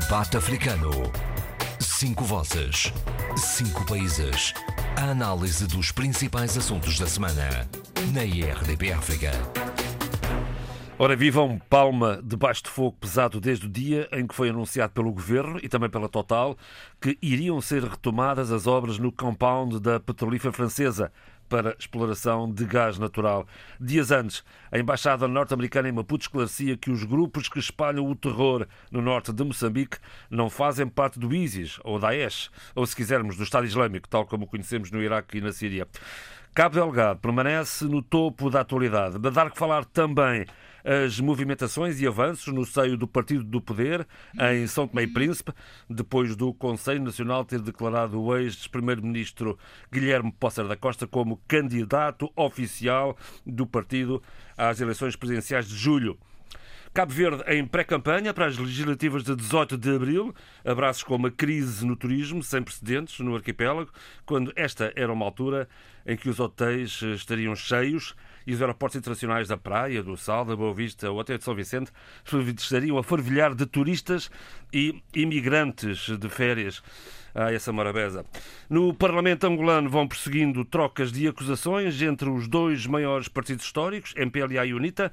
Debate Africano. Cinco vozes. Cinco países. A análise dos principais assuntos da semana. Na IRDP África. Ora, vivam Palma debaixo de fogo pesado desde o dia em que foi anunciado pelo Governo e também pela Total que iriam ser retomadas as obras no compound da petrolífera francesa para exploração de gás natural. Dias antes, a Embaixada norte-americana em Maputo esclarecia que os grupos que espalham o terror no norte de Moçambique não fazem parte do ISIS ou Daesh, ou se quisermos, do Estado Islâmico, tal como o conhecemos no Iraque e na Síria. Cabo Delgado permanece no topo da atualidade. De dar que falar também as movimentações e avanços no seio do Partido do Poder em São Tomé e Príncipe, depois do Conselho Nacional ter declarado o ex-primeiro-ministro Guilherme Pócer da Costa como candidato oficial do partido às eleições presidenciais de julho. Cabo Verde em pré-campanha para as legislativas de 18 de abril, abraços com uma crise no turismo sem precedentes no arquipélago, quando esta era uma altura em que os hotéis estariam cheios e os aeroportos internacionais da Praia, do Sal, da Boa Vista ou até de São Vicente estariam a fervilhar de turistas e imigrantes de férias. Ah, essa morabeza. No Parlamento angolano vão prosseguindo trocas de acusações entre os dois maiores partidos históricos, MPLA e UNITA,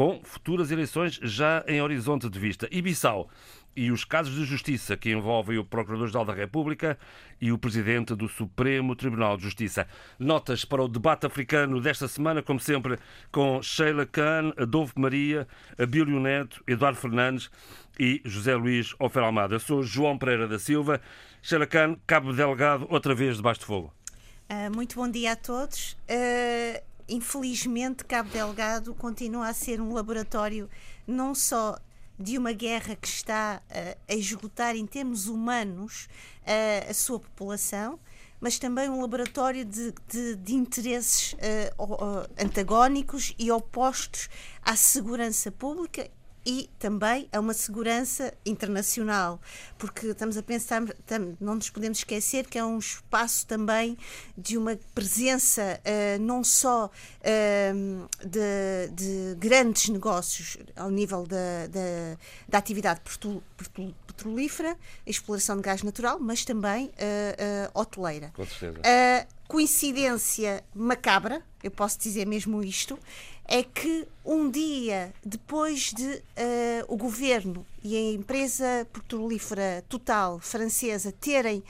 com futuras eleições já em horizonte de vista. E Bissau e os casos de justiça que envolvem o Procurador-Geral da República e o Presidente do Supremo Tribunal de Justiça. Notas para o debate africano desta semana, como sempre, com Sheila Khan, Adolfo Maria, Abílio Neto, Eduardo Fernandes e José Luís Ofer Almada. Eu sou João Pereira da Silva. Sheila Khan, Cabo Delgado, outra vez debaixo de fogo. Uh, muito bom dia a todos. Uh, infelizmente, Cabo Delgado continua a ser um laboratório não só de uma guerra que está uh, a esgotar em termos humanos uh, a sua população, mas também um laboratório de, de, de interesses uh, antagónicos e opostos à segurança pública e também a uma segurança internacional, porque estamos a pensar, não nos podemos esquecer que é um espaço também de uma presença uh, não só uh, de, de, grandes negócios ao nível da, da, da atividade petrolífera, exploração de gás natural, mas também uh, hoteleira. Com certeza. coincidência macabra, eu posso dizer mesmo isto, é que um dia depois de uh, o governo e a empresa petrolífera Total francesa terem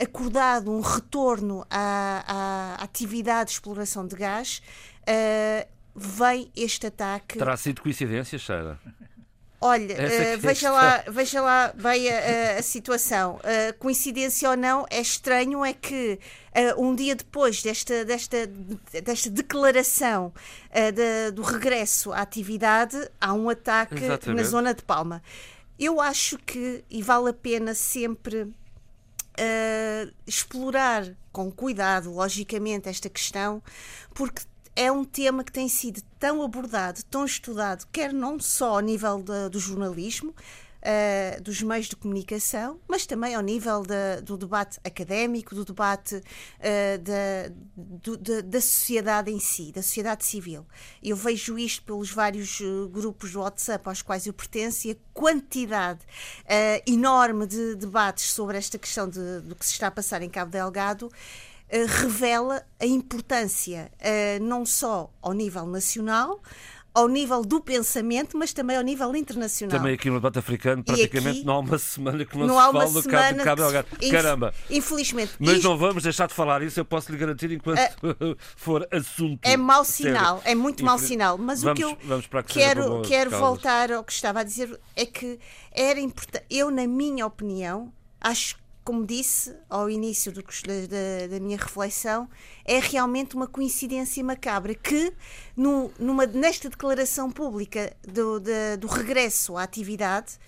acordado um retorno à, à atividade de exploração de gás, uh, vem este ataque. Terá sido coincidência, Sheila? Olha, uh, veja, lá, veja lá bem a, a, a situação. Uh, coincidência ou não, é estranho é que uh, um dia depois desta, desta, desta declaração de, do regresso à atividade, há um ataque Exatamente. na zona de Palma. Eu acho que, e vale a pena sempre explorar com cuidado, logicamente, esta questão, porque é um tema que tem sido tão abordado, tão estudado, quer não só ao nível de, do jornalismo, Uh, dos meios de comunicação, mas também ao nível do debate académico, do debate uh, da, do, da sociedade em si, da sociedade civil. Eu vejo isto pelos vários uh, grupos do WhatsApp aos quais eu pertenço e a quantidade enorme de debates sobre esta questão de, do que se está a passar em Cabo Delgado eh, revela a importância uh, não só ao nível nacional, ao nível do pensamento, mas também ao nível internacional. Também aqui no debate africano, praticamente aqui, não há uma semana que não, não se fala do Cabo, Cabo Delgado. Caramba! Infelizmente. Mas isto, não vamos deixar de falar isso, eu posso lhe garantir enquanto uh, for assunto. É mau sinal, é muito mau sinal. Mas vamos, o que eu que quero, quero voltar ao que estava a dizer é que era importante. Eu, na minha opinião, acho como disse ao início do, da, da, minha reflexão, é realmente uma coincidência macabra que, no, numa, nesta declaração pública do, do, regresso à atividade,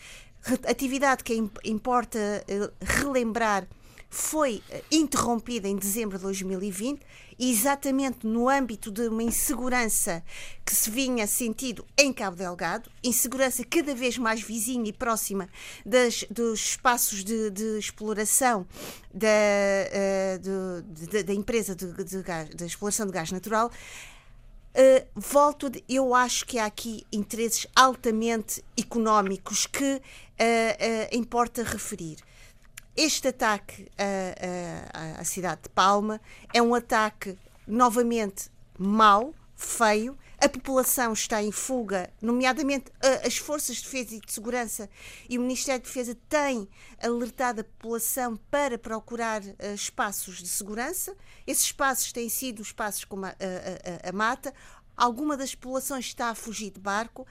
atividade que importa eh, relembrar foi eh, interrompida em dezembro de 2020, exatamente no âmbito de uma insegurança que se vinha sentido em Cabo Delgado, insegurança cada vez mais vizinha e próxima das, dos espaços de, de exploração da, uh, de, da empresa de, gás, exploração de gás natural. Uh, volto, de, eu acho que há aqui interesses altamente económicos que uh, uh, importa referir. Este ataque à cidade de Palma é um ataque novamente mau, feio, a população está em fuga, nomeadamente as forças de defesa e de segurança, e o Ministério da Defesa tem alertado a população para procurar uh, espaços de segurança. Esses espaços têm sido espaços como a, a, a, a mata. Alguma das populações está a fugir de barco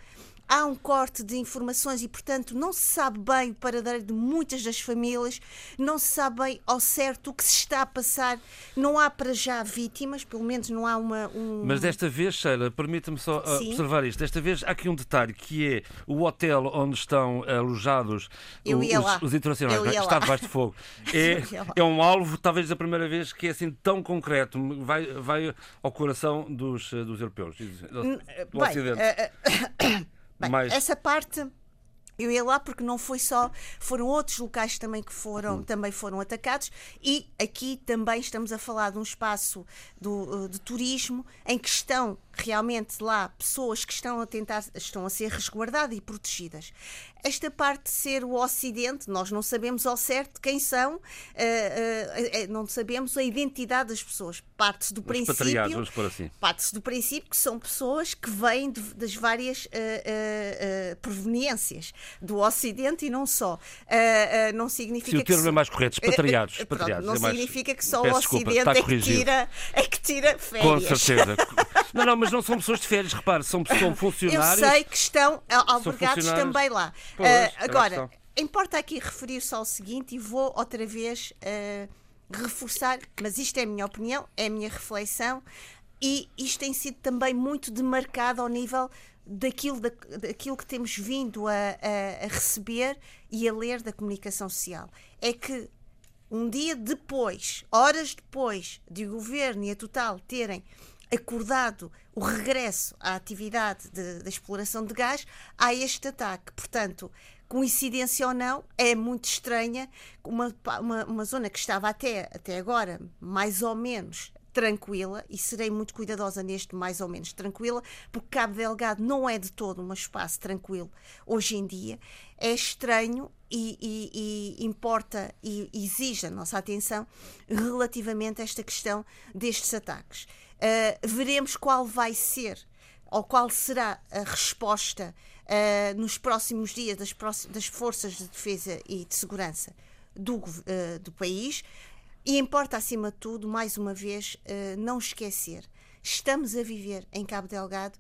há um corte de informações e, portanto, não se sabe bem o paradeiro de muitas das famílias, não se sabe bem ao certo o que se está a passar. Não há para já vítimas, pelo menos não há uma. Um... Mas desta vez, Sheila, permita-me só uh, Sim. observar isto. Desta vez há aqui um detalhe que é o hotel onde estão alojados os, os internacionais, é? está debaixo de fogo. É, é um alvo, talvez a primeira vez, que é assim tão concreto, vai, vai ao coração dos, dos europeus, do bem, Ocidente. Uh, uh, Bem, Mas... essa parte eu ia lá porque não foi só, foram outros locais também que foram, hum. também foram atacados e aqui também estamos a falar de um espaço do, de turismo em que estão realmente lá pessoas que estão a tentar, estão a ser resguardadas e protegidas esta parte de ser o Ocidente, nós não sabemos ao certo quem são, uh, uh, não sabemos a identidade das pessoas. Parte-se do Os princípio. Assim. Parte-se do princípio que são pessoas que vêm de, das várias proveniências do Ocidente e não só. não significa Se o termo que, é mais correto, expatriados. expatriados não é mais... significa que só o Ocidente desculpa, é, que tira, é que tira férias. Com certeza. não, não, mas não são pessoas de férias, repare, são, são funcionários. Eu sei que estão albergados também lá. Pois, uh, agora, importa aqui referir-se ao seguinte e vou outra vez uh, reforçar, mas isto é a minha opinião, é a minha reflexão e isto tem sido também muito demarcado ao nível daquilo, da, daquilo que temos vindo a, a, a receber e a ler da comunicação social. É que um dia depois, horas depois de o governo e a Total terem acordado o regresso à atividade da exploração de gás, há este ataque. Portanto, coincidência ou não, é muito estranha. Uma, uma, uma zona que estava até, até agora mais ou menos tranquila, e serei muito cuidadosa neste mais ou menos tranquila, porque Cabo Delgado não é de todo um espaço tranquilo hoje em dia. É estranho e, e, e, importa e exige a nossa atenção relativamente a esta questão destes ataques. Uh, veremos qual vai ser ou qual será a resposta uh, nos próximos dias das, das, forças de defesa e de segurança do, uh, do país. E importa, acima de tudo, mais uma vez, não esquecer: estamos a viver em Cabo Delgado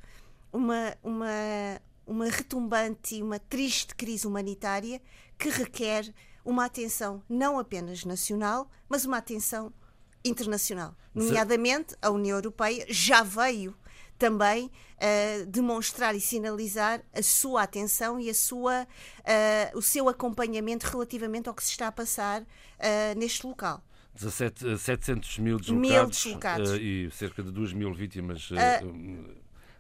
uma, uma, uma retumbante e uma triste crise humanitária que requer uma atenção não apenas nacional, mas uma atenção internacional. Nomeadamente, a União Europeia já veio também uh, demonstrar e sinalizar a sua atenção e a sua, uh, o seu acompanhamento relativamente ao que se está a passar uh, neste local. 17, 700 mil deslocados, mil deslocados. e cerca de 2 mil vítimas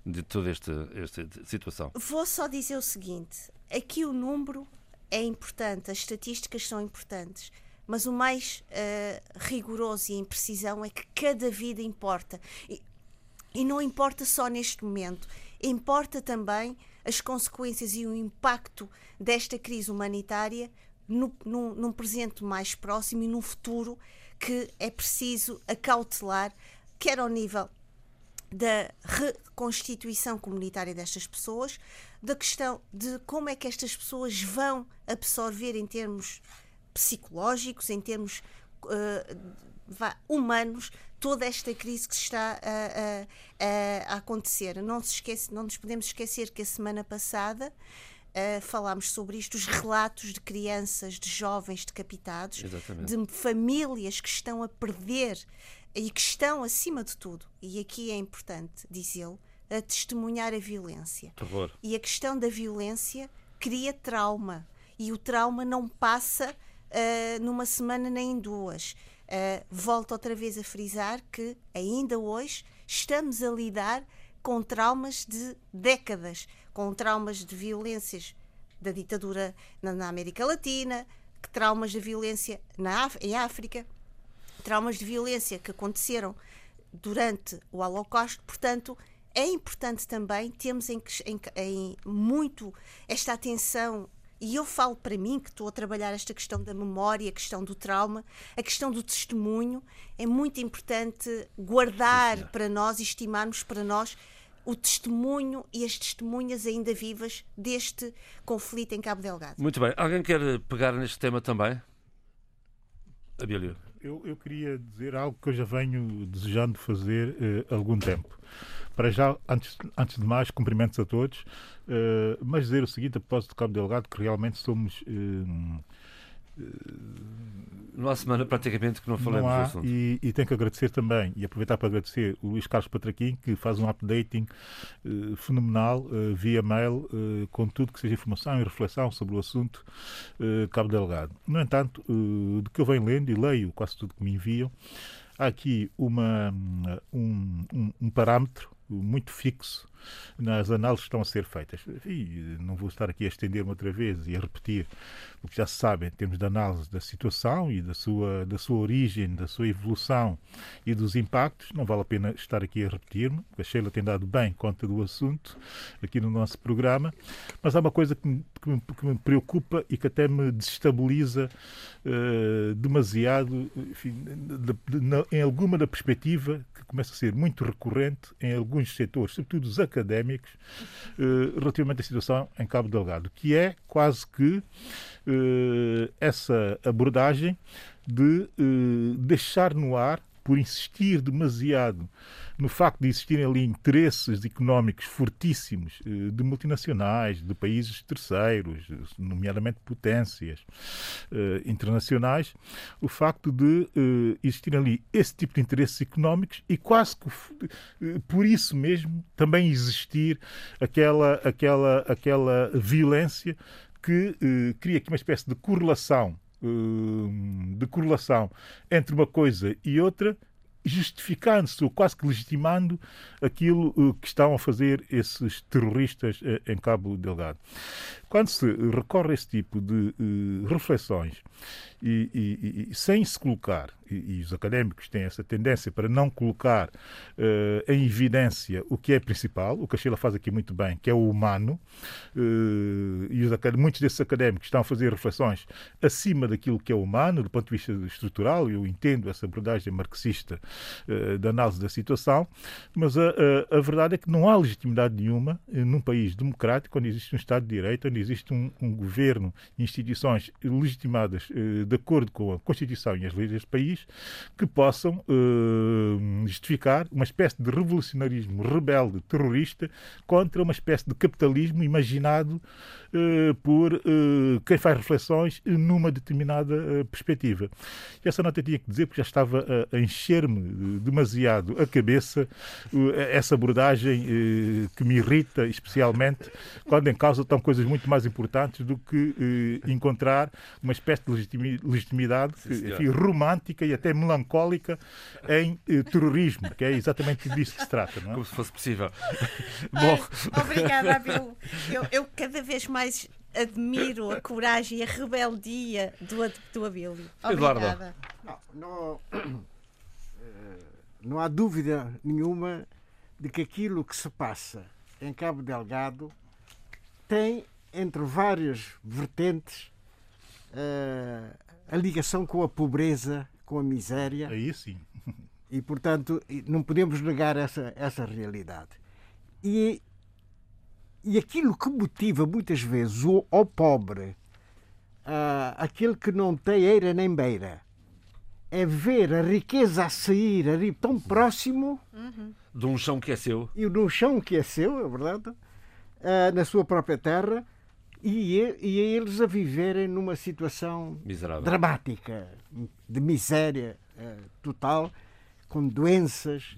de toda esta, esta situação. Vou só dizer o seguinte: aqui o número é importante, as estatísticas são importantes mas o mais uh, rigoroso e em precisão é que cada vida importa. E, e não importa só neste momento, importa também as consequências e o impacto desta crise humanitária no, no, num presente mais próximo e num futuro que é preciso acautelar, quer ao nível da reconstituição comunitária destas pessoas, da questão de como é que estas pessoas vão absorver em termos psicológicos, em termos uh, humanos, toda esta crise que está a, a, a, acontecer. Não, se esquece, não nos podemos esquecer que a semana passada uh, falámos sobre isto, os relatos de crianças, de jovens decapitados, Exatamente. de famílias que estão a perder e que estão, acima de tudo, e aqui é importante dizê-lo, a testemunhar a violência. Terror. E a questão da violência cria trauma. E o trauma não passa uh, numa semana nem em duas. Uh, volto outra vez a frisar que ainda hoje estamos a lidar com traumas de décadas, com traumas de violências da ditadura na, na América Latina, traumas de violência na, em África, traumas de violência que aconteceram durante o Holocausto. Portanto, é importante também termos em, em, em muito esta atenção e eu falo para mim que estou a trabalhar esta questão da memória, a questão do trauma, a questão do testemunho. É muito importante guardar Sim, para nós e estimarmos para nós o testemunho e as testemunhas ainda vivas deste conflito em Cabo Delgado. Muito bem. Alguém quer pegar neste tema também? Abílio. Eu, eu queria dizer algo que eu já venho desejando fazer uh, algum tempo. Para já, antes, antes de mais, cumprimentos a todos, uh, mas dizer o seguinte a propósito de Cabo Delgado, que realmente somos. Uh, não há semana praticamente que não falamos não há, do assunto. E, e tenho que agradecer também, e aproveitar para agradecer o Luís Carlos Patraquim, que faz um updating uh, fenomenal uh, via mail, uh, com tudo que seja informação e reflexão sobre o assunto Cabo Delgado. No entanto, do que eu venho lendo e leio quase tudo que me enviam, há aqui uma, um, um, um parâmetro muito fixo nas análises que estão a ser feitas. E não vou estar aqui a estender-me outra vez e a repetir o que já se sabe em termos de análise da situação e da sua, da sua origem, da sua evolução e dos impactos. Não vale a pena estar aqui a repetir-me, porque a Sheila tem dado bem conta do assunto aqui no nosso programa. Mas há uma coisa que me, que me, que me preocupa e que até me desestabiliza uh, demasiado, enfim, de, de, de, em alguma da perspectiva que começa a ser muito recorrente em alguns setores, sobretudo os académicos eh, relativamente à situação em Cabo Delgado, que é quase que eh, essa abordagem de eh, deixar no ar, por insistir demasiado no facto de existirem ali interesses económicos fortíssimos eh, de multinacionais, de países terceiros, nomeadamente potências eh, internacionais, o facto de eh, existirem ali esse tipo de interesses económicos e quase que por isso mesmo também existir aquela, aquela, aquela violência que cria aqui uma espécie de correlação de correlação entre uma coisa e outra justificando-se ou quase que legitimando aquilo eh, que estão a fazer esses terroristas eh, em Cabo Delgado. Quando se recorre a esse tipo de uh, reflexões e, e, e, sem se colocar, e, os académicos têm essa tendência para não colocar uh, em evidência o que é principal, o que a Sheila faz aqui muito bem, que é o humano, uh, e os, muitos desses académicos estão a fazer reflexões acima daquilo que é humano, do ponto de vista estrutural, eu entendo essa abordagem marxista uh, da análise da situação, mas a, a, a, verdade é que não há legitimidade nenhuma num país democrático, onde existe um Estado de Direito, onde existe um, um governo instituições legitimadas uh, de acordo com a Constituição e as leis deste país, que possam uh, justificar uma espécie de revolucionarismo rebelde, terrorista, contra uma espécie de capitalismo imaginado por quem faz reflexões numa determinada perspectiva. E essa nota tinha que dizer, porque já estava a, encher-me demasiado a cabeça essa abordagem que me irrita, especialmente quando em causa estão coisas muito mais importantes do que eh, encontrar uma espécie de legitimidade enfim, romântica e até melancólica em eh, terrorismo, que é exatamente disso que se trata. Não é? Como se fosse possível. Bom. Obrigada, Abel. Eu, eu cada vez mais admiro a coragem e a rebeldia do, do Abílio. Obrigada. Não, não, eh, não há dúvida nenhuma de que aquilo que se passa em Cabo Delgado tem entre várias vertentes, uh, a ligação com a pobreza, com a miséria. Aí sim. E, portanto, não podemos negar essa, essa realidade. E, e aquilo que motiva muitas vezes o, o pobre, uh, aquele que não tem eira nem beira, é ver a riqueza a sair ali tão próximo. Uhum. De um chão que é seu. E de um chão que é seu, é verdade, uh, na sua própria terra, e, e eles a viverem numa situação Miserável. dramática, de miséria uh, total, com doenças.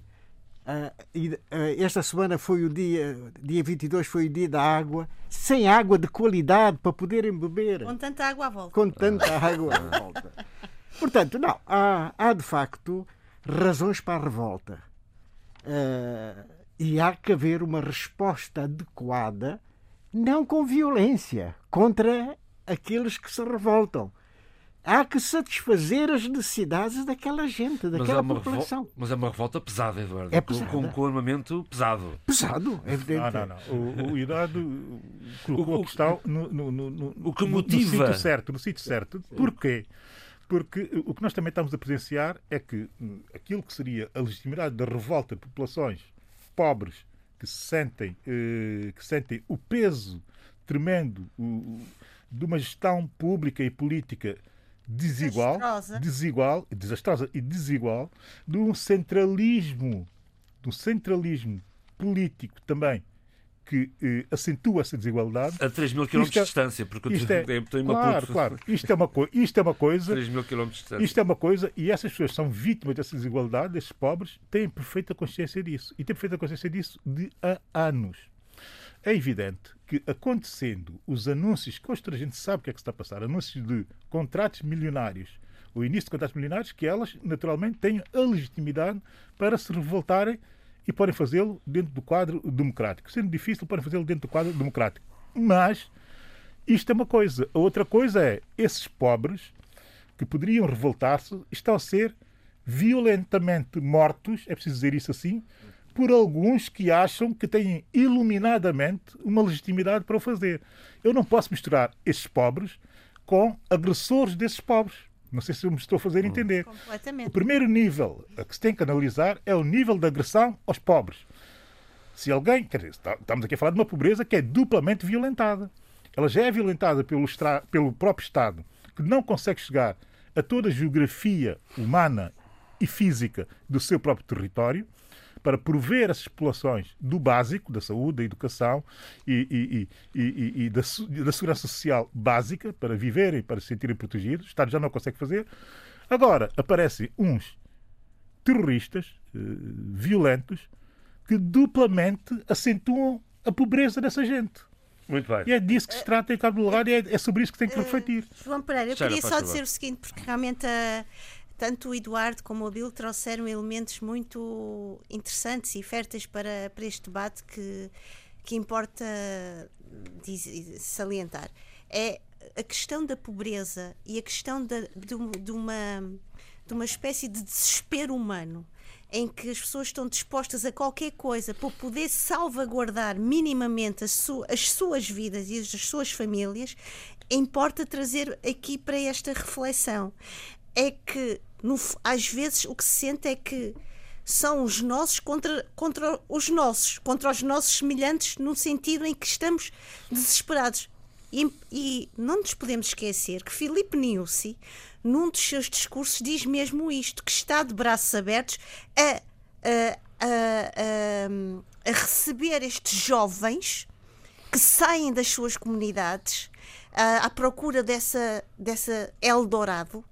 Uh, e, uh, esta semana foi o dia, dia 22 foi o dia da água, sem água de qualidade para poderem beber. Com tanta água à volta. Com tanta água à volta. Portanto, não, há, há de facto razões para a revolta. e há que haver uma resposta adequada não com violência, contra aqueles que se revoltam. Há que satisfazer as necessidades daquela gente, Mas é, daquela uma população. revolta, mas é uma revolta pesada, Eduardo. É Com- pesada. Com, com armamento pesado. Pesado, é evidente. Não, não, não. O, o Eduardo colocou O- a questão no, no, no, no- o que motiva- no sítio certo. No sítio certo. Porquê? Porque o que nós também estamos a presenciar é que aquilo que seria a legitimidade da revolta de populações pobres que se sentem, eh, que sentem o peso tremendo o- de uma gestão pública e política desigual, Desastrosa. desigual, desastrosa e desigual, de um centralismo, de um centralismo político também que eh, acentua essa desigualdade. A 3 mil quilómetros Isto é- de distância, porque Isto é, tenho uma claro, claro. Isto é uma, co isto é uma coisa 3 mil quilómetros de distância. isto é uma coisa, e essas pessoas são vítimas dessa desigualdade, esses pobres, têm perfeita consciência disso. E têm perfeita consciência disso de há anos. É evidente que, acontecendo os anúncios, que hoje a gente sabe o que é que está a passar, anúncios de contratos milionários, o início de contratos milionários, que elas, naturalmente, têm a legitimidade para se revoltarem e podem fazê-lo dentro do quadro democrático. Sendo difícil, podem fazê-lo dentro do quadro democrático. Mas isto é uma coisa. A outra coisa é esses pobres que poderiam revoltar-se estão a ser violentamente mortos, é preciso dizer isso assim, por alguns que acham que têm iluminadamente uma legitimidade para o fazer. Eu não posso misturar esses pobres com agressores desses pobres. Não sei se eu me estou a fazer entender. O primeiro nível a que se tem que analisar é o nível de agressão aos pobres. Se alguém, quer dizer, estamos aqui a falar de uma pobreza que é duplamente violentada. Ela já é violentada pelo, estra- pelo próprio Estado, que não consegue chegar a toda a geografia humana e física do seu próprio território para prover essas populações do básico, da saúde, da educação e, e- e- e- e da, da segurança social básica, para viverem, para se sentirem protegidos. O Estado já não consegue fazer. Agora, aparecem uns terroristas eh, violentos que duplamente acentuam a pobreza dessa gente. Muito bem. E é disso que se trata em Cabo Delgado e é, é sobre isso que tem que refletir. João Pereira, eu queria só dizer o seguinte, porque realmente ah, tanto o Eduardo como o Bill trouxeram elementos muito interessantes e férteis para, para este debate que, que importa diz- salientar. É a questão da pobreza e a questão da- de, de uma, de uma espécie de desespero humano em que as pessoas estão dispostas a qualquer coisa para poder salvaguardar minimamente su- as suas vidas e as suas famílias, importa trazer aqui para esta reflexão. É que, no às vezes, o que se sente é que são os nossos contra, contra os nossos, contra os nossos semelhantes, no sentido em que estamos desesperados. E, e não nos podemos esquecer que Filipe Niusi, num dos seus discursos, diz mesmo isto: que está de braços abertos a, a, a- a- a receber estes jovens que saem das suas comunidades ah, à procura dessa, dessa Eldorado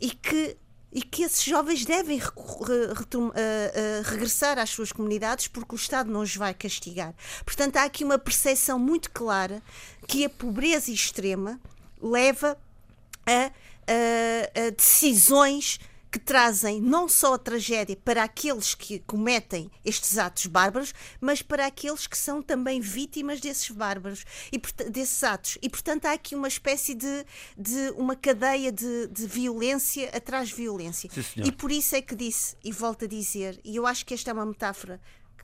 e que, e que esses jovens devem ah, ah, regressar às suas comunidades porque o Estado não os vai castigar. Portanto, há aqui uma percepção muito clara que a pobreza extrema leva a, a- a decisões que trazem não só a tragédia para aqueles que cometem estes atos bárbaros, mas para aqueles que são também vítimas desses bárbaros e desses atos. E portanto há aqui uma espécie de, de uma cadeia de, de violência atrás de violência. Sim, e por isso é que disse, e volto a dizer, e eu acho que esta é uma metáfora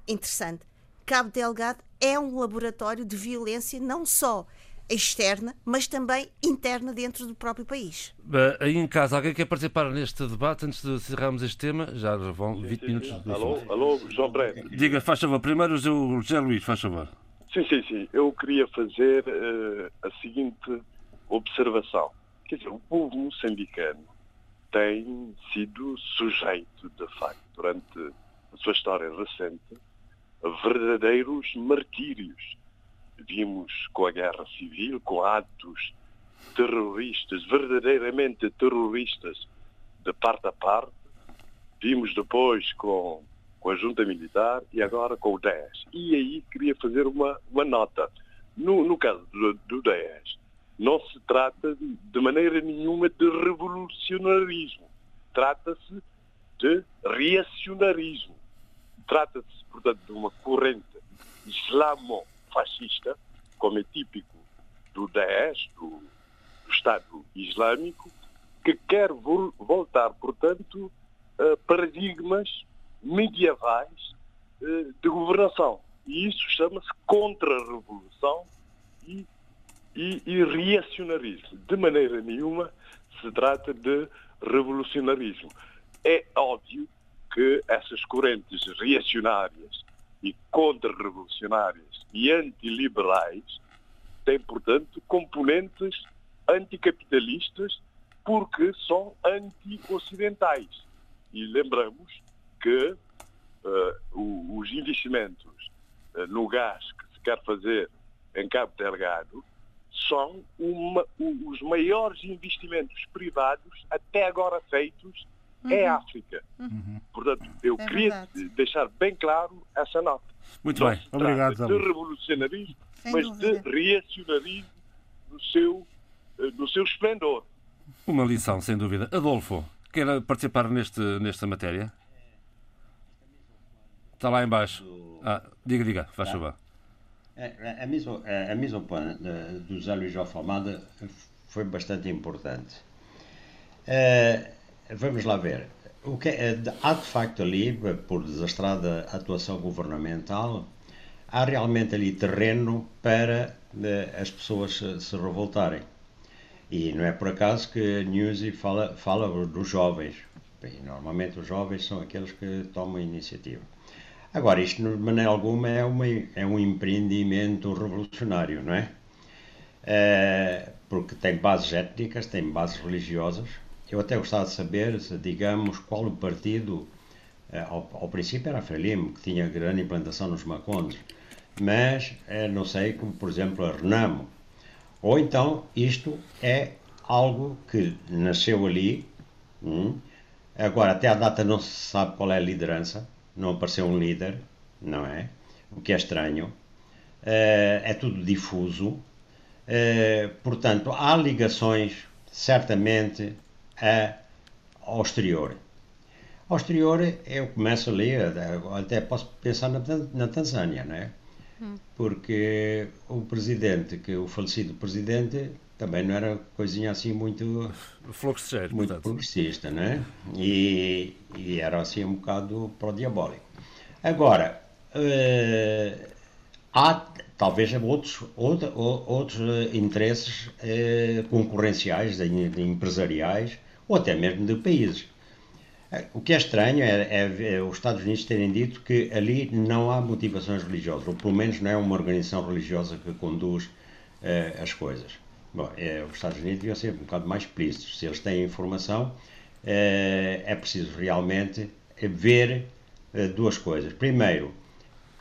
interessante. Cabo Delgado é um laboratório de violência não só externa, mas também interna dentro do próprio país. Aí em casa, alguém quer participar neste debate antes de encerrarmos este tema? Já vão 20 minutos do Alô, alô, João Pereira. Diga, faz favor. Primeiro o José Luís, faz favor. Sim, sim, sim. Eu queria fazer eh, a seguinte observação. Quer dizer, o povo moçambicano tem sido sujeito, de facto, durante a sua história recente, a verdadeiros martírios. Vimos com a guerra civil, com atos terroristas, verdadeiramente terroristas, de parte a parte. Vimos depois com, com a junta militar e agora com o 10. E aí queria fazer uma, uma nota. No, no caso do, do 10, não se trata de, de maneira nenhuma de revolucionarismo. Trata-se de reacionarismo. Trata-se, portanto, de uma corrente islamo-fascista, como é típico do Daesh, do, do Estado Islâmico, que quer voltar, portanto, a paradigmas medievais eh, de governação. E isso chama-se contra-revolução e, e, e reacionarismo. De maneira nenhuma se trata de revolucionarismo. É óbvio que essas correntes reacionárias e contra-revolucionárias e antiliberais têm, portanto, componentes anticapitalistas porque são anti-ocidentais. E lembramos que uh, os investimentos uh, no gás que se quer fazer em Cabo Delgado são uma, os maiores investimentos privados até agora feitos uhum. em África. Uhum. Portanto, eu é queria verdade. deixar bem claro essa nota. Muito Não bem. Obrigado, de revolucionarismo, Sem mas dúvida. de reacionarismo no seu, eh, no seu esplendor. Uma lição, sem dúvida. Adolfo, quer participar neste, nesta matéria? Está lá embaixo. Ah, diga, diga, faz tá. favor. A, a, mise, a, a mise au point do José Luís Alfamada foi bastante importante. Uh, vamos lá ver. O que, é, há de facto ali, por desastrada atuação governamental, há realmente ali terreno para uh, as pessoas se, se, revoltarem. E não é por acaso que a Newsy fala, fala dos jovens. E normalmente os jovens são aqueles que tomam a iniciativa. Agora, isto de maneira alguma é, uma, é um empreendimento revolucionário, não é? é? Porque tem bases étnicas, tem bases religiosas. Eu até gostava de saber, digamos, qual o partido. É, ao, ao, princípio era a Frelimo, que tinha grande implantação nos Macondes, mas é, não sei, como por exemplo a Renamo. Ou então isto é algo que nasceu ali, hum, agora até a data não se sabe qual é a liderança, não apareceu um líder, não é? O que é estranho. Uh, é tudo difuso. Portanto, há ligações, certamente, a, ao exterior. Ao exterior, eu começo ali, até posso pensar na, na Tanzânia, não é? Hum. Porque o presidente, que o falecido presidente, também não era coisinha assim muito fluxeiro, muito progressista, né? E, e era assim um bocado pro diabólico. Agora uh, há talvez outros outros, outros interesses uh, concorrenciais, de, de empresariais ou até mesmo de países. O que é estranho é, é, é, os Estados Unidos terem dito que ali não há motivações religiosas, ou pelo menos não é uma organização religiosa que conduz uh, as coisas. Bom, é, os Estados Unidos deviam ser um bocado mais explícitos. Se eles têm informação, é, é preciso realmente ver duas coisas. Primeiro,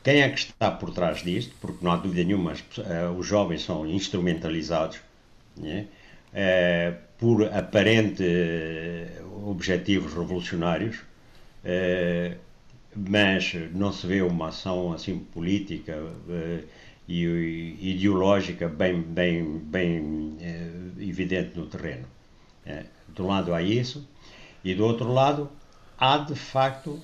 quem é que está por trás disto, porque não há dúvida nenhuma, os jovens são instrumentalizados né, por aparente objetivos revolucionários, é, mas não se vê uma ação assim política e ideológica bem, bem, bem evidente no terreno. De um lado há isso, e do outro lado há de facto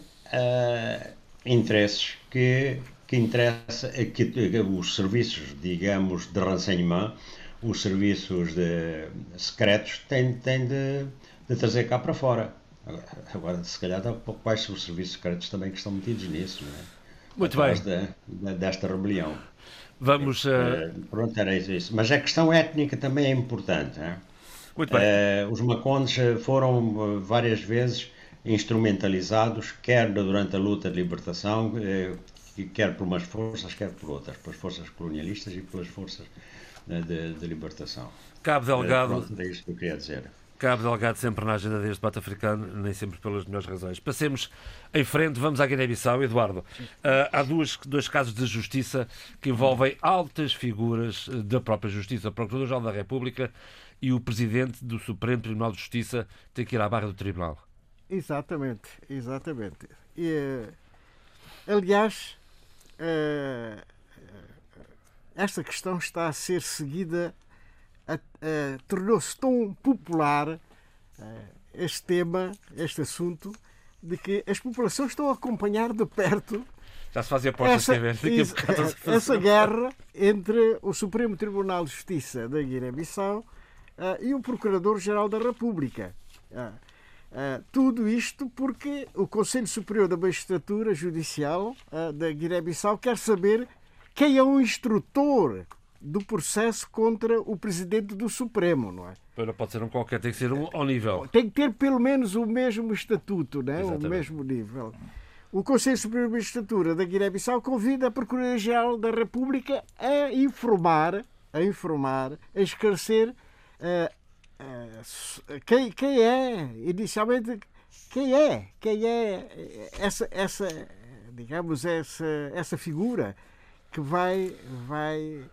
interesses que, que interessa que, os serviços, digamos, de renseignement, os serviços de, secretos têm, têm de, de trazer cá para fora. Agora, se calhar, quais são os serviços secretos também que estão metidos nisso, não é? Muito bem. De, desta rebelião. Vamos. Uh... Pronto, era isso. Mas a questão étnica também é importante. Hein? Muito bem. Uh, os Macondes foram várias vezes instrumentalizados, quer durante a luta de libertação, quer por umas forças, quer por outras, pelas forças colonialistas e pelas forças de, de libertação. Cabo Delgado. Pronto, é isso que eu queria dizer. Cabo Delgado sempre na agenda deste debate africano, nem sempre pelas melhores razões. Passemos em frente, vamos à Guiné-Bissau. Eduardo, uh, há duas, dois casos de justiça que envolvem altas figuras da própria justiça. O Procurador-Geral da República e o Presidente do Supremo Tribunal de Justiça têm que ir à barra do Tribunal. Exatamente, exatamente. E, eh, aliás, uh, esta questão está a ser seguida tornou-se tão popular uh, este tema, este assunto, de que as populações estão a acompanhar de perto já se fazia portas essa, isso, essa guerra entre o Supremo Tribunal de Justiça da Guiné-Bissau uh, e o Procurador-Geral da República. Ah, ah, tudo isto porque o Conselho Superior da Magistratura Judicial da Guiné-Bissau quer saber quem é o instrutor do processo contra o presidente do Supremo, não é? Não pode ser um qualquer, tem que ser um ao nível. Tem que ter pelo menos o mesmo estatuto, né? o mesmo nível. O Conselho Superior de Magistratura da Guiné-Bissau convida a Procuradoria-Geral da República a informar, a informar, a esclarecer uh, uh, quem, quem é, inicialmente, quem é, quem é essa, essa digamos, essa, essa figura que vai, vai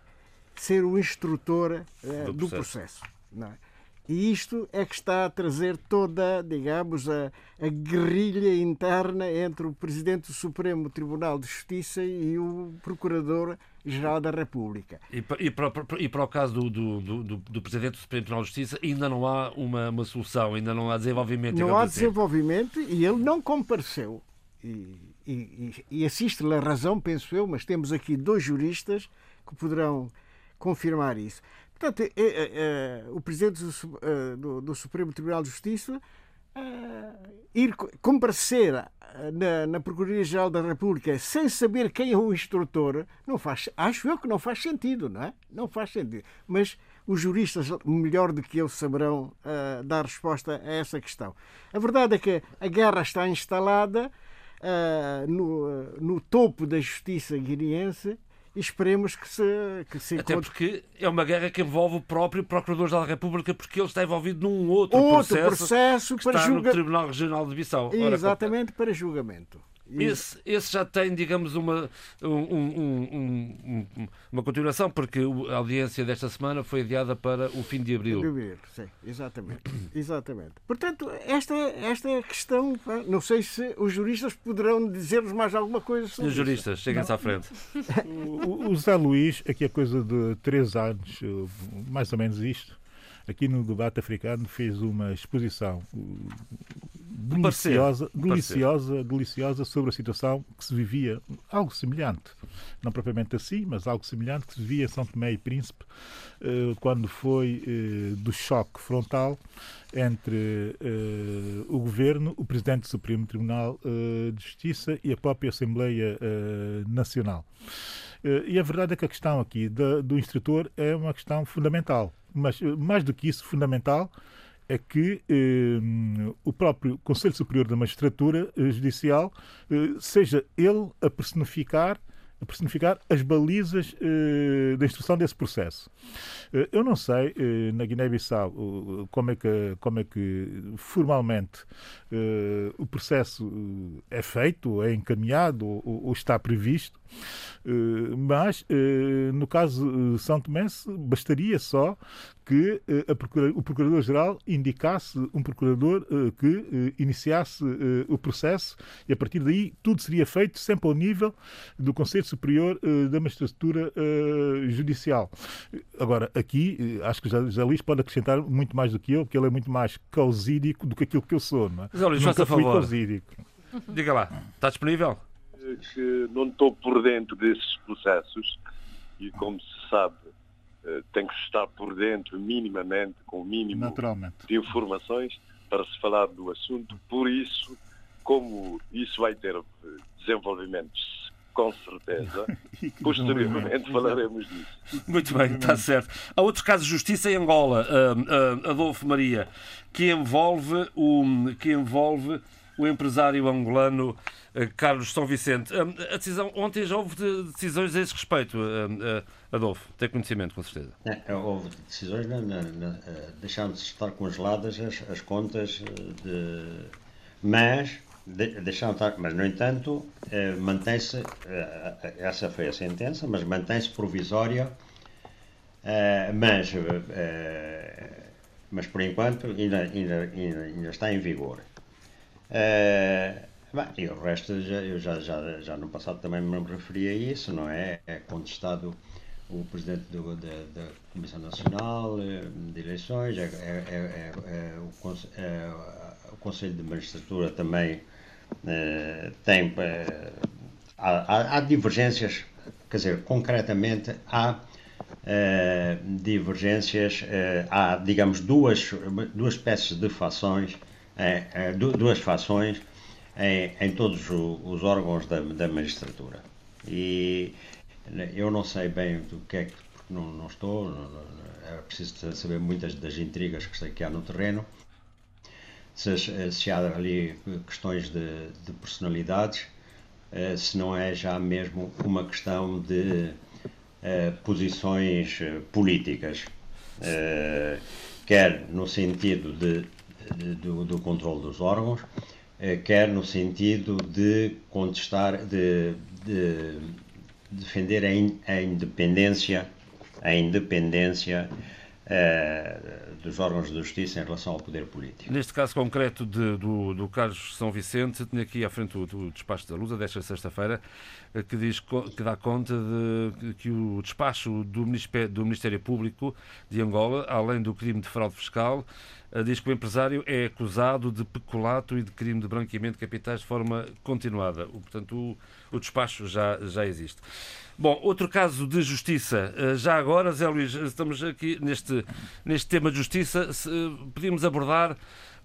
ser o instrutor uh, do, processo. Do processo é? E isto é que está a trazer toda, digamos, a, a guerrilha interna entre o Presidente do Supremo Tribunal de Justiça e o Procurador-Geral da República. E, e, para, e para o caso do, do, do, do, Presidente do Supremo Tribunal de Justiça, ainda não há uma, uma solução, ainda não há desenvolvimento. Não há assim. desenvolvimento e ele não compareceu. E, e, e assiste-lhe a razão, penso eu, mas temos aqui dois juristas que poderão confirmar isso. Portanto, é, é, é, o Presidente do, é, do, do, Supremo Tribunal de Justiça é, ir comparecer na, na Procuradoria-Geral da República sem saber quem é o instrutor, não faz, acho eu que não faz sentido, não é? Não faz sentido. Mas os juristas, melhor do que eu, saberão uh, dar resposta a essa questão. A verdade é que a guerra está instalada uh, no, no topo da justiça guineense e esperemos que se, que se Até porque é uma guerra que envolve o próprio Procurador da República, porque ele está envolvido num outro, outro processo, processo para está julga... no Tribunal Regional de Bissau. Exatamente, Ora, para julgamento. Esse, esse, já tem, digamos, uma, um, um, um, uma continuação, porque a audiência desta semana foi adiada para o fim de abril. De abril, sim, exatamente. exatamente. Portanto, esta, esta questão, não sei se os juristas poderão dizer-nos mais alguma coisa sobre Os juristas, cheguem-se à frente. o, o Zé Luís, aqui a coisa de três anos, mais ou menos isto, aqui no debate africano, fez uma exposição deliciosa, deliciosa, deliciosa sobre a situação que se vivia, algo semelhante, não propriamente assim, mas algo semelhante que se vivia em São Tomé e Príncipe eh, quando foi eh, do choque frontal entre eh, o governo, o presidente do Supremo Tribunal de Justiça e a própria Assembleia Nacional. E a verdade é que a questão aqui do instrutor é uma questão fundamental, mas mais do que isso, fundamental é que eh, o próprio Conselho Superior da Magistratura eh, Judicial eh, seja ele a personificar personificar as balizas eh, da instrução desse processo. Eh, eu não sei eh, na Guiné-Bissau como é que como é que formalmente o processo é feito, é encaminhado ou, ou está previsto, mas no caso de São Tomé bastaria só que procura, o Procurador-Geral indicasse um procurador que iniciasse o processo e a partir daí tudo seria feito sempre ao nível do Conselho Superior uh, da Magistratura uh, Judicial. Agora, aqui, uh, acho que José Luís pode acrescentar muito mais do que eu, porque ele é muito mais causídico do que aquilo que eu sou. Não é? José Luís, faça favor. Causídico. Diga lá, está disponível? Que não estou por dentro desses processos e, como se sabe, tem que estar por dentro minimamente, com o mínimo de informações para se falar do assunto. Por isso, como isso vai ter desenvolvimentos com certeza. Posteriormente falaremos disso. Muito bem, está certo. Há outro caso de justiça em Angola, uh, uh, Adolfo Maria, que envolve o, que envolve o empresário angolano uh, Carlos São Vicente. a decisão, ontem já houve decisões a esse respeito, Adolfo. Tem conhecimento, com certeza. É, houve decisões, não, não, não, deixaram de estar congeladas as, as contas de. Mas de, deixar estar, mas no entanto eh, mantém-se, eh, essa foi a sentença, mas mantém-se provisória, eh, mas, eh, mas por enquanto ainda, ainda, ainda, ainda está em vigor. Eh, bem, e o resto, já, eu já, já, já no passado também me referi a isso, não é? É contestado o presidente do, da, da, Comissão Nacional eh, de Eleições, é, é, é, é o, o Conselho de Magistratura também eh, tem, uh, há, há, divergências, quer dizer, concretamente há uh, divergências, há, digamos, duas, duas espécies de fações, duas fações em, em todos os órgãos da, da magistratura. E eu não sei bem do que é que, porque não, não estou, é preciso saber muitas das intrigas que há no terreno, se, há ali questões de, de personalidades, eh, se não é já mesmo uma questão de uh, posições eh, políticas, quer no sentido de, do, do controle dos órgãos, quer no sentido de contestar, de, de defender a, a independência, a independência uh, dos órgãos de justiça em relação ao poder político. Neste caso concreto de, do, do Carlos São Vicente, tinha aqui à frente o, o despacho da Lusa desta sexta-feira, eh, que diz que dá conta de que o despacho do Ministério, do Ministério Público de Angola, além do crime de fraude fiscal, eh, diz que o empresário é acusado de peculato e de crime de branqueamento de capitais de forma continuada. Portanto, o, o despacho já, já existe. Bom, outro caso de justiça. Eh, já agora, Zé Luís, estamos aqui neste, neste tema de justiça. Podíamos abordar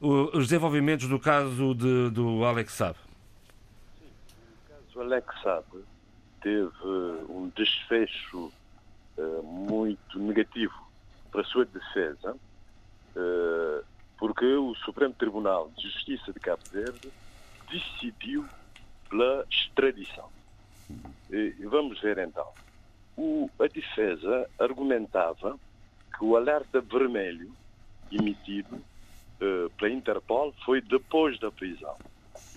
os desenvolvimentos do caso de, do Alex Saab. O caso Alex Saab teve um desfecho uh, muito negativo para a sua defesa, uh, porque o Supremo Tribunal de Justiça de Cabo Verde decidiu pela extradição. E vamos ver então. O, a defesa argumentava que o alerta vermelho emitido uh, pela Interpol foi depois da prisão,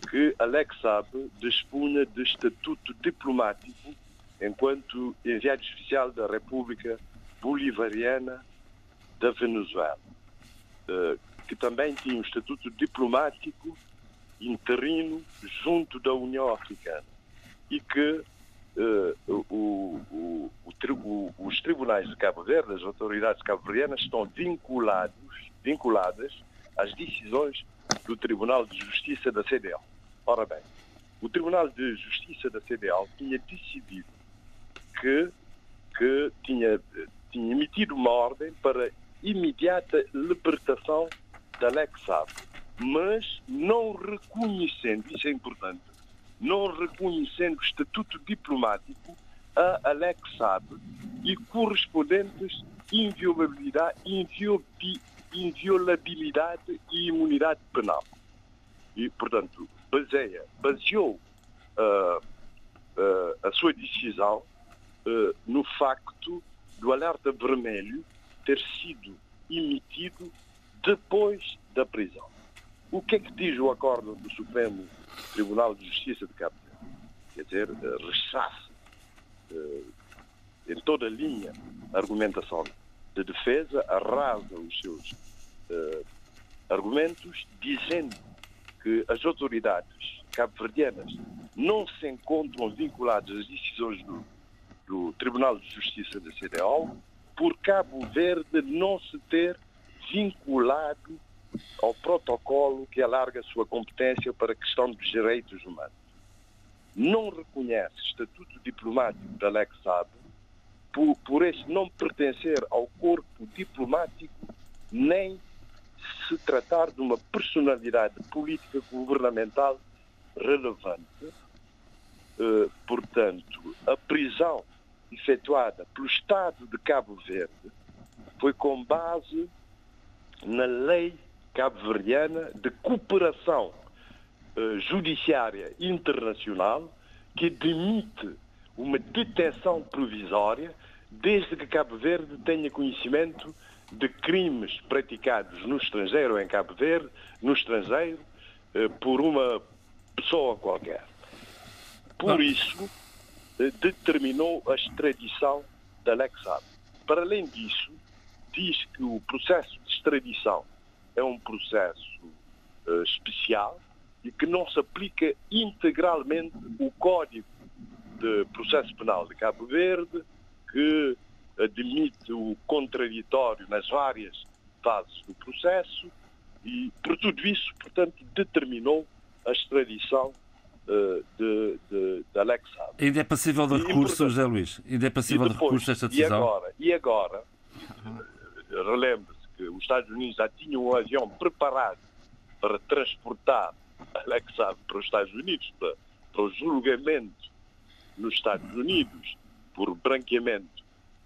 que Alex Saab dispunha de estatuto diplomático enquanto enviado especial da República Bolivariana da Venezuela, uh, que também tinha um estatuto diplomático interino junto da União Africana e que uh, o, o, o, os tribunais de Cabo Verde, as autoridades cabo-verdianas, estão vinculados, vinculadas às decisões do Tribunal de Justiça da CDL. Ora bem, o Tribunal de Justiça da CDL tinha decidido que, que tinha, tinha emitido uma ordem para imediata libertação da Saab, mas não reconhecendo, isso é importante, não reconhecendo estatuto diplomático a Alex Saab e correspondentes inviolabilidade, inviolabilidade e imunidade penal. E, portanto, baseia, baseou uh, uh, a sua decisão uh, no facto do alerta vermelho ter sido emitido depois da prisão. O que é que diz o acordo do Supremo Tribunal de Justiça de Cabo Verde? Quer dizer, eh, rechaça eh, em toda a linha a argumentação de defesa, arrasa os seus uh, argumentos, dizendo que as autoridades cabo-verdianas não se encontram vinculadas às decisões do, do Tribunal de Justiça da CDAO por Cabo Verde não se ter vinculado ao protocolo que alarga sua competência para a questão dos direitos humanos. Não reconhece estatuto diplomático da Saab por, por este não pertencer ao corpo diplomático nem se tratar de uma personalidade política governamental relevante. Uh, portanto, a prisão efetuada pelo Estado de Cabo Verde foi com base na lei cabo-verdiana de cooperação uh, judiciária internacional que demite uma detenção provisória desde que Cabo Verde tenha conhecimento de crimes praticados no estrangeiro, em Cabo Verde, no estrangeiro, uh, por uma pessoa qualquer. Por isso, uh, determinou a extradição da Alex Saab. Para além disso, diz que o processo de extradição é um processo uh, especial e que não se aplica integralmente o Código de Processo Penal de Cabo Verde, que admite o contraditório nas várias fases do processo e, por tudo isso, portanto, determinou a extradição uh, de, de, de Alex Saab. Ainda é passível de recurso, José Luís? Ainda é passível depois, de recurso esta decisão? E agora, e agora relembre-se que os Estados Unidos já tinham um avião preparado para transportar Alex Saab para os Estados Unidos, para, para o julgamento nos Estados Unidos por branqueamento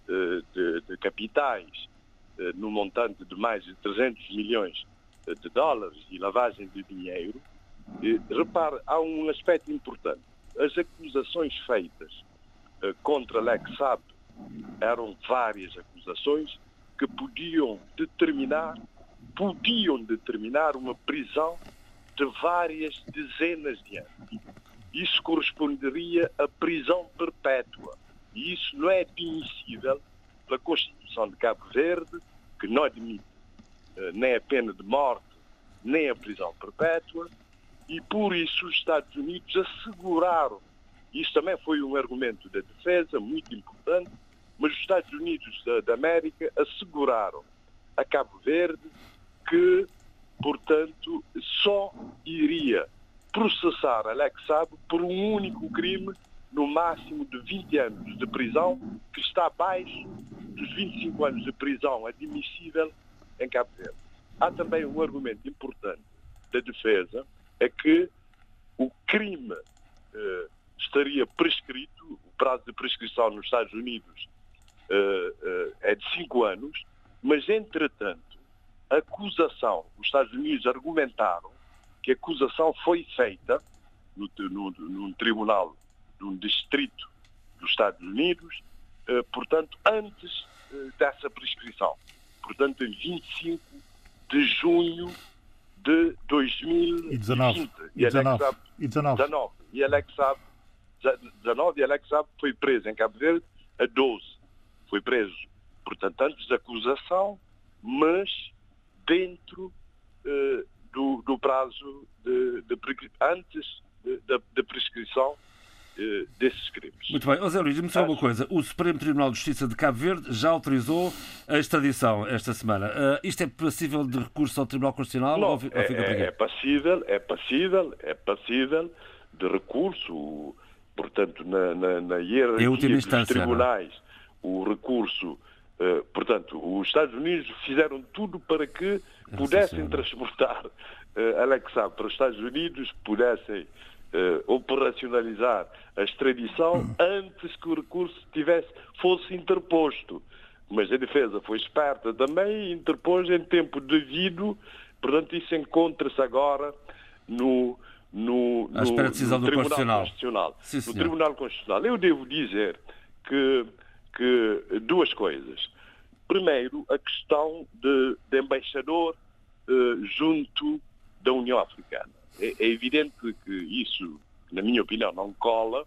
uh, de, de, capitais uh, no montante de mais de 300 milhões de dólares e lavagem de dinheiro, repare, há um aspecto importante. As acusações feitas contra Alex Saab eram várias acusações que podiam determinar, podiam determinar uma prisão de várias dezenas de anos. Isso corresponderia a prisão perpétua. E isso não é admissível pela Constituição de Cabo Verde, que não admite uh, nem a pena de morte, nem a prisão perpétua, e por isso os Estados Unidos asseguraram, isso também foi um argumento da defesa muito importante, mas os Estados Unidos da, América asseguraram a Cabo Verde que, portanto, só iria processar Alex Saab por um único crime, no máximo de 20 anos de prisão, que está abaixo dos 25 anos de prisão admissível em Cabo Verde. Há também um argumento importante da defesa, é que o crime eh, estaria prescrito, o prazo de prescrição nos Estados Unidos eh, eh, é de 5 anos, mas entretanto a acusação, os Estados Unidos argumentaram que a acusação foi feita no, no, num tribunal de um distrito dos Estados Unidos, eh, portanto, antes dessa prescrição. Portanto, em 25 de junho de 2019. E 19. E 19. 19. E Alex Saab, 19 e Alex Saab foi preso em Cabo Verde a 12. Foi preso, portanto, antes da acusação, mas dentro uh, do, do, prazo de, de antes da prescrição uh, desses crimes. Muito bem. José Luís, diz-me só uma coisa. O Supremo Tribunal de Justiça de Cabo Verde já autorizou a extradição esta semana. Uh, isto é passível de recurso ao Tribunal Constitucional? Não, ou, ou é, é, passível, é passível, é passível de recurso. Portanto, na, na, na hierarquia dos é? tribunais, não? O recurso Uh, portanto, os Estados Unidos fizeram tudo para que pudessem transportar uh, Alex Saab para os Estados Unidos, pudessem uh, operacionalizar a extradição hum. antes que o recurso tivesse, fosse interposto. Mas a defesa foi esperta também e interpôs em tempo devido, portanto isso encontra-se agora no, no, no, no Tribunal Constitucional. Constitucional. Sim, no Tribunal Constitucional. Eu devo dizer que que duas coisas. Primeiro, a questão de, de embaixador eh, junto da União Africana. É, é, evidente que isso, na minha opinião, não cola,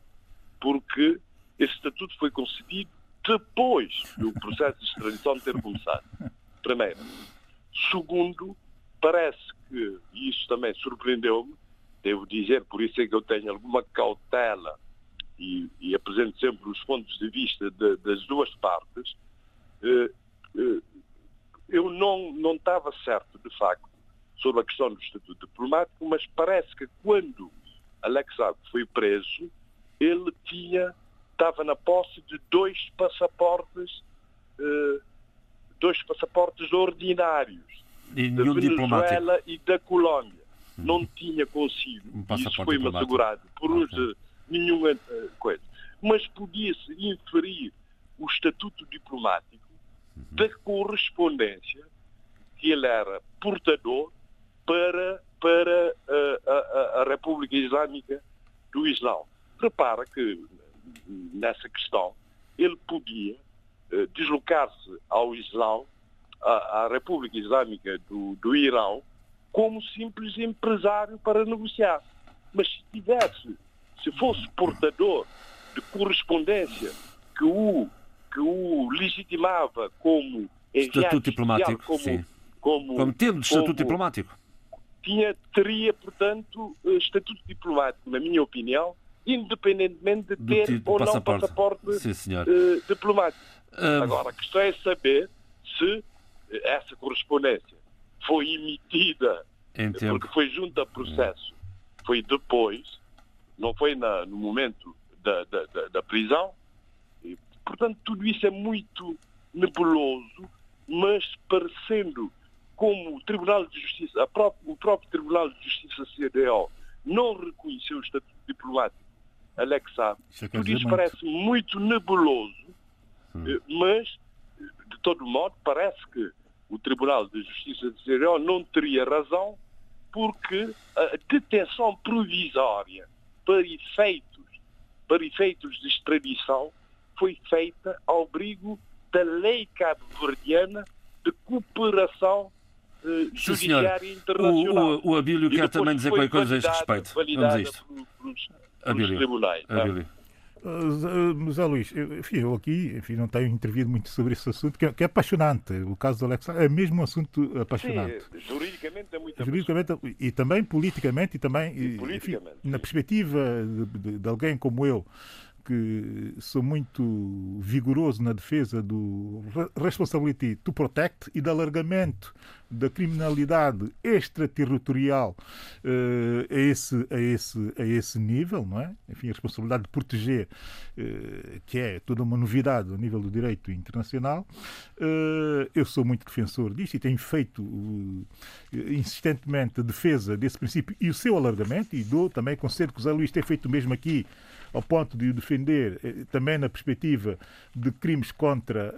porque esse estatuto foi concedido depois do processo de extradição ter começado. Primeiro. Segundo, parece que, e isso também surpreendeu-me, devo dizer, por isso é que eu tenho alguma cautela e, e apresento sempre os pontos de vista de, das duas partes, eh, eh, eu não, não estava certo, de facto, sobre a questão do Estatuto Diplomático, mas parece que quando Alex Saab foi preso, ele tinha, estava na posse de dois passaportes, eh, dois passaportes ordinários, e da Venezuela e da Colômbia. Hum. Não tinha consigo. Um Isso foi-me assegurado por uns nenhuma eh, coisa. Mas podia-se inferir o estatuto diplomático da correspondência que ele era portador para, para a, a, a República Islâmica do Islão. Repara que nessa questão ele podia uh, deslocar-se ao Islão, à, à República Islâmica do, do Irão, como simples empresário para negociar. Mas se tivesse se fosse portador de correspondência que o, que o legitimava como estatuto diplomático, como, sim. como, como tendo estatuto diplomático. Tinha, teria, portanto, eh, estatuto diplomático, na minha opinião, independentemente de ter tipo ou não passaporte, passaporte sim, uh, diplomático. Agora, a questão é saber se essa correspondência foi emitida em porque foi junto a processo, foi depois, não foi na, no momento da, da, da, prisão. E, portanto, tudo isso é muito nebuloso, mas parecendo como o Tribunal de Justiça, própria, o próprio Tribunal de Justiça CDO não reconheceu o estatuto diplomático Alex sabe, tudo isso parece muito nebuloso, hum. Eh, mas, de todo modo, parece que o Tribunal de Justiça de CDO não teria razão porque a detenção provisória para efeitos, para efeitos de extradição foi feita ao abrigo da lei cabo-verdiana de cooperação eh, judiciária Sim, internacional. O, o, o Abílio quer também dizer qualquer coisa a este respeito. Vamos a isto. Pelos, pelos tribunais. Tá? Abílio. Uh, Zé Luís, enfim, eu aqui enfim, não tenho intervido muito sobre esse assunto, que é, que é apaixonante. O caso do Alex é mesmo um assunto apaixonante. Sim, juridicamente é muito juridicamente, E também politicamente, e também e politicamente, enfim, na perspectiva de, de, de alguém como eu, que sou muito vigoroso na defesa do responsibility to protect e do alargamento da criminalidade extraterritorial uh, a, esse, a, esse, a esse nível, não é? Enfim, a responsabilidade de proteger, uh, que é toda uma novidade a nível do direito internacional. Uh, eu sou muito defensor disto e tenho feito insistentemente a defesa desse princípio e o seu alargamento, e dou também conselho que o Zé Luís tem feito mesmo aqui ao ponto de o defender também na perspectiva de crimes contra,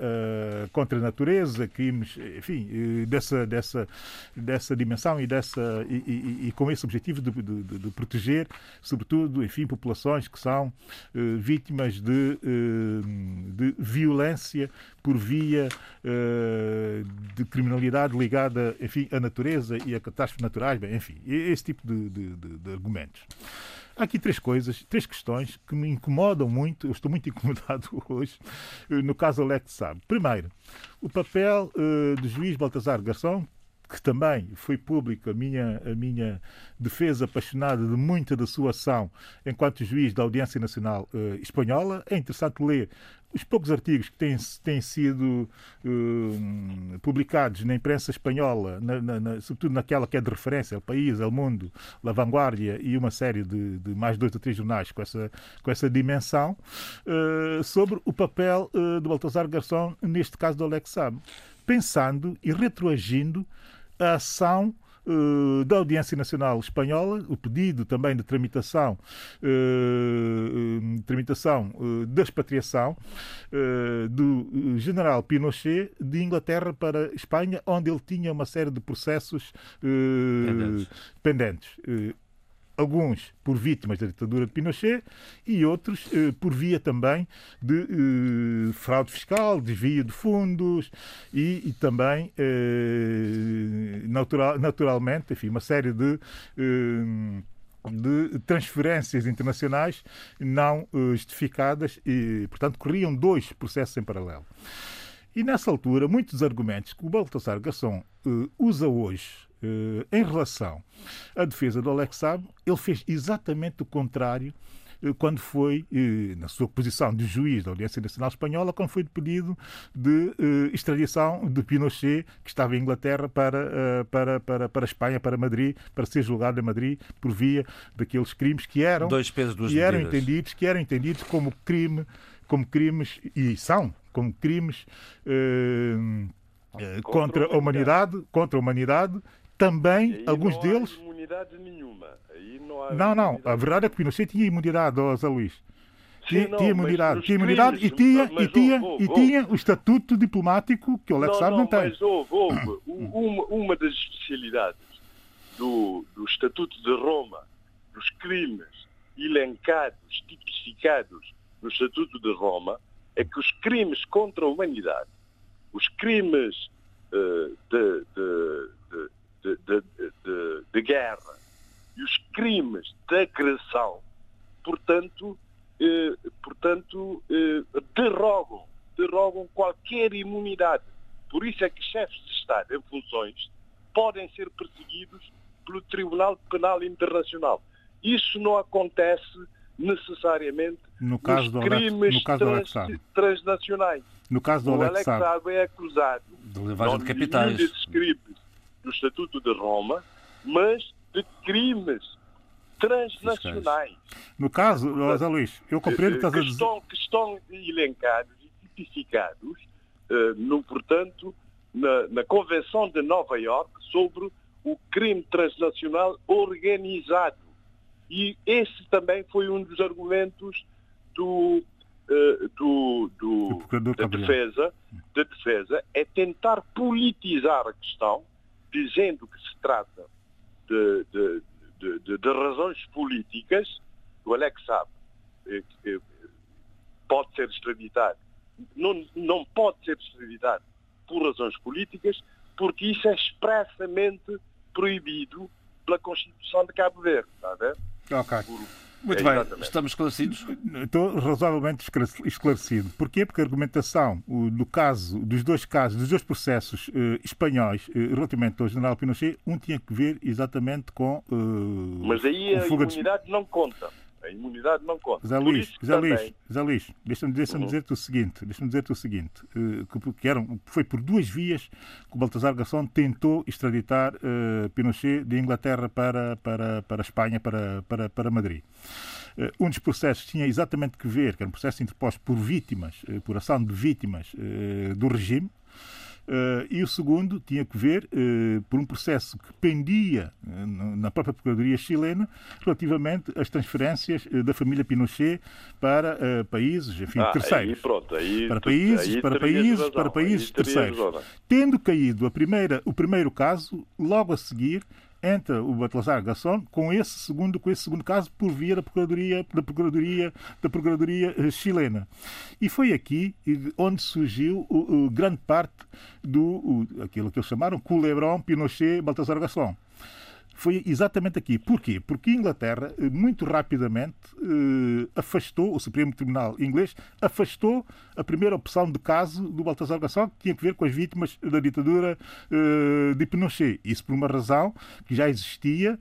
contra a natureza, crimes, enfim, eh, dessa, dessa, dessa dimensão e, dessa, e, e, e com esse objetivo de, de, de, proteger, sobretudo, enfim, populações que são uh, vítimas de, uh, de violência por via de criminalidade ligada, enfim, à natureza e a catástrofes naturais, bem, enfim, esse tipo de, de argumentos. Há aqui três coisas, três questões que me incomodam muito, eu estou muito incomodado hoje, no caso Alex Saab. Primeiro, o papel uh, do juiz Baltazar Garçom, que também foi público a minha, a minha defesa apaixonada de muita da sua ação enquanto juiz da Audiência Nacional uh, Espanhola. É interessante ler os poucos artigos que têm, têm sido uh, publicados na imprensa espanhola, na, na, na, sobretudo naquela que é de referência, El País, El Mundo, La Vanguardia e uma série de, de mais dois ou três jornais com essa, com essa dimensão, uh, sobre o papel uh, de Baltasar Garçom neste caso do Alex Saab, pensando e retroagindo a ação uh, da Audiência Nacional Espanhola, o pedido também de tramitação, uh, tramitação uh, da expatriação do general Pinochet de Inglaterra para Espanha, onde ele tinha uma série de processos pendentes. pendentes alguns por vítimas da ditadura de Pinochet e outros eh, por via também de eh, fraude fiscal, desvio de fundos e, e também, eh, natural, naturalmente, enfim, uma série de eh, de transferências internacionais não eh, justificadas e, portanto, corriam dois processos em paralelo. E nessa altura, muitos argumentos que o Baltasar Garçom uh, usa hoje em relação à defesa do Alex Saab, ele fez exatamente o contrário uh, quando foi, na sua posição de juiz da Audiência Nacional Espanhola, quando foi pedido de extradição de Pinochet, que estava em Inglaterra, para, para, para, para a Espanha, para Madrid, para ser julgado em Madrid por via daqueles crimes que eram, Dois pesos, duas que eram entendidos, que eram entendidos como crime, como crimes e são como crimes eh, contra, contra, a humanidade, contra a humanidade, também alguns não deles. Há imunidade nenhuma. Não, há não, não, a verdade é que Pinochet tinha imunidade, oh, Zé Luís. Tinha, tinha imunidade, tinha imunidade crimes, e tinha, mas, e, tinha, e tinha o estatuto diplomático que o Alex não, não, não tem. Mas houve, houve uma, uma das especialidades do, do Estatuto de Roma, dos crimes elencados, tipificados no Estatuto de Roma, é que os crimes contra a humanidade, os crimes uh, de, de, de, de, guerra e os crimes de agressão, portanto, eh, portanto eh, derrogam, derrogam qualquer imunidade. Por isso é que chefes de Estado em funções podem ser perseguidos pelo Tribunal Penal Internacional. Isso não acontece necessariamente no caso dos crimes no caso trans, transnacionais. No caso do o Alex Saab é acusado de lavagem de capitais desses crimes do Estatuto de Roma, mas de crimes transnacionais. No caso, José Luís, eu compreendo que que, dizer. estão, que estão elencados e tipificados, eh, no, portanto, na, na Convenção de Nova Iorque sobre o crime transnacional organizado. E esse também foi um dos argumentos do, eh, do, do- da, defesa, da defesa, é tentar politizar a questão, dizendo que se trata de, de- de- de- razões políticas. O Alex sabe eh, que eh, pode ser extraditado. Não, não pode ser extraditado por razões políticas, porque isso é expressamente proibido pela Constituição de Cabo Verde. Está a ver? Ok. Muito É, bem, exatamente. estamos esclarecidos. Estou razoavelmente esclarec- esclarecido. Porquê? Porque a argumentação do caso, dos dois casos, dos dois processos eh, espanhóis eh, relativamente ao general Pinochet, um tinha que ver exatamente com eh, Mas aí a fuga de- imunidade não conta. A imunidade não conta. Zé Luís, Zé Luís, também- Zé Luís, deixa-me deixa Uhum. dizer-te o seguinte, deixa-me dizer-te o seguinte, eh, que, que eram, foi por duas vias que o Baltasar Garzón tentou extraditar eh, Pinochet de Inglaterra para, para, para a Espanha, para, para, para Madrid. Eh, Um dos processos tinha exatamente que ver, que era um processo interposto por vítimas, por ação de vítimas do regime, eh, e o segundo tinha que ver eh, por um processo que pendia no- na própria Procuradoria chilena relativamente às transferências da família Pinochet para países, enfim, Ah, terceiros. Aí, pronto, aí para países, aí para países, razão, para países terceiros. razão. Tendo caído a primeira, o primeiro caso, logo a seguir entra o Baltasar Gasson com esse segundo, com esse segundo caso por via da Procuradoria, da Procuradoria, da Procuradoria eh, chilena. E foi aqui onde surgiu o, o grande parte do o, aquilo que eles chamaram Culebrão Pinochet Baltasar Gasson foi exatamente aqui. Porquê? Porque a Inglaterra, eh, muito rapidamente, eh, afastou, o Supremo Tribunal inglês afastou a primeira opção de caso do Baltasar Gassol, que tinha que ver com as vítimas da ditadura eh, de Pinochet. Isso por uma razão que já existia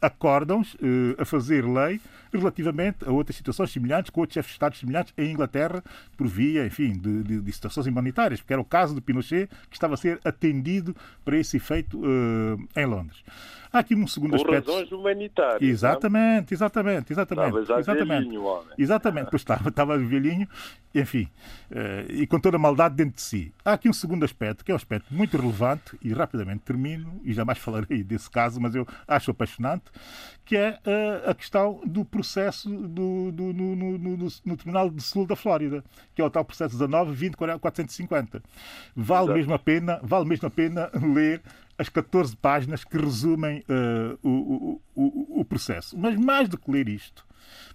acórdãos a fazer lei relativamente a outras situações semelhantes, com outros chefes de Estado semelhantes em Inglaterra, por via, enfim, de, de- de situações humanitárias, porque era o caso de Pinochet que estava a ser atendido para esse efeito eh, em Londres. Há aqui um segundo Por aspecto. razões humanitárias. não Exatamente, exatamente, exatamente. Estavas exatamente. velhinho, homem. Exatamente, pois estava, estava velhinho, enfim, eh, e com toda a maldade dentro de si. Há aqui um segundo aspecto, que é um aspecto muito relevante, e rapidamente termino, e jamais falarei desse caso, mas eu acho apaixonante, que é eh, a questão do processo do, do- no, no- no- no- no Tribunal do Sul da Flórida, que é o tal processo 19 20 450. Vale Exato. mesmo a pena, vale mesmo a pena ler as 14 páginas que resumem eh, o, o- o- processo. Mas mais do que ler isto,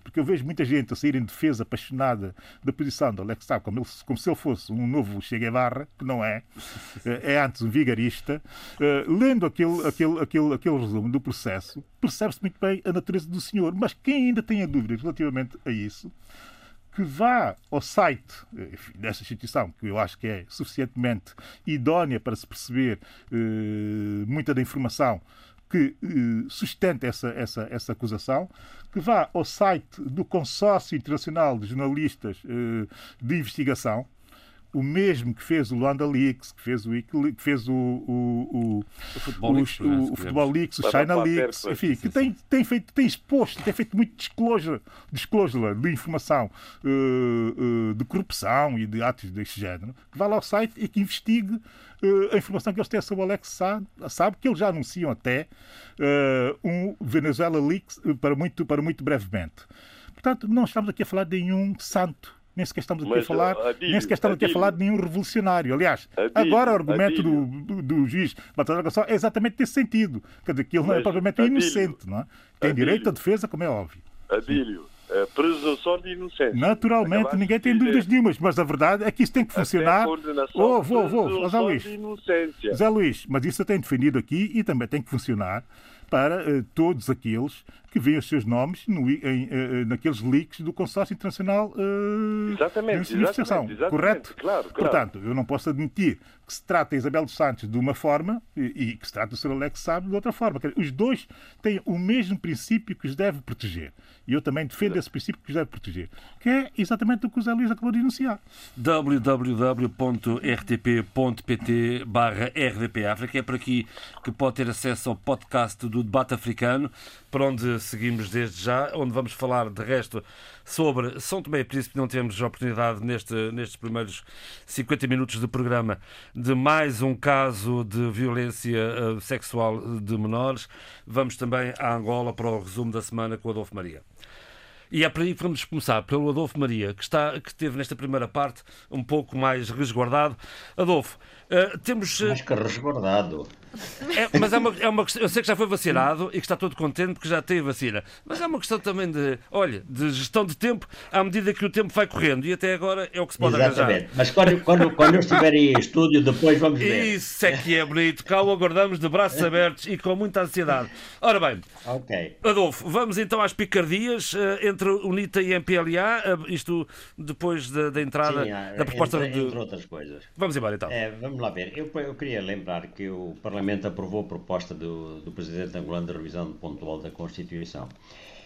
porque eu vejo muita gente a sair em defesa apaixonada da posição do Alex Saab, como, ele- como se ele fosse um novo Che Guevara, que não é, eh, é antes um vigarista. Eh, lendo aquele, aquele, aquele, aquele resumo do processo, percebe-se muito bem a natureza do senhor. Mas quem ainda tem a dúvida relativamente a isso, que vá ao site enfim, desta instituição, que eu acho que é suficientemente idónea para se perceber eh, muita da informação que eh, sustenta essa, essa, essa acusação, que vá ao site do Consórcio Internacional de Jornalistas eh, de Investigação, o mesmo que fez o Luanda Leaks, que fez o, que fez o, o, o, O Futebol o- Leaks, o-. Futebol Leaks, o China Leaks, enfim, sim, que sim. tem, tem, feito, tem exposto, tem feito muito disclosure, disclosure de informação eh, eh, de corrupção e de atos deste género, que vá lá ao site e que investigue eh, a informação que eles têm sobre o Alex Saab, sabe que eles já anunciam até um Venezuela Leaks para muito, para muito brevemente. Portanto, não estamos aqui a falar de nenhum santo. Nem sequer estamos aqui a falar, Adílio, nem sequer estamos aqui a falar de nenhum revolucionário. Aliás, Adílio, agora o argumento do, Adílio. do, do juiz Baltasar Gassol é exatamente nesse sentido. Quer dizer, que ele não é propriamente inocente, não é? Tem direito à defesa, como é óbvio. Adílio, a presunção de inocência. Naturalmente, Acabaste ninguém tem dúvidas nenhumas, mas a verdade é que isso tem que funcionar. Oh, vou, vou, José Luís. Zé Luís, mas isso eu tenho defendido aqui e também tem que funcionar para eh, todos aqueles que veem os seus nomes no, i- em, eh, eh, naqueles leaks do Consórcio Internacional eh, Exatamente, de Investigação. exatamente. Correto? Claro, claro. Portanto, eu não posso admitir que se trata a Isabel dos Santos de uma forma e, e que se trata o Sr. Alex Sabe de outra forma. Os dois têm o mesmo princípio que os deve proteger. E eu também defendo esse princípio que os deve proteger, que é exatamente o que o Zé Luís acabou de enunciar. www.rtp.pt barra rdpafrica. É por aqui que pode ter acesso ao podcast do debate africano, para onde seguimos desde já, onde vamos falar, de resto, sobre São Tomé e Príncipe. Não temos oportunidade neste, nestes primeiros 50 minutos de programa de mais um caso de violência uh, sexual de menores. Vamos também a Angola para o resumo da semana com Adolfo Maria. E é para aí que vamos começar, pelo Adolfo Maria, que, está, que esteve nesta primeira parte um pouco mais resguardado. Adolfo, uh, temos. Uh... Mais que resguardado. É, mas é uma, é uma questão. Eu sei que já foi vacinado e que está todo contente porque já tem vacina. Mas é uma questão também de, olha, de gestão de tempo à medida que o tempo vai correndo. E até agora é o que se pode Exatamente. arranjar. Mas quando, quando, quando eu estiver em estúdio, depois vamos ver. Isso é que é bonito. Cá o aguardamos de braços abertos e com muita ansiedade. Ora bem, Ok. Adolfo, vamos então às picardias eh, entre UNITA e MPLA, eh, isto depois da, da entrada Sim, da proposta entre, de. entre outras coisas. Vamos embora então. É, vamos lá ver. Eu, eu queria lembrar que o Parlamento aprovou a proposta do, do Presidente angolano de revisão pontual da Constituição.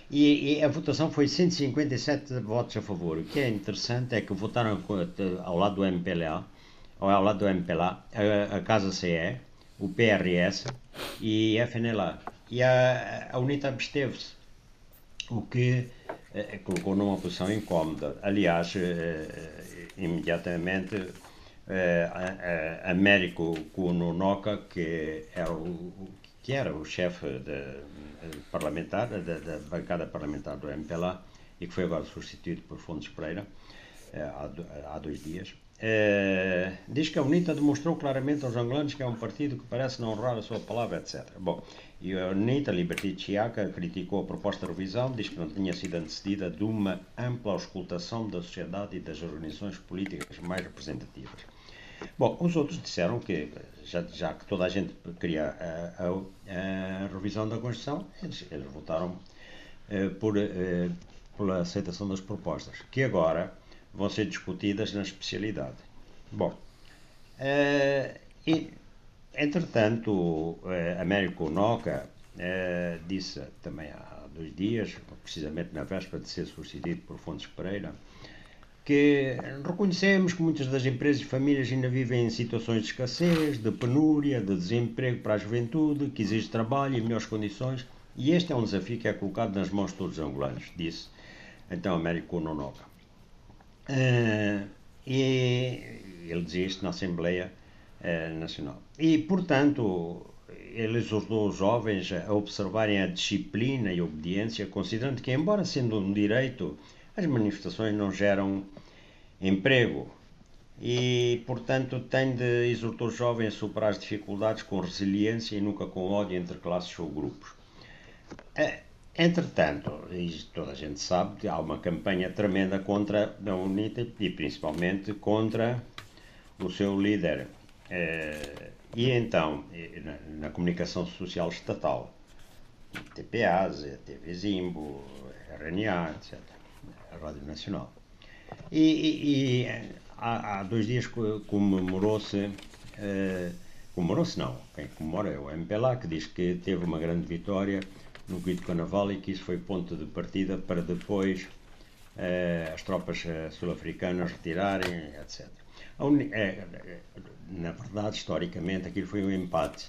E, e a votação foi 157 votos a favor. O que é interessante é que votaram ao lado do MPLA, ao lado do MPLA, a, a Casa CE, o PRS e a FNLA. E a, a UNITA absteve-se o que eh, colocou numa posição incómoda. Aliás, eh, eh, imediatamente, eh, a- Américo Kunonoka, que era o, que era o chefe eh, parlamentar, da, da bancada parlamentar do MPLA, e que foi agora substituído por Fontes Pereira, eh, há, há dois dias, eh, diz que a UNITA demonstrou claramente aos angolanos que é um partido que parece não honrar a sua palavra, etc. Bom, e a UNITA, Liberty Chiaca, criticou a proposta de revisão, diz que não tinha sido antecedida de uma ampla auscultação da sociedade e das organizações políticas mais representativas. Bom, os outros disseram que, já, já que toda a gente queria a, a- a revisão da Constituição, eles, eles votaram eh, por, eh, pela aceitação das propostas, que agora vão ser discutidas na especialidade. Bom, eh, e, entretanto, eh, Américo Noca eh, disse também há dois dias, precisamente na véspera de ser substituído por Fontes Pereira, que reconhecemos que muitas das empresas e famílias ainda vivem em situações de escassez, de penúria, de desemprego para a juventude, que exige trabalho e melhores condições, e este é um desafio que é colocado nas mãos de todos os angolanos, disse então Américo Nonoca. Eh, e ele dizia isto na Assembleia eh, Nacional. E, portanto, ele exortou os jovens a observarem a disciplina e a obediência, considerando que, embora sendo um direito, as manifestações não geram emprego. E, portanto, tem de exortar os jovens a superar as dificuldades com resiliência e nunca com ódio entre classes ou grupos. Eh, Entretanto, e toda a gente sabe há uma campanha tremenda contra a UNITA e principalmente contra o seu líder. Eh, E então, na comunicação social estatal, TPAs, TV Zimbo, RNA, etc., Rádio Nacional. E, e- e, há, há dois dias co- comemorou-se, eh, comemorou-se não, quem comemora é o MPLA, que diz que teve uma grande vitória no Guido Carnaval e que isso foi ponto de partida para depois eh, as tropas eh, sul-africanas retirarem, etc. Uni- na verdade, historicamente, aquilo foi um empate.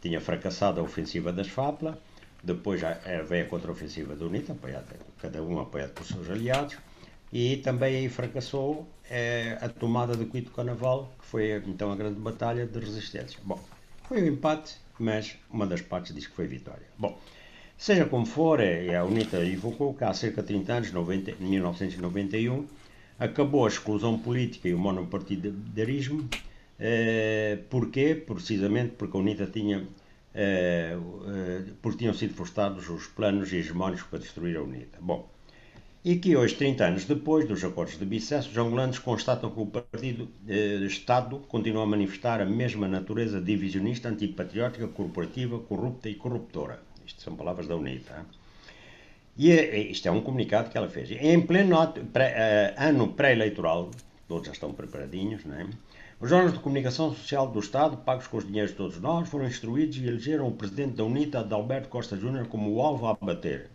Tinha fracassado a ofensiva das FAPLA, depois já eh, veio a contra-ofensiva da UNITA, apoiada, cada um apoiado por seus aliados, e também aí fracassou eh, a tomada de Quito Carnaval, que foi então a grande batalha de resistência. Bom, foi um empate, mas uma das partes diz que foi vitória. Bom, seja como for, eh, a UNITA evocou que há cerca de 30 anos, 90, em 1991, acabou a exclusão política e o monopartidarismo. Eh, porquê? Precisamente porque a UNITA tinha, eh, eh, porque tinham sido frustrados os planos hegemónicos para destruir a UNITA. Bom, e que hoje, 30 anos depois dos acordos de Bicesse, os angolanos constatam que o Partido eh, Estado continua a manifestar a mesma natureza divisionista, antipatriótica, corporativa, corrupta e corruptora. Isto são palavras da UNITA. E é- isto é um comunicado que ela fez. Em pleno eh, ano pré-eleitoral, todos já estão preparadinhos, não é? Os órgãos de comunicação social do Estado, pagos com os dinheiros de todos nós, foram instruídos e elegeram o presidente da UNITA, Adalberto Costa Júnior, como o alvo a abater.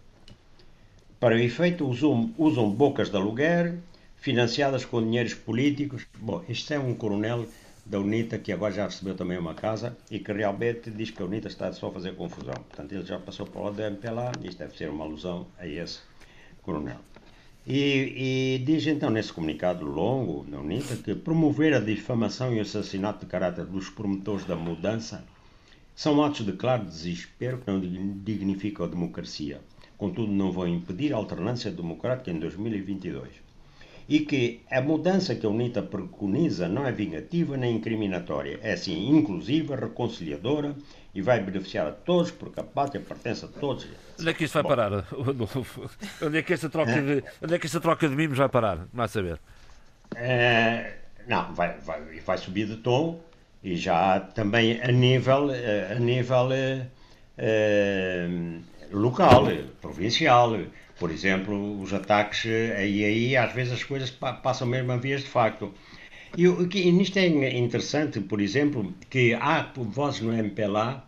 Para o efeito, usam, usam bocas de aluguer, financiadas com dinheiros políticos. Bom, isto é um coronel da UNITA, que agora já recebeu também uma casa e que realmente diz que a UNITA está só a fazer confusão. Portanto, ele já passou para o lado MPLA, isto deve ser uma alusão a esse coronel. E, e, diz então nesse comunicado longo da UNITA que promover a difamação e o assassinato de caráter dos promotores da mudança são atos de claro desespero que não dignificam a democracia. Contudo, não vão impedir a alternância democrática em 2022 e que a mudança que a UNITA preconiza não é vingativa nem incriminatória, é sim inclusiva, reconciliadora e vai beneficiar a todos, porque a pátria pertence a todos. Onde é que isto vai Bom. parar? Onde é que esta troca de, onde é que esta troca de mimos vai parar? Não a saber. É, não, vai, vai, vai subir de tom e já também a nível, a nível é, local, provincial por exemplo, os ataques, aí, aí às vezes as coisas passam mesmo a vias de facto. E, e nisto é interessante, por exemplo, que há vozes no MPLA,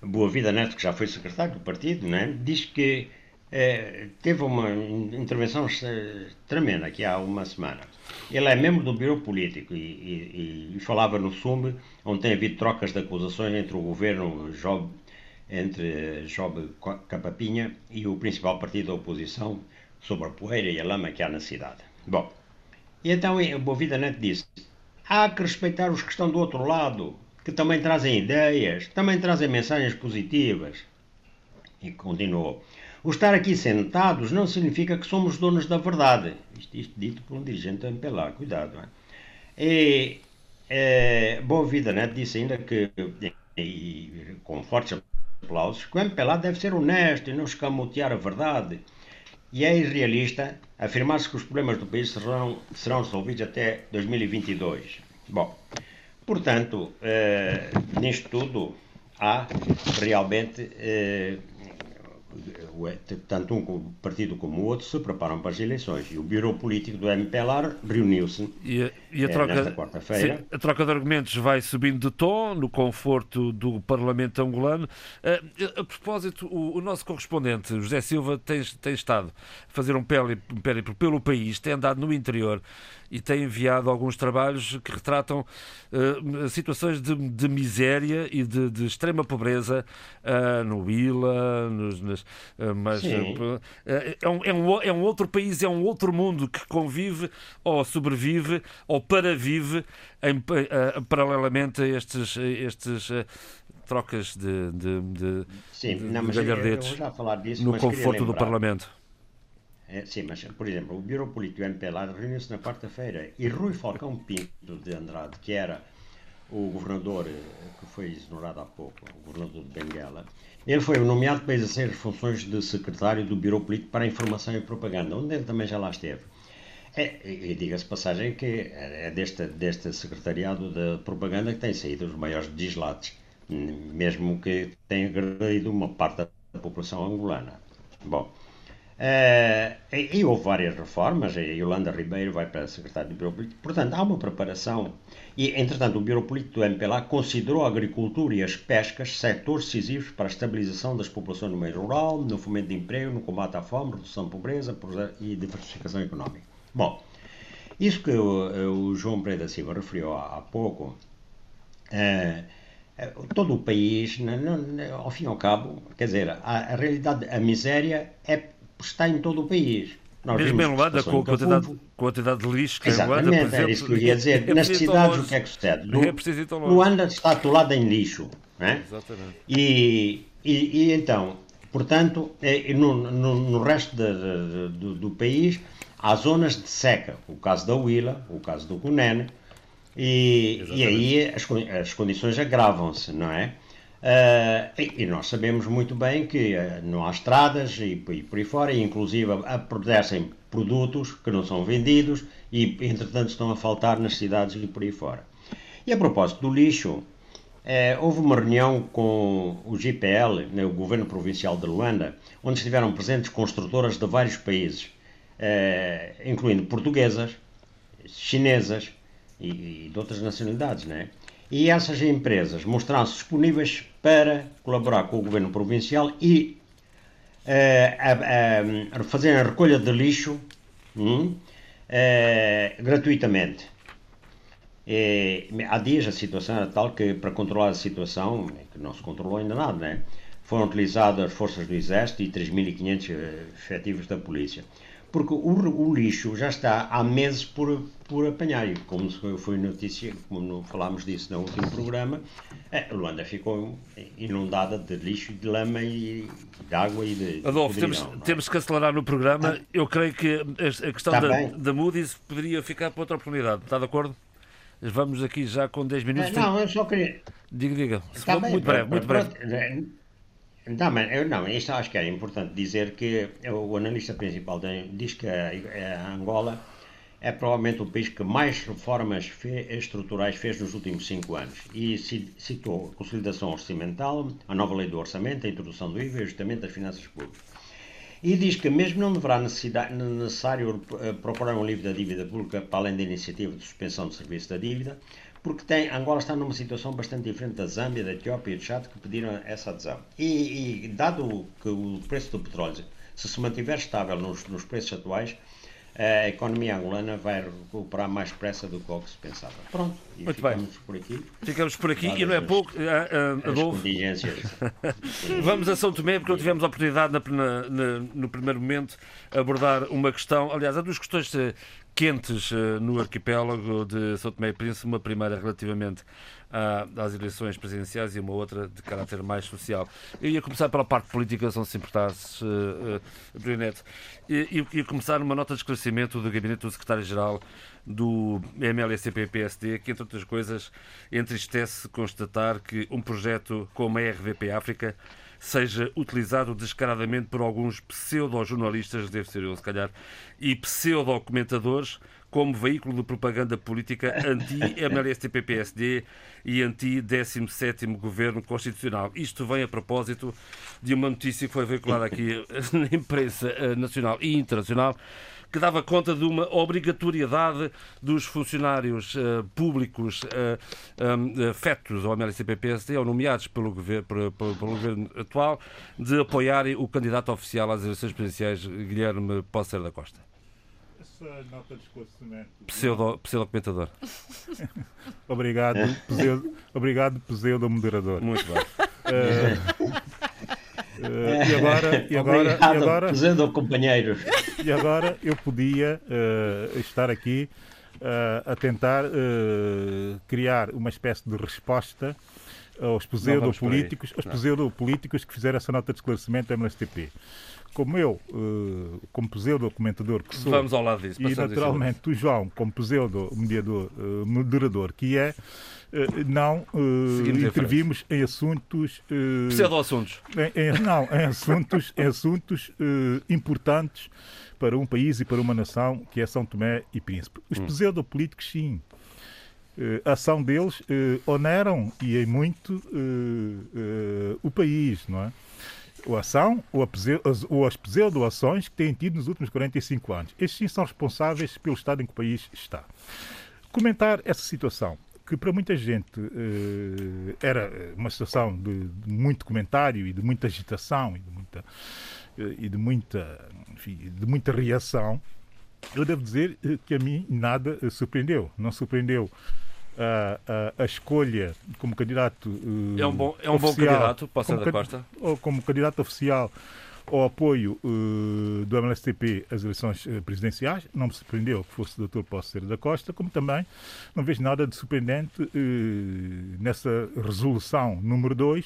Boa Vida Neto, que já foi secretário do partido, né, diz que eh, teve uma intervenção tremenda aqui há uma semana. Ele é membro do Bureau Político e, e, e falava no SUME, onde tem havido trocas de acusações entre o governo Job entre Job Capapinha e o principal partido da oposição sobre a poeira e a lama que há na cidade. Bom, e então o Bovida Neto disse: há que respeitar os que estão do outro lado, que também trazem ideias, também trazem mensagens positivas. E continuou: o estar aqui sentados não significa que somos donos da verdade. Isto, isto dito por um dirigente MPLA, cuidado. É? E é, Boa Vida Neto disse ainda que, e, com fortes aplausos, que o MPLA deve ser honesto e não escamotear a verdade. E é irrealista afirmar-se que os problemas do país serão, serão resolvidos até 2022. Bom, portanto, eh, nisto tudo há realmente eh, tanto um partido como o outro se preparam para as eleições e o Bureau Político do MPLA reuniu-se e, e a eh, troca, nesta quarta-feira. A troca de argumentos vai subindo de tom no conforto do Parlamento angolano. A, eh, a propósito, o, o, nosso correspondente José Silva tem, tem estado a fazer um périplo pelo país, tem andado no interior e tem enviado alguns trabalhos que retratam uh, situações de, de, miséria e de, de extrema pobreza uh, no Ila, nos, nas, uh, mas é, um, é, um, é um outro país, é um outro mundo que convive ou sobrevive ou paravive em, paralelamente a estes, estes trocas de, de, de, Sim, não, mas galhardetes disso, no conforto do Parlamento. É, sim, mas, por exemplo, o Bureau Político MPLA reuniu-se na quarta-feira e Rui Falcão Pinto de Andrade, que era o governador eh, que foi exonerado há pouco, o governador de Benguela, ele foi nomeado para exercer as funções de secretário do Bureau Político para a Informação e Propaganda, onde ele também já lá esteve. É, e diga-se passagem que é deste, deste secretariado de propaganda que têm saído os maiores dislates, mesmo que tenha agredido uma parte da população angolana. Bom, Uh, e, e, houve várias reformas, a Yolanda Ribeiro vai para a Secretaria do Bureau Político. Portanto, há uma preparação. E, entretanto, o Bureau Político do MPLA considerou a agricultura e as pescas setores decisivos para a estabilização das populações no meio rural, no fomento de emprego, no combate à fome, redução da pobreza e diversificação económica. Bom, isso que o, o João Pereira Silva referiu há, há pouco, uh, todo o país, não, não, ao fim e ao cabo, quer dizer, a, a realidade, a miséria é está em todo o país. Nós Mesmo em Luanda, com a quantidade, quantidade de lixo que Exatamente, em Luanda, exemplo, era isso que eu ia dizer. É Nas cidades, o que é que sucede? Lu, é Luanda está atolada em lixo. É? Exatamente. E, e, e, então, portanto, é, no, no, no, resto de, de, do, do, país, há zonas de seca. O caso da Huila, o caso do Cunene, e, e aí as, as condições agravam-se, não é? E, e, nós sabemos muito bem que uh, não há estradas e, e, por aí fora, e inclusive apodrecem produtos que não são vendidos e, entretanto, estão a faltar nas cidades e por aí fora. E a propósito do lixo, uh, houve uma reunião com o GPL, né, o Governo Provincial de Luanda, onde estiveram presentes construtoras de vários países, incluindo portuguesas, chinesas e, e de outras nacionalidades, né? E essas empresas mostraram-se disponíveis para colaborar com o governo provincial e uh, a, a fazerem a recolha de lixo uh, gratuitamente. E, há dias a situação era tal que, para controlar a situação, que não se controlou ainda nada, né? foram utilizadas forças do Exército e 3.500 efetivos da Polícia porque o, o, lixo já está há meses por, por apanhar. E como foi notícia, como falámos disso no último programa, a Luanda ficou inundada de lixo, de lama e de água e de. Adolfo, temos, é? temos que acelerar no programa. Ah, Eu creio que a questão da, da Moody's poderia ficar para outra oportunidade. Está de acordo? Vamos aqui já com 10 minutos. Não, eu só queria. Diga, diga. Muito breve, muito breve. Não, mas não, isto acho que era importante dizer que o analista principal diz que a, Angola é provavelmente o país que mais reformas estruturais fez nos últimos cinco anos e citou a consolidação orçamental, a nova lei do orçamento, a introdução do IVA e o ajustamento das finanças públicas. E diz que mesmo não deverá necessário eh, procurar um livro da dívida pública para além da iniciativa de suspensão do serviço da dívida, porque tem, Angola está numa situação bastante diferente da Zâmbia, da Etiópia e do Chad, que pediram essa adesão. E, e, dado que o preço do petróleo se se mantiver estável nos, nos preços atuais, a economia angolana vai recuperar mais depressa do que o que se pensava. Pronto, e Muito ficamos bem. por aqui. Ficamos por aqui e não é as, pouco. Uh, uh, contingências. Vamos a São Tomé, porque não tivemos a oportunidade na, na, no primeiro momento abordar uma questão. Aliás, há duas questões quentes uh, no arquipélago de São Tomé e Príncipe, uma primeira relativamente às eleições presidenciais e uma outra de caráter mais social. Eu ia começar pela parte política, se não se importasse, uh, uh, Neto. E ia começar numa nota de esclarecimento do gabinete do secretário-geral do MLSTP-PSD, que, entre outras coisas, entristece constatar que um projeto como a RVP África seja utilizado descaradamente por alguns pseudo-jornalistas, deve ser eu se calhar, e pseudo-comentadores como veículo de propaganda política anti-MLSTP-PSD e anti-17º Governo Constitucional. Isto vem a propósito de uma notícia que foi veiculada aqui na imprensa eh, nacional e internacional que dava conta de uma obrigatoriedade dos funcionários uh, públicos uh, um, afetos ao MLCP-PSD ou nomeados pelo governo, pelo governo atual de apoiarem o candidato oficial às eleições presidenciais, Guilherme Pócer da Costa. Essa nota de esclarecimento. Pseudo, pseudo obrigado, pseudo, obrigado, pseudo moderador. Muito bem. Uh, Uh, e agora, e agora, Obrigado, e agora, presente companheiro. E agora eu podia uh, estar aqui uh, a tentar criar uma espécie de resposta aos pseudopolíticos, aos pseudopolíticos que fizeram essa nota de esclarecimento da MSTP. Como eu, como pseudo-comentador que sou, Vamos ao lado disso, e naturalmente o João, como pseudo-mediador, moderador que é, eh, não uh, intervimos em assuntos. Uh, Pseudo-assuntos. Não, em assuntos, em assuntos uh, importantes para um país e para uma nação, que é São Tomé e Príncipe. Os hum. pseudopolíticos, sim. Uh, a ação deles uh, oneram e em muito uh, o país, não é? Ou ação ou, as, pseudo-ações que têm tido nos últimos 45 anos. Estes sim são responsáveis pelo estado em que o país está. Comentar essa situação que para muita gente uh, era uma situação de, de, muito comentário e de muita agitação e de muita, uh, e de muita, enfim, de muita reação, eu devo dizer uh, que a mim nada surpreendeu. Não surpreendeu a, a, a, escolha como candidato. é um bom, é um oficial, bom candidato, Passa da Costa. Ou como candidato oficial ao apoio uh, do MLSTP às eleições uh, presidenciais. Não me surpreendeu que fosse o Dr. Pócer da Costa, como também não vejo nada de surpreendente uh, nessa resolução número 2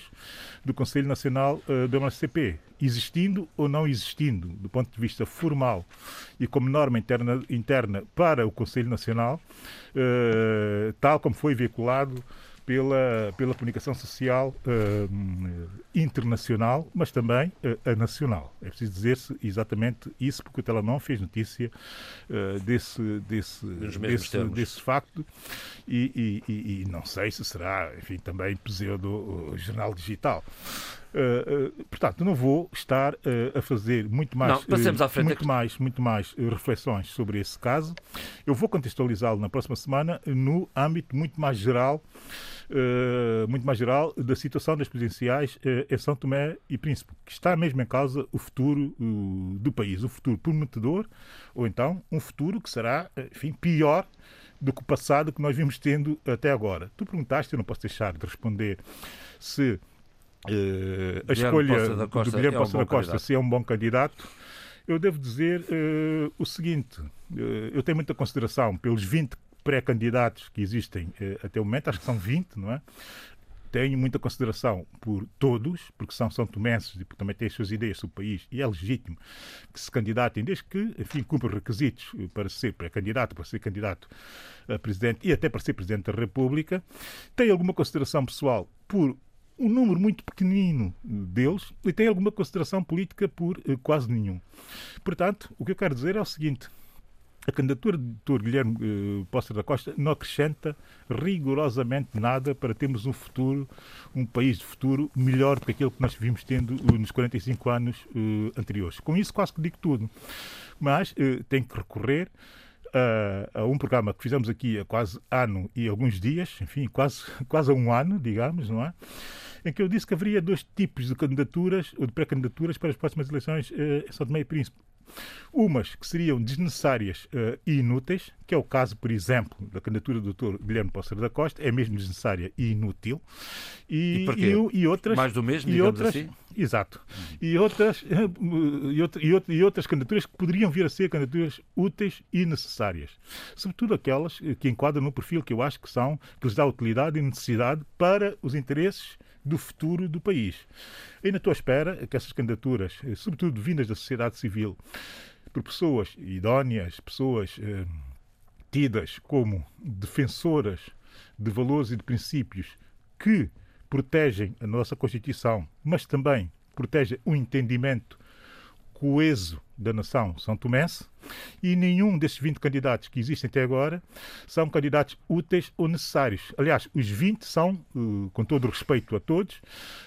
do Conselho Nacional do MLSTP, existindo ou não existindo, do ponto de vista formal e como norma interna, interna para o Conselho Nacional, tal como foi veiculado pela, pela comunicação social uh, internacional, mas também uh, a nacional. É preciso dizer-se exatamente isso, porque o Telenor fez notícia uh, desse, desse, desse, desse, facto e, e, e, não sei se será, enfim, também pseudo-jornal digital. Uh, uh, portanto, não vou estar uh, a fazer muito mais, não, muito mais, muito mais reflexões sobre esse caso. Eu vou contextualizá-lo na próxima semana no âmbito muito mais geral muito mais geral da situação das presidenciais em São Tomé e Príncipe, que está mesmo em causa o futuro do país, o futuro prometedor, ou então um futuro que será, enfim, pior do que o passado que nós vimos tendo até agora. Tu perguntaste, eu não posso deixar de responder se uh, a escolha do Guilherme Costa é um da Costa se é um bom candidato. Eu devo dizer uh, o seguinte: uh, eu tenho muita consideração pelos 20 pré-candidatos que existem até o momento, acho que são 20, não é? tenho muita consideração por todos, porque são são tomenses e porque também têm as suas ideias sobre o país e é legítimo que se candidatem, desde que, enfim, cumpram requisitos para ser pré-candidato, para ser candidato a presidente e até para ser presidente da República. Tenho alguma consideração pessoal por um número muito pequenino deles e tenho alguma consideração política por eh, quase nenhum. Portanto, o que eu quero dizer é o seguinte: a candidatura do Dr. Guilherme Poça da Costa não acrescenta rigorosamente nada para termos um futuro, um país de futuro melhor do que aquele que nós vimos tendo uh, nos 45 anos uh, anteriores. Com isso, quase que digo tudo. Mas uh, tem que recorrer a, um programa que fizemos aqui há quase ano e alguns dias, enfim, quase, quase um ano, digamos, não é? Em que eu disse que haveria dois tipos de candidaturas, ou de pré-candidaturas para as próximas eleições em São Tomé e Príncipe Umas que seriam desnecessárias uh, e inúteis, que é o caso, por exemplo, da candidatura do Dr. Guilherme Póssaro da Costa, é mesmo desnecessária e inútil. E, e, e, e outras. Mais do mesmo, e outras, assim? Exato. E outras, e, outra, e, outras candidaturas que poderiam vir a ser candidaturas úteis e necessárias. Sobretudo aquelas que enquadram no perfil que eu acho que são, que lhes dá utilidade e necessidade para os interesses do futuro do país. Ainda estou à espera que essas candidaturas, eh, sobretudo vindas da sociedade civil, por pessoas idóneas, pessoas eh, tidas como defensoras de valores e de princípios que protegem a nossa Constituição, mas também protegem o entendimento coeso da nação são tomense e nenhum desses 20 candidatos que existem até agora são candidatos úteis ou necessários. Aliás, os 20 são, uh, com todo o respeito a todos,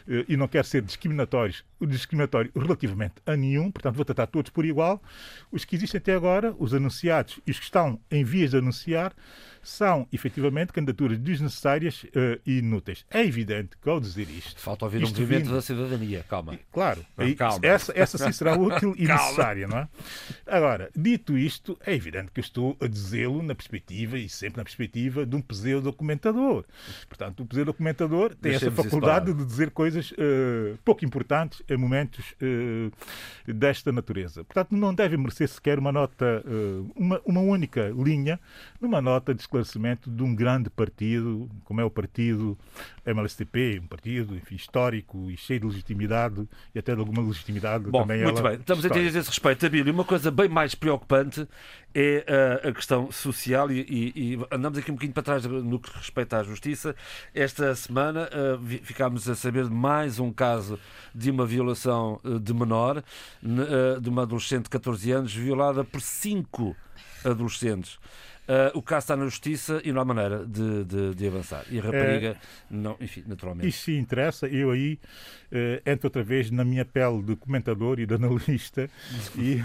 uh, e não quero ser discriminatórios, discriminatório relativamente a nenhum, portanto vou tratar todos por igual. Os que existem até agora, os anunciados e os que estão em vias de anunciar, são efetivamente candidaturas desnecessárias uh, e inúteis. É evidente que ao dizer isto. Falta ouvir isto um movimento vindo, da cidadania, calma. Claro, não, calma. Essa, essa sim será útil e necessária, não é? Agora, dito isto, é evidente que eu estou a dizê-lo na perspectiva e sempre na perspectiva de um pseudo-documentador. Portanto, o pseudo-documentador tem essa faculdade de dizer coisas uh, pouco importantes em momentos uh, desta natureza. Portanto, não deve merecer sequer uma nota, uma, uma única linha numa nota de esclarecimento de um grande partido, como é o partido MLSTP, um partido enfim, histórico e cheio de legitimidade e até de alguma legitimidade Bom, também. Muito bem, estamos histórica. a ter esse respeito, Abílio. Uma coisa bem mais preocupante é a, uh, a questão social e, e, e, andamos aqui um bocadinho para trás no que respeita à justiça. Esta semana uh, ficámos a saber de mais um caso de uma violação uh, de menor, de uma adolescente de 14 anos, violada por cinco adolescentes. Uh, o caso está na justiça e não há maneira de, de, de avançar. E a rapariga, é, não, enfim, naturalmente. Isso sim interessa. Eu aí uh, entro outra vez na minha pele de comentador e de analista e,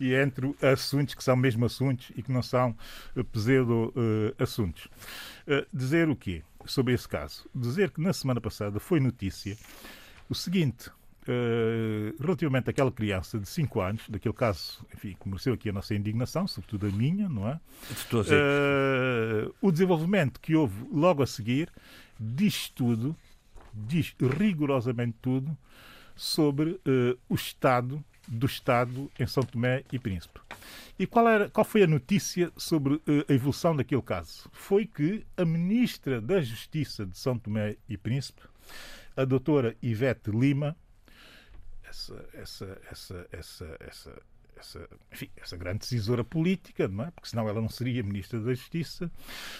e entro assuntos que são mesmo assuntos e que não são uh, pseudo-assuntos. Uh, dizer o quê sobre esse caso? Dizer que na semana passada foi notícia o seguinte Uh, relativamente àquela criança de 5 anos, daquele caso, enfim, que mereceu aqui a nossa indignação, sobretudo a minha, não é? Uh, o desenvolvimento que houve logo a seguir diz tudo, diz rigorosamente tudo sobre uh, o estado do Estado em São Tomé e Príncipe. E qual, era, qual foi a notícia sobre a evolução daquele caso? Foi que a Ministra da Justiça de São Tomé e Príncipe, a doutora Ivete Lima, essa, essa, essa, essa, essa, essa, enfim, essa grande decisora política, não é? porque senão ela não seria Ministra da Justiça,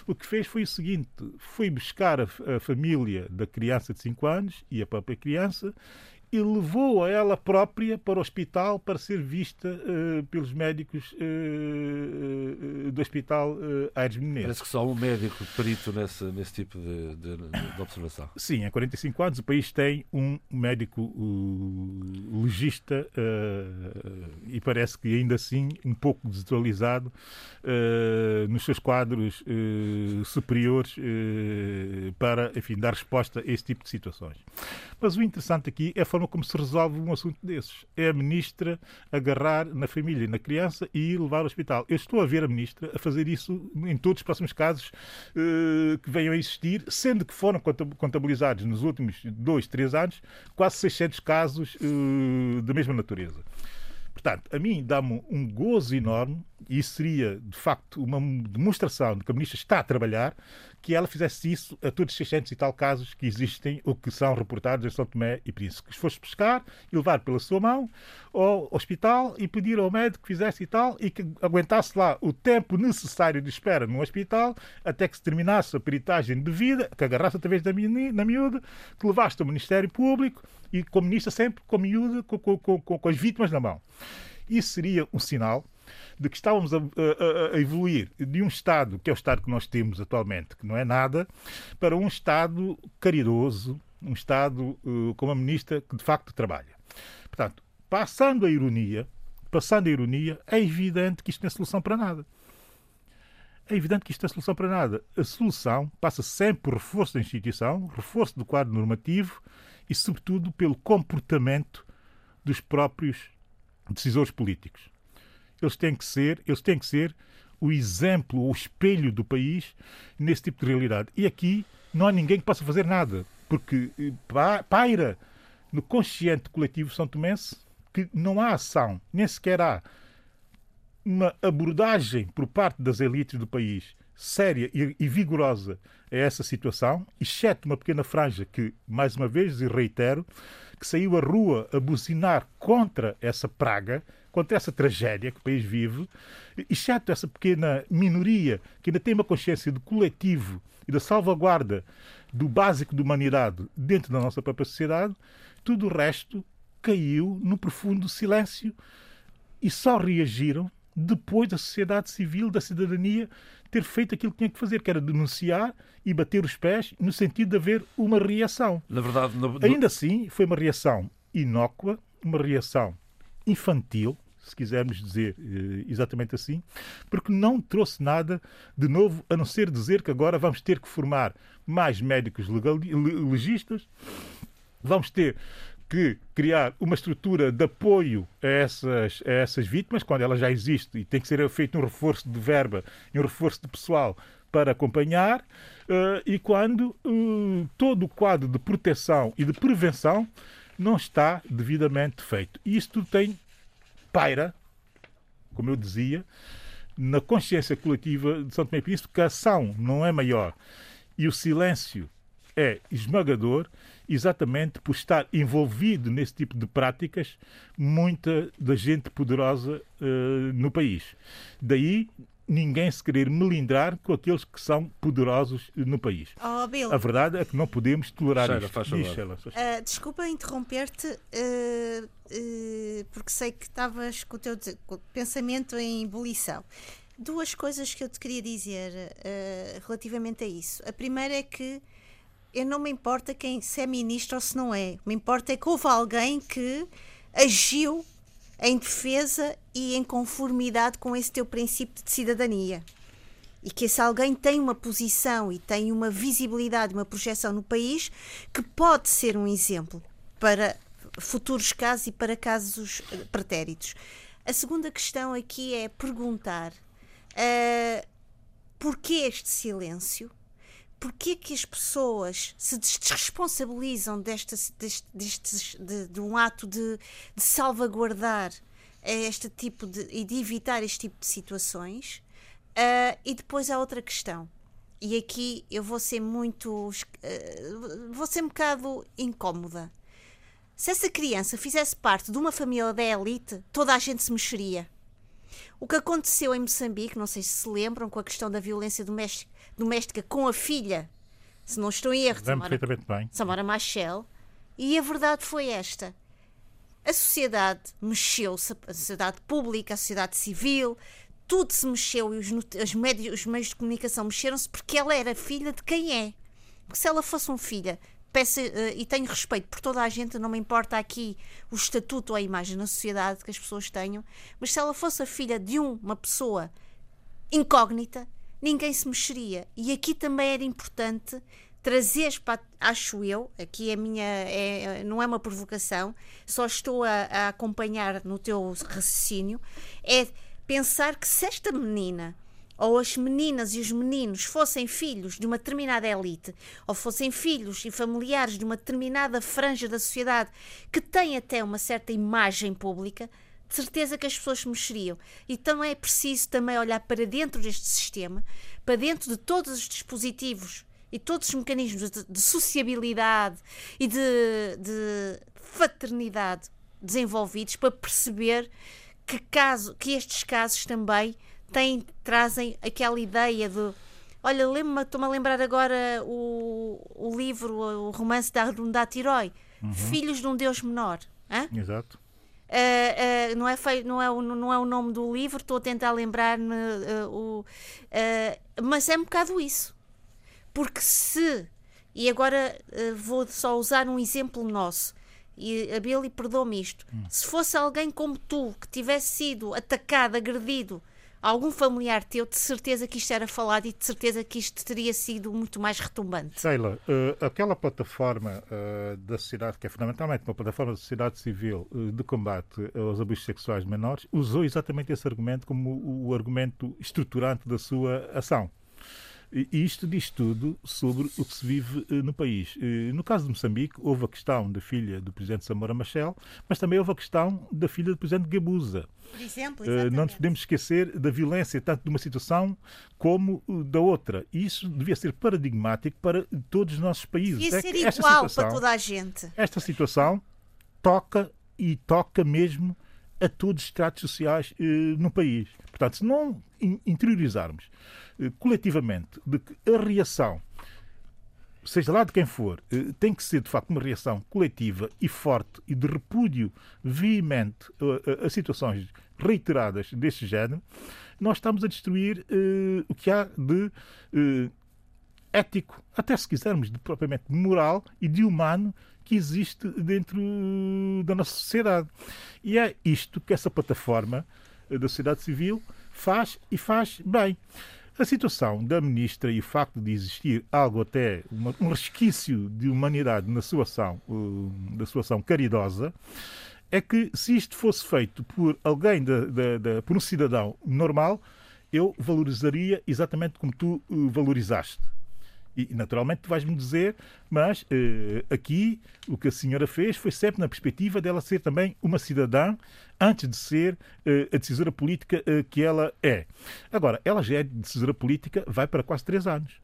o que fez foi o seguinte: foi buscar a, a família da criança de 5 anos e a própria criança e levou-a ela própria para o hospital para ser vista uh, pelos médicos uh, uh, do hospital Aires Menezes. Parece que só um médico perito nesse, nesse tipo de, de, de, observação. Sim, há 45 anos o país tem um médico legista e parece que ainda assim um pouco desatualizado nos seus quadros superiores para, enfim, dar resposta a esse tipo de situações. Mas o interessante aqui é forma como se resolve um assunto desses. É a ministra agarrar na família e na criança e levar ao hospital. Eu estou a ver a ministra a fazer isso em todos os próximos casos uh, que venham a existir, sendo que foram contabilizados nos últimos dois, três anos quase 600 casos uh, da mesma natureza. Portanto, a mim dá-me um gozo enorme e isso seria, de facto, uma demonstração de que a ministra está a trabalhar, que ela fizesse isso a todos os 600 e tal casos que existem ou que são reportados em São Tomé e Príncipe. Que fosse pescar e levar pela sua mão ao hospital e pedir ao médico que fizesse e tal e que aguentasse lá o tempo necessário de espera no hospital até que se terminasse a peritagem de vida, que agarrasse através da, na miúda, que levasse ao Ministério Público e com ministra sempre com a miúda, com, com, com, com as vítimas na mão. Isso seria um sinal de que estávamos a, a, a, evoluir de um Estado, que é o Estado que nós temos atualmente, que não é nada, para um Estado caridoso, um Estado uh, com uma ministra que de facto trabalha. Portanto, passando a ironia, passando a ironia, é evidente que isto não é solução para nada. É evidente que isto não é solução para nada. A solução passa sempre por reforço da instituição, reforço do quadro normativo e, sobretudo, pelo comportamento dos próprios decisores políticos eles têm que ser, eles têm que ser o exemplo, o espelho do país nesse tipo de realidade. E aqui não há ninguém que possa fazer nada, porque eh, paira no consciente coletivo são tomense que não há ação, nem sequer há uma abordagem por parte das elites do país séria e, vigorosa a essa situação, exceto uma pequena franja que, mais uma vez, e reitero, que saiu à rua a buzinar contra essa praga, contra essa tragédia que o país vive, exceto essa pequena minoria que ainda tem uma consciência do coletivo e da salvaguarda do básico da humanidade dentro da nossa própria sociedade, tudo o resto caiu no profundo silêncio e só reagiram depois da sociedade civil, da cidadania, ter feito aquilo que tinha que fazer, que era denunciar e bater os pés no sentido de haver uma reação. Na verdade, no, ainda assim, foi uma reação inócua, uma reação infantil, se quisermos dizer eh, exatamente assim, porque não trouxe nada de novo, a não ser dizer que agora vamos ter que formar mais médicos legistas, vamos ter que criar uma estrutura de apoio a essas, a essas vítimas, quando ela já existe, e tem que ser feito um reforço de verba e um reforço de pessoal para acompanhar, uh, e quando uh, todo o quadro de proteção e de prevenção não está devidamente feito. E isto tem paira, como eu dizia, na consciência coletiva de São Tomé e Príncipe que a ação não é maior e o silêncio é esmagador exatamente por estar envolvido nesse tipo de práticas muita da gente poderosa uh, no país. Daí ninguém se querer melindrar com aqueles que são poderosos no país. Oh, Bill. A verdade é que não podemos tolerar Sheila, isto. Faz uh, desculpa interromper-te, uh, uh, porque sei que estavas com o teu pensamento em ebulição. Duas coisas que eu te queria dizer relativamente a isso. A primeira é que eu não me importa quem se é ministro ou se não é. Me importa é que houve alguém que agiu em defesa e em conformidade com esse teu princípio de cidadania. E que esse alguém tem uma posição e tem uma visibilidade, uma projeção no país que pode ser um exemplo para futuros casos e para casos eh, pretéritos. A segunda questão aqui é perguntar uh, porquê este silêncio? Porquê que as pessoas se desresponsabilizam deste, deste, de, de, um ato de, de salvaguardar este tipo de e de evitar este tipo de situações? Uh, e depois há outra questão. E aqui eu vou ser muito. Uh, vou ser um bocado incómoda. Se essa criança fizesse parte de uma família da elite, toda a gente se mexeria. O que aconteceu em Moçambique, não sei se se lembram, com a questão da violência doméstica, doméstica com a filha, se não estou em erro. Samara Machel, e a verdade foi esta. A sociedade mexeu-se, a sociedade pública, a sociedade civil, tudo se mexeu e os, os, médios, os meios de comunicação mexeram-se porque ela era filha de quem é. Porque se ela fosse uma filha peço, uh, e tenho respeito por toda a gente, não me importa aqui o estatuto ou a imagem na sociedade que as pessoas tenham, mas se ela fosse a filha de um, uma pessoa incógnita, ninguém se mexeria. E aqui também era importante trazeres para, acho eu, aqui a minha é, não é uma provocação, só estou a, a acompanhar no teu raciocínio, é pensar que se esta menina ou as meninas e os meninos fossem filhos de uma determinada elite, ou fossem filhos e familiares de uma determinada franja da sociedade que tem até uma certa imagem pública, de certeza que as pessoas se mexeriam. Então é preciso também olhar para dentro deste sistema, para dentro de todos os dispositivos e todos os mecanismos de, de sociabilidade e de, de fraternidade desenvolvidos para perceber que, caso, que estes casos também têm, trazem aquela ideia de. Olha, lembro-me, estou-me a lembrar agora o, o livro, o romance da Arundhati Roy, uhum. Filhos de um Deus Menor. Hã? Exato. Uh, uh, não, é feio, não, é o, não é o nome do livro, estou a tentar lembrar-me, uh, mas é um bocado isso. Porque se, e agora vou só usar um exemplo nosso, e a Billy perdoa-me isto, hum. se fosse alguém como tu que tivesse sido atacado, agredido, algum familiar teu, de certeza que isto era falado e de certeza que isto teria sido muito mais retumbante. Sheila, uh, aquela plataforma uh, da sociedade, que é fundamentalmente uma plataforma da sociedade civil uh, de combate aos abusos sexuais menores, usou exatamente esse argumento como o, o argumento estruturante da sua ação. E isto diz tudo sobre o que se vive eh, no país. Eh, no caso de Moçambique, houve a questão da filha do presidente Samora Machel, mas também houve a questão da filha do presidente Gabusa. Por exemplo, eh, exatamente. Não nos podemos esquecer da violência, tanto de uma situação como da outra. E isso devia ser paradigmático para todos os nossos países. Devia é ser igual situação, para toda a gente. Esta situação toca e toca mesmo a todos os estratos sociais no país. Portanto, se não interiorizarmos eh, coletivamente de que a reação, seja lá de quem for, eh, tem que ser de facto uma reação coletiva e forte e de repúdio veemente a, situações reiteradas deste género, nós estamos a destruir uh, o que há de ético, até se quisermos, de propriamente moral e de humano que existe dentro da nossa sociedade. E é isto que essa plataforma da sociedade civil faz e faz bem. A situação da ministra e o facto de existir algo até uma, um resquício de humanidade na sua ação, uh, da sua ação caridosa, é que se isto fosse feito por alguém, da, da, da, por um cidadão normal, eu valorizaria exatamente como tu uh, valorizaste. E, naturalmente, tu vais-me dizer, mas uh, aqui o que a senhora fez foi sempre na perspectiva dela ser também uma cidadã antes de ser uh, a decisora política uh, que ela é. Agora, ela já é decisora política, vai para quase três anos.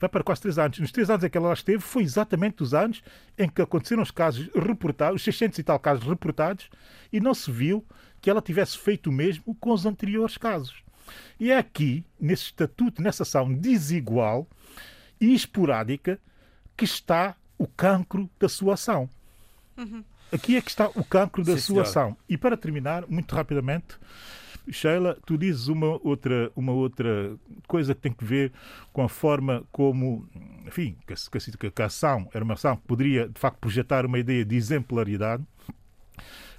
Vai para quase três anos. Nos três anos em que ela lá esteve, foi exatamente os anos em que aconteceram os casos reportados, os 600 e tal casos reportados, e não se viu que ela tivesse feito o mesmo com os anteriores casos. E é aqui, nesse estatuto, nessa ação desigual e esporádica, que está o cancro da sua ação. Uhum. Aqui é que está o cancro da Sim, sua senhora. ação. E para terminar, muito rapidamente, Sheila, tu dizes uma outra, uma outra coisa que tem que ver com a forma como, enfim, que a, que a ação era uma ação que poderia, de facto, projetar uma ideia de exemplaridade.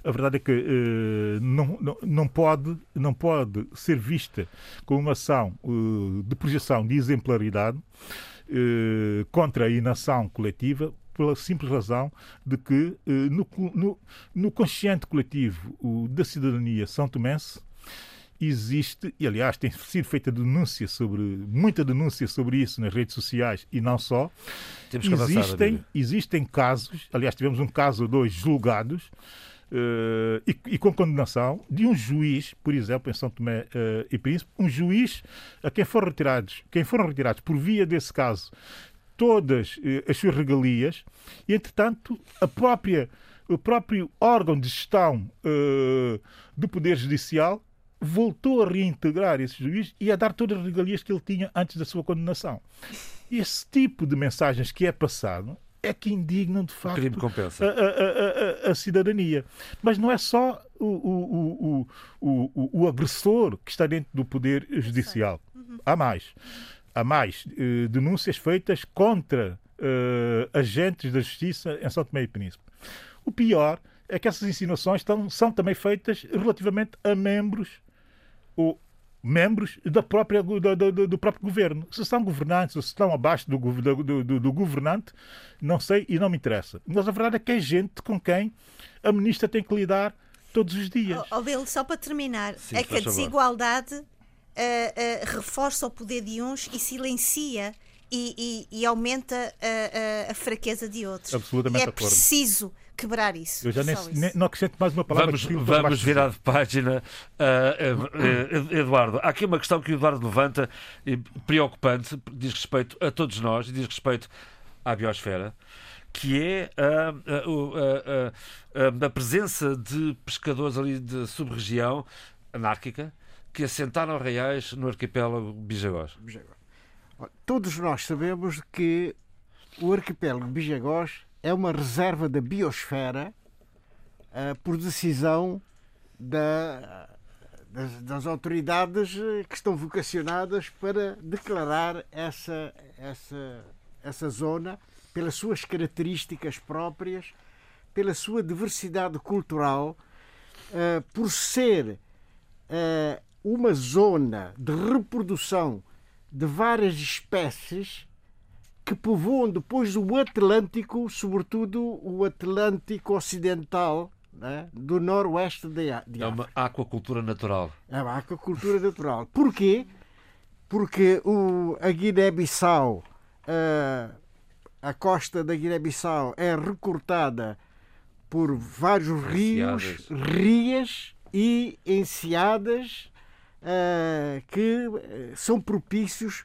A verdade é que uh, não, não, não, pode, não pode ser vista como uma ação uh, de projeção de exemplaridade uh, contra a inação coletiva, pela simples razão de que no, no, no consciente coletivo da cidadania são tomense existe, e aliás tem sido feita denúncia sobre, muita denúncia sobre isso nas redes sociais e não só. Existem, avançar, existem casos, aliás tivemos um caso ou dois julgados, Uh, e, e, com condenação de um juiz, por exemplo, em São Tomé uh, e Príncipe, um juiz a quem foram retirados, quem foram retirados por via desse caso todas uh, as suas regalias e, entretanto, a própria, o próprio órgão de gestão do Poder Judicial voltou a reintegrar esse juiz e a dar todas as regalias que ele tinha antes da sua condenação. Esse tipo de mensagens que é passado é que indignam de facto a, a, a, a, cidadania. Mas não é só o, o, o, o, o agressor que está dentro do poder judicial. Há mais. Há mais uh, denúncias feitas contra uh, agentes da justiça em São Tomé e Príncipe. O pior é que essas insinuações estão, são também feitas relativamente a membros ou membros da própria, do, do, do, próprio governo. Se são governantes ou se estão abaixo do, do, do, governante, não sei e não me interessa. Mas a verdade é que é gente com quem a ministra tem que lidar todos os dias. Oh, oh só para terminar, Sim, é que a desigualdade uh, uh, reforça o poder de uns e silencia e, e, e aumenta a, a, a, fraqueza de outros. Absolutamente e é preciso quebrar isso. Eu já nem, nem, não acrescento mais uma palavra. Vamos, vamos virar de página. Uh, uh, Eduardo, há aqui uma questão que o Eduardo levanta, preocupante, diz respeito a todos nós, diz respeito à biosfera que é a, a, a, a, presença de pescadores ali de sub-região anárquica que assentaram reais no arquipélago Bijagós. Todos nós sabemos que o arquipélago Bijagós é uma reserva da biosfera uh, por decisão da, das, das, autoridades que estão vocacionadas para declarar essa, essa, essa zona pelas suas características próprias, pela sua diversidade cultural, uh, por ser uh, uma zona de reprodução de várias espécies que povoam depois o Atlântico, sobretudo o Atlântico Ocidental, né, do noroeste de, de É uma aquacultura natural. É uma aquacultura natural. Porquê? Porque o, a Guiné-Bissau uh, a costa da Guiné-Bissau é recortada por vários rios, rias e enseadas uh, que eh, são propícios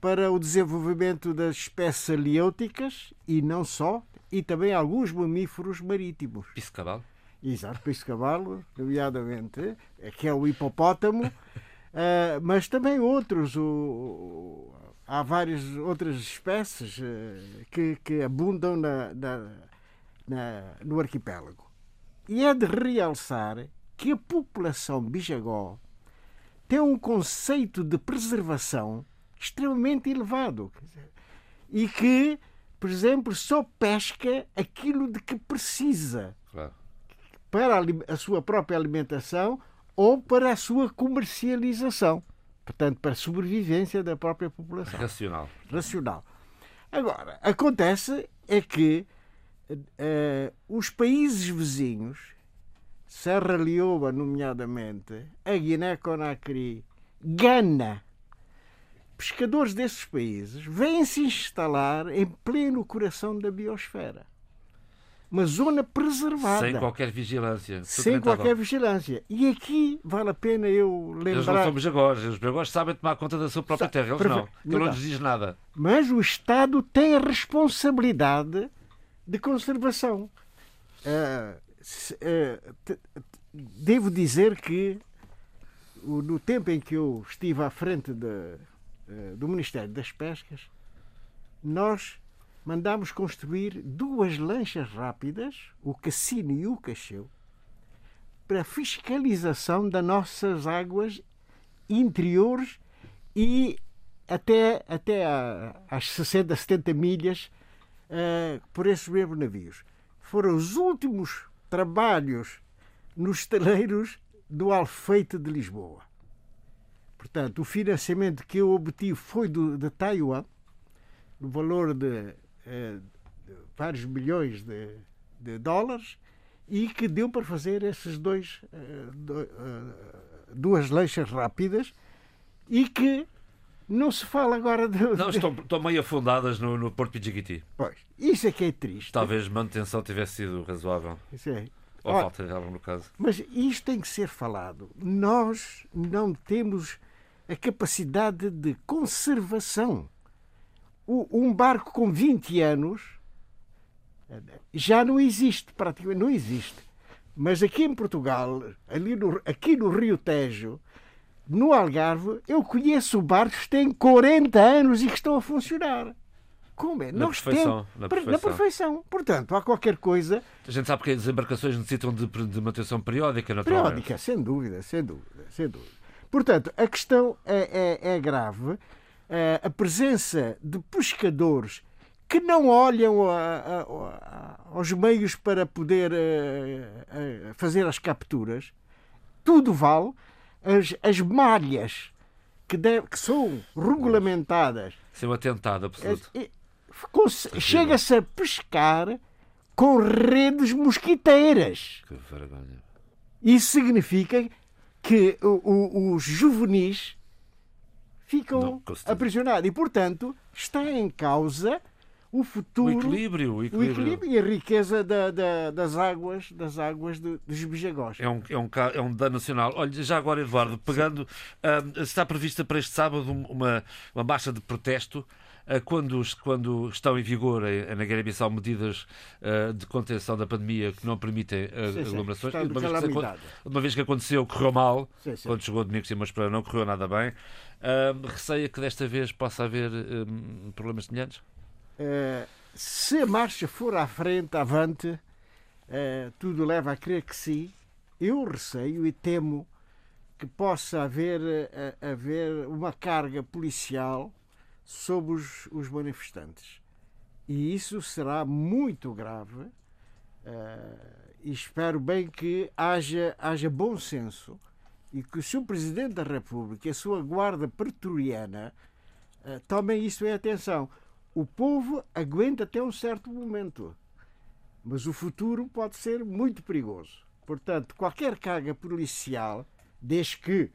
para o desenvolvimento das espécies aliêuticas e não só, e também alguns mamíferos marítimos. Piscabalo? Exato, piscabalo, nomeadamente, que é o hipopótamo, uh, mas também outros, o, há várias outras espécies uh, que, que abundam na, na, na, no arquipélago. E é de realçar que a população bijagó tem um conceito de preservação extremamente elevado. E que, por exemplo, só pesca aquilo de que precisa claro. para a sua própria alimentação ou para a sua comercialização portanto, para a sobrevivência da própria população. Racional. Racional. Agora, acontece é que uh, os países vizinhos, Serra Leoa, nomeadamente, a Guiné-Conakry, Gana, pescadores desses países vêm se instalar em pleno coração da biosfera uma zona preservada. Sem qualquer vigilância. Sem qualquer vigilância. E aqui vale a pena eu lembrar. Eles não são bejagores. Os bejagores sabem tomar conta da sua própria terra. Eles não. Ele não lhes diz nada. Mas o Estado tem a responsabilidade de conservação. Uh, uh, devo dizer que no tempo em que eu estive à frente de, do Ministério das Pescas, nós mandámos construir duas lanchas rápidas, o Cassino e o Cacheu, para fiscalização das nossas águas interiores e até, até às 60, 70 milhas uh, por esses mesmos navios. Foram os últimos trabalhos nos estaleiros do Alfeite de Lisboa. Portanto, o financiamento que eu obtive foi do, de Taiwan, no valor de eh, vários milhões de, de, dólares e que deu para fazer esses dois eh, eh, duas lanchas rápidas e que não se fala agora de. Não, estão, estão meio afundadas no, no Porto Pijiquiti. Pois, isso é que é triste. Talvez manutenção tivesse sido razoável. Isso é. Ou falta de no caso. Mas isto tem que ser falado. Nós não temos a capacidade de conservação um barco com 20 anos já não existe, praticamente não existe. Mas aqui em Portugal, ali no, aqui no Rio Tejo, no Algarve, eu conheço barcos que têm 40 anos e que estão a funcionar. Como é? Na Nós perfeição, temos, na perfeição. Na perfeição. Portanto, há qualquer coisa. A gente sabe que as embarcações necessitam de, de manutenção periódica, naturalmente. Periódica, sem dúvida, sem dúvida, sem dúvida. Portanto, a questão é, é, é grave eh, a presença de pescadores que não olham a, a, a, aos meios para poder uh, fazer as capturas, tudo vale. as, as malhas que, deve, que são regulamentadas. Isso é um atentado absoluto. É, Chega-se a pescar com redes mosquiteiras. Que vergonha. Isso significa que o, o, os juvenis ficam Não, aprisionados. E, portanto, está em causa o futuro, o equilíbrio, o equilíbrio. O equilíbrio e a riqueza da, da, das águas, das águas de, dos Bijagós. É um, é, um, é um dano nacional. Olha, já agora, Eduardo, pegando, uh, está prevista para este sábado uma, uma marcha de protesto quando, quando estão em vigor uh, na Guiné-Bissau medidas uh, de contenção da pandemia que não permitem uh, aglomerações. Sim, uma, vez que, uma vez que aconteceu, correu mal, sim, sim. quando chegou Domingos Simões para não correu nada bem. receia que desta vez possa haver problemas semelhantes? Eh, se a marcha for à frente, avante, uh, tudo leva a crer que sim. Eu receio e temo que possa haver, uh, haver uma carga policial sobre os, os manifestantes. E isso será muito grave. e espero bem que haja, haja bom senso e que o Sr. Presidente da República e a sua guarda pretoriana tomem isso em atenção o povo aguenta até um certo momento, mas o futuro pode ser muito perigoso. Portanto, qualquer carga policial, desde que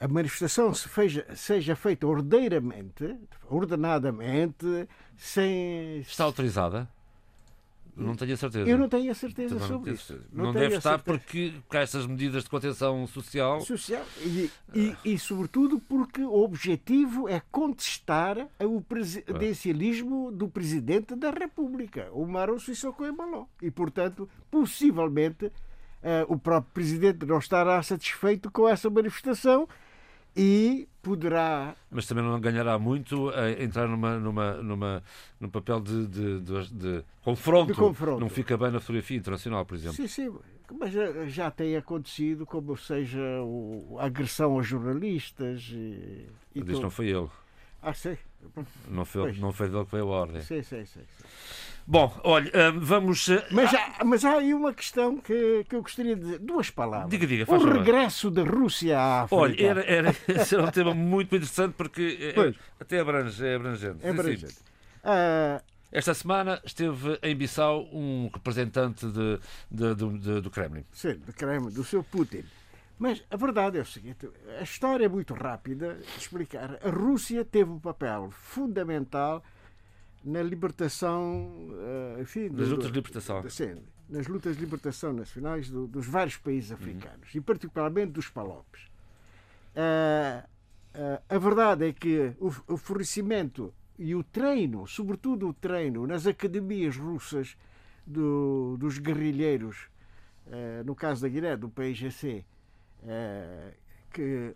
a manifestação se feja, seja feita ordeiramente, ordenadamente, sem. Está autorizada? Não tenho a certeza. Eu não tenho a certeza Também sobre isso. Não, não deve estar porque, com essas medidas de contenção social. Social e, e, e, sobretudo, porque o objetivo é contestar o presidencialismo do Presidente da República, o Maro Sissoko Embaló. E, portanto, possivelmente, uh, o próprio Presidente não estará satisfeito com essa manifestação e poderá. Mas também não ganhará muito a entrar numa, numa, numa, num papel de, de, de, de, confronto. de confronto. Não fica bem na fotografia internacional, por exemplo. Sim, sim. Mas já, já tem acontecido, como seja o, a agressão aos jornalistas. E, e Mas não foi ele. Ah, sei. Não foi, não foi dele que veio a ordem. Sim, sim, sim. Bom, olha, eh, vamos. Eh, mas há, mas há aí uma questão que, que eu gostaria de dizer. Duas palavras. Diga, diga, faz O regresso da Rússia à África. Olha, era, era, esse era um tema muito interessante porque é, até abrange, é abrangente. É abrangente. Uh, esta semana esteve em Bissau um representante de, de, de, do Kremlin. Sim, do Kremlin, do seu Putin. Mas a verdade é o seguinte: a história é muito rápida de explicar. A Rússia teve um papel fundamental na libertação, eh, enfim, nas lutas de libertação. sim, nas lutas de libertação nacionais do, dos vários países africanos uhum. e particularmente dos palopes. Uh, uh, a verdade é que o, o fornecimento e o treino, sobretudo o treino nas academias russas do, dos guerrilheiros, uh, no caso da Guiné, do PIGC, que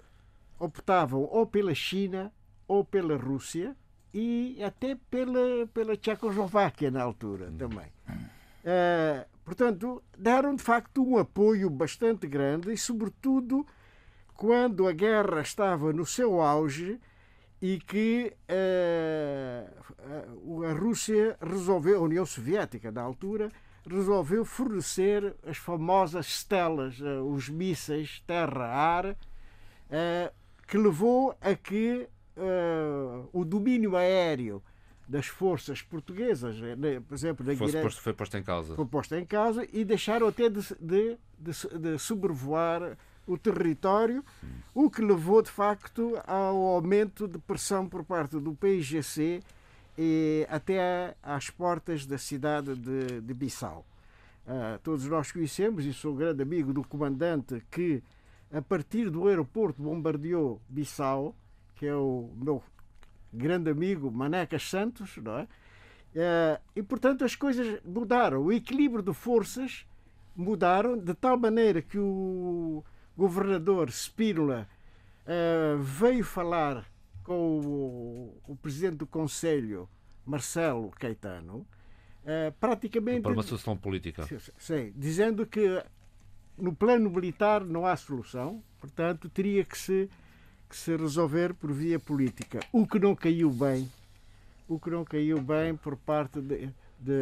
optavam ou pela China ou pela Rússia, e até pela, pela Tchecoslováquia na altura hum. também. Uh, portanto, deram de facto um apoio bastante grande e, sobretudo, quando a guerra estava no seu auge e que uh, a Rússia resolveu, a União Soviética na altura, resolveu fornecer as famosas stelas, uh, os mísseis terra-ar, que levou a que uh, o domínio aéreo das forças portuguesas, eh, né, por exemplo, na Guiné, posto, foi posto em causa. Foi posto em causa e deixaram até de, de, de, de sobrevoar o território, hum. o que levou de facto ao aumento de pressão por parte do PIGC e até às portas da cidade de, de Bissau. Uh, todos nós conhecemos, e sou um grande amigo do comandante que, a partir do aeroporto, bombardeou Bissau que é o meu grande amigo Manecas Santos, não é? Eh, e, portanto, as coisas mudaram. O equilíbrio de forças mudaram de tal maneira que o governador Spínola eh, veio falar com o, o presidente do Conselho, Marcelo Caetano, uh, praticamente. Para uma solução política. Sim, dizendo que no plano militar não há solução, portanto, teria que se que se resolver por via política, o que não caiu bem, o que não caiu bem por parte, de, de,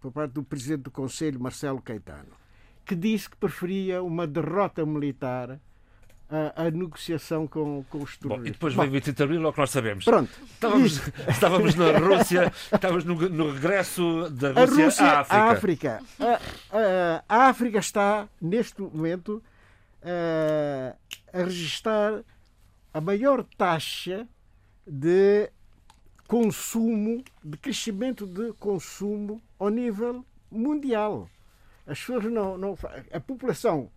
por parte do presidente do Conselho, Marcelo Caetano, que disse que preferia uma derrota militar a, a negociação com, com os Bom, terroristas. e depois veio 25 de Abril, é o que nós sabemos. Pronto. Estávamos, estávamos na Rússia, estávamos no, no regresso da A Rússia, Rússia, à África. a África. A, a- a África está, neste momento, eh, a registrar a maior taxa de consumo, de crescimento de consumo ao nível mundial. As pessoas não, não a população,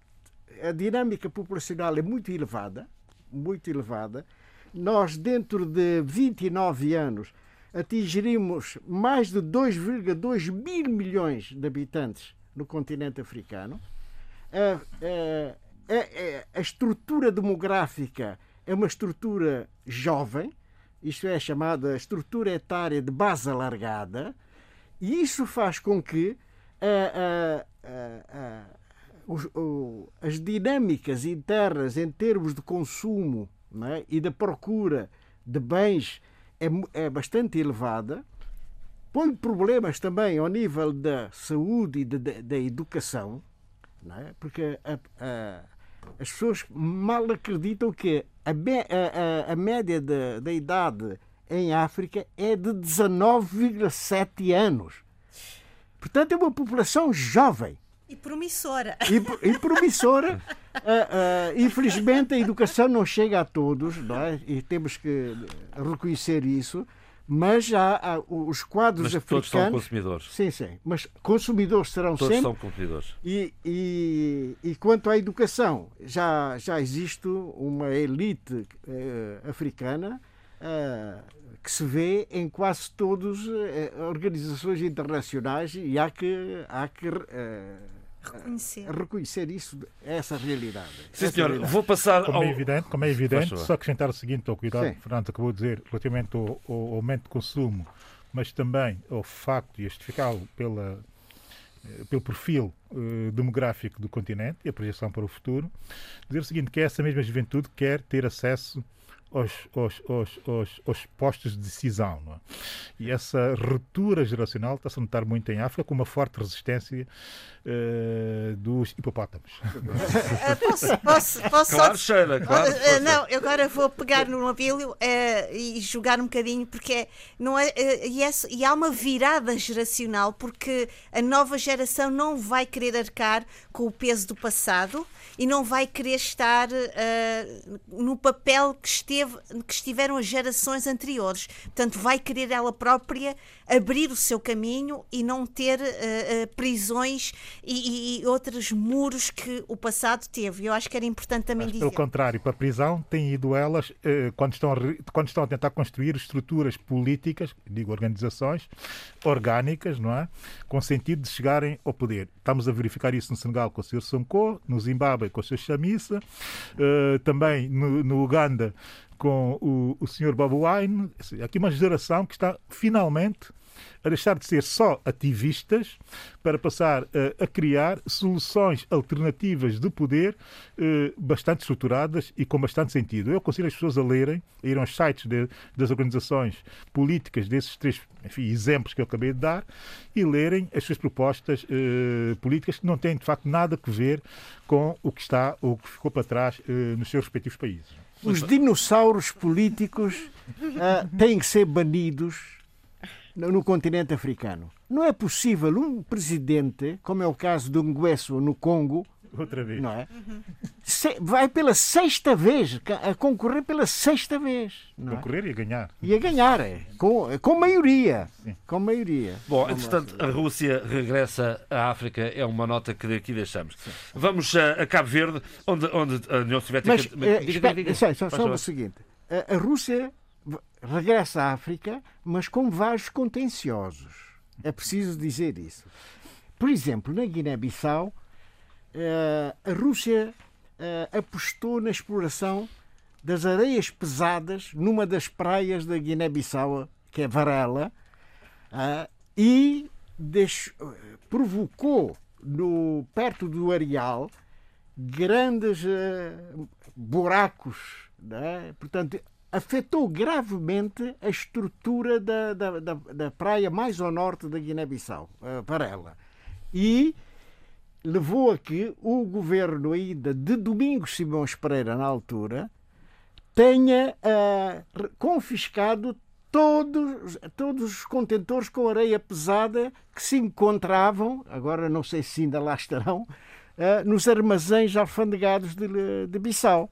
a dinâmica populacional é muito elevada, muito elevada. Nós dentro de 29 anos atingiríamos mais de 2,2 mil milhões de habitantes no continente africano. A, a- a- a estrutura demográfica é uma estrutura jovem, isto é chamada estrutura etária de base alargada, e isso faz com que ah, ah, ah, os- o- as dinâmicas internas em termos de consumo é, e da procura de bens é, é bastante elevada, põe problemas também ao nível da saúde e da, educação, é? porque a- a- as pessoas mal acreditam que a, a- a- média da, da idade em África é de 19,7 anos. Portanto, é uma população jovem E promissora. e, e promissora. Ah, ah, infelizmente, a educação não chega a todos, é? e temos que reconhecer isso. Mas já há os quadros Mas todos são africanos. consumidores. Sim, sim. Mas consumidores serão Todos sempre. são consumidores. E, e, e quanto à educação, já, já existe uma elite eh, africana eh, que se vê em quase todas organizações internacionais e há que, há que eh, Reconhecer. reconhecer isso, essa realidade. Sim, Essa senhor. realidade. Vou passar Como ao... é evidente, como é evidente só acrescentar o seguinte ao cuidado Sim. que o Fernando acabou de dizer relativamente ao, ao aumento de consumo, mas também ao facto de justificá-lo pela, eh, pelo perfil eh, demográfico do continente e a projeção para o futuro, dizer o seguinte, que essa mesma juventude quer ter acesso aos, aos, aos, aos, aos postos de decisão. Não é? E essa ruptura geracional está-se a notar muito em África com uma forte resistência eh, dos hipopótamos. Ah, posso, posso, posso só Claro, Sheila, claro. Ah, ah, não, eu agora vou pegar no navio eh, e jogar um bocadinho, porque é- não é, eh, e, é- e há uma virada geracional, porque a nova geração não vai querer arcar com o peso do passado e não vai querer estar eh, no papel que, esteve, que estiveram as gerações anteriores. Portanto, vai querer ela própria abrir o seu caminho e não ter eh, eh, prisões e, e- e outros muros que o passado teve. Eu acho que era importante também Mas, dizer. pelo contrário, para a prisão têm ido elas eh, quando, estão quando estão a tentar construir estruturas políticas, digo organizações, orgânicas, não é? Com sentido de chegarem ao poder. Estamos a verificar isso no Senegal com o Sr. Sonko, no Zimbábue com o Sr. Chamissa, também no, no Uganda com o, o Sr. Bobi Wine. Aqui uma geração que está finalmente a deixar de ser só ativistas para passar eh, a criar soluções alternativas de poder eh, bastante estruturadas e com bastante sentido. Eu aconselho as pessoas a lerem, a ir aos sites de- das organizações políticas desses três enfim, exemplos que eu acabei de dar e lerem as suas propostas eh, políticas que não têm de facto nada a ver com o que está ou que ficou para trás nos seus respectivos países. Os dinossauros políticos ah, têm que ser banidos no, no continente africano. Não é possível um presidente, como é o caso do Nguesso no Congo, Outra vez. não é? Se- vai pela sexta vez, a concorrer pela sexta vez. Não é? Concorrer e ganhar. E a ganhar, é, com, com maioria. Com maioria. Bom, entretanto, a Rússia regressa à África, é uma nota que daqui deixamos. Vamos a, a Cabo Verde, onde, onde a União Soviética. Mas, eh, Diga, espera, diga, diga. sei, só, só o seguinte: a, a Rússia regressa à África, mas com vários contenciosos. É preciso dizer isso. Por exemplo, na Guiné-Bissau, eh, a Rússia eh, apostou na exploração das areias pesadas numa das praias da Guiné-Bissau, que é Varela, ah, e provocou no, perto do areal grandes eh, buracos. né? Portanto, afetou gravemente a estrutura da, da, da, da praia mais ao norte da Guiné-Bissau, eh, Varela. E levou a que o governo ainda de Domingos Simões Pereira, na altura, tenha uh, confiscado todos, todos os contentores com areia pesada que se encontravam, agora não sei se ainda lá estarão, uh, nos armazéns alfandegados de, de Bissau.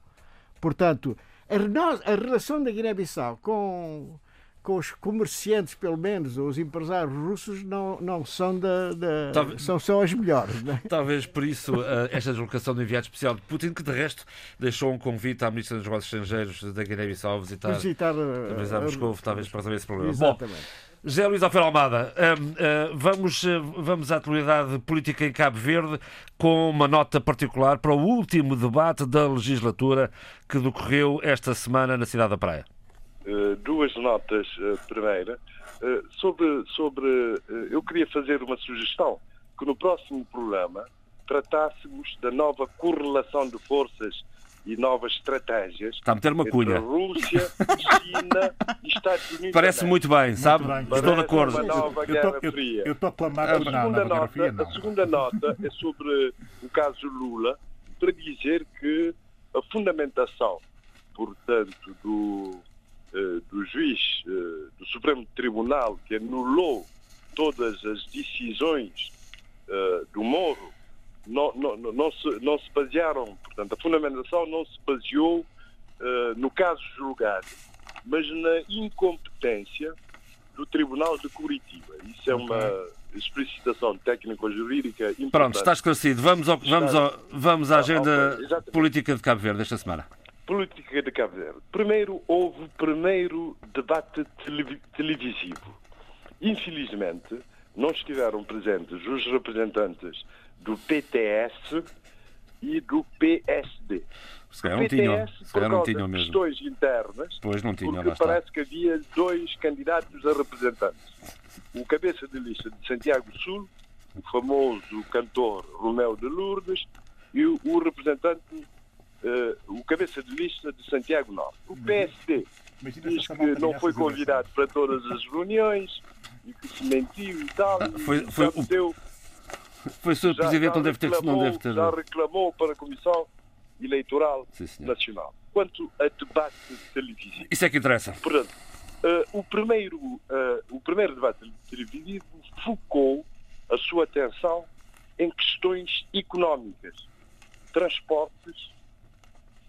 Portanto, a, a relação da Guiné-Bissau com com os comerciantes, pelo menos, ou os empresários russos, não, não são, da, da Talvez... são, são as melhores. Né? Talvez por isso uh, esta deslocação do enviado especial de Putin, que de resto deixou um convite à Ministra dos Negócios Estrangeiros da Guiné-Bissau a visitar, visitar, uh, visitar Moscou, uh, talvez para resolver esse problema. Exatamente. Bom, José Luís Alfredo Almada, vamos, vamos à atualidade política em Cabo Verde com uma nota particular para o último debate da legislatura que decorreu esta semana na Cidade da Praia. Eh, duas notas. Uh, primeira, uh, sobre, sobre eu queria fazer uma sugestão que no próximo programa tratássemos da nova correlação de forças e novas estratégias Está a meter uma cunha. Rússia, China e Estados Unidos. Parece muito bem, muito sabe? Bem. Estou de acordo. Eu, estou a clamar a segunda, nota, Fria, a segunda nota é sobre o caso Lula, para dizer que a fundamentação, portanto, do eh, do juiz eh, do Supremo Tribunal que anulou todas as decisões eh, do Moro não, não, não, se, não se basearam, portanto, a fundamentação não se baseou no caso julgado, mas na incompetência do Tribunal de Curitiba. Isso é uma explicitação técnico-jurídica importante. Pronto, está esclarecido. Vamos, ao, vamos, ao, vamos à agenda política de Cabo Verde esta semana política de Cabo Verde. Primeiro, houve o primeiro debate televisivo. Infelizmente, não estiveram presentes os representantes do PTS e do PSD. Se calhar não tinham, se calhar não tinham mesmo. questões internas, pois não tinham, porque parece que havia dois candidatos a representantes. O cabeça de lista de Santiago Sul, o famoso cantor Romeu de Lourdes, e o representante o cabeça de lista de Santiago Norte. O PSD diz que não foi convidado para todas as reuniões e que se mentiu e tal. Ah, foi, foi, o, foi o Sr. Presidente, não deve ter... Não deve ter... Já reclamou para a Comissão Eleitoral Sim, Nacional. Quanto a debate televisivo. Isso é que interessa. Portanto, uh, o, primeiro, uh, o primeiro debate televisivo focou a sua atenção em questões económicas, transportes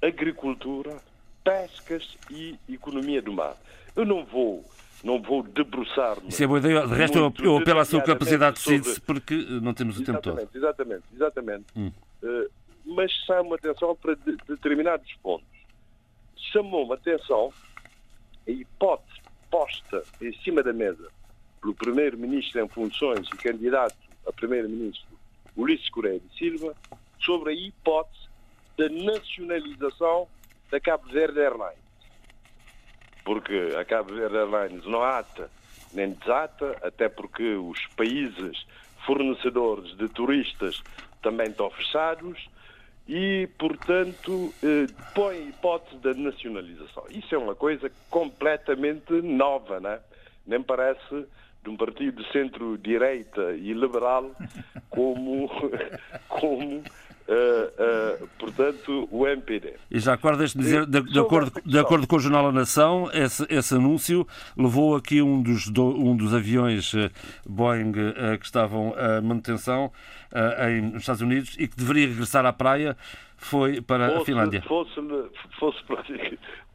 agricultura, pescas e economia do mar. Eu não vou não vou debruçar-me. Isso é boa ideia. De resto, eu, eu apelo à sua capacidade de síntese porque não temos o tempo todo. Exatamente, exatamente. Hum. Uh, mas chamo atenção para de, determinados pontos. Chamou-me atenção a hipótese posta em cima da mesa pelo Primeiro-Ministro em funções e candidato a Primeiro-Ministro Ulisses Correia de Silva sobre a hipótese da nacionalização da Cabo Verde Airlines. Porque a Cabo Verde Airlines não ata nem desata, até porque os países fornecedores de turistas também estão fechados e, portanto, eh, põe a hipótese da nacionalização. Isso é uma coisa completamente nova, né? nem parece de um partido de centro-direita e liberal como, como Uh, uh, portanto, o MPD. E já agora deixe-me dizer, de, de, acordo, de acordo com o Jornal da Nação, esse, esse anúncio levou aqui um dos, do, um dos aviões uh, Boeing que estavam a manutenção em, nos Estados Unidos e que deveria regressar à praia foi para fosse, a Finlândia. Fosse, fosse para,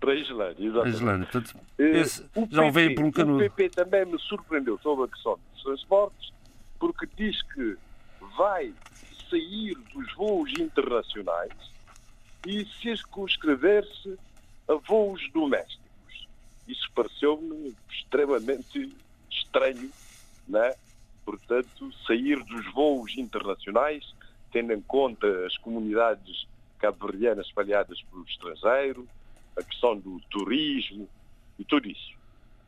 para a Islândia, exatamente. A Islândia. Portanto, esse, o já PP, veio por um canudo. O PP também me surpreendeu sobre a questão dos transportes, porque diz que vai sair dos voos internacionais e circunscrever-se a voos domésticos. Isso pareceu-me extremamente estranho, né? portanto, sair dos voos internacionais, tendo em conta as comunidades cabo-verdianas espalhadas pelo estrangeiro, a questão do turismo e tudo isso.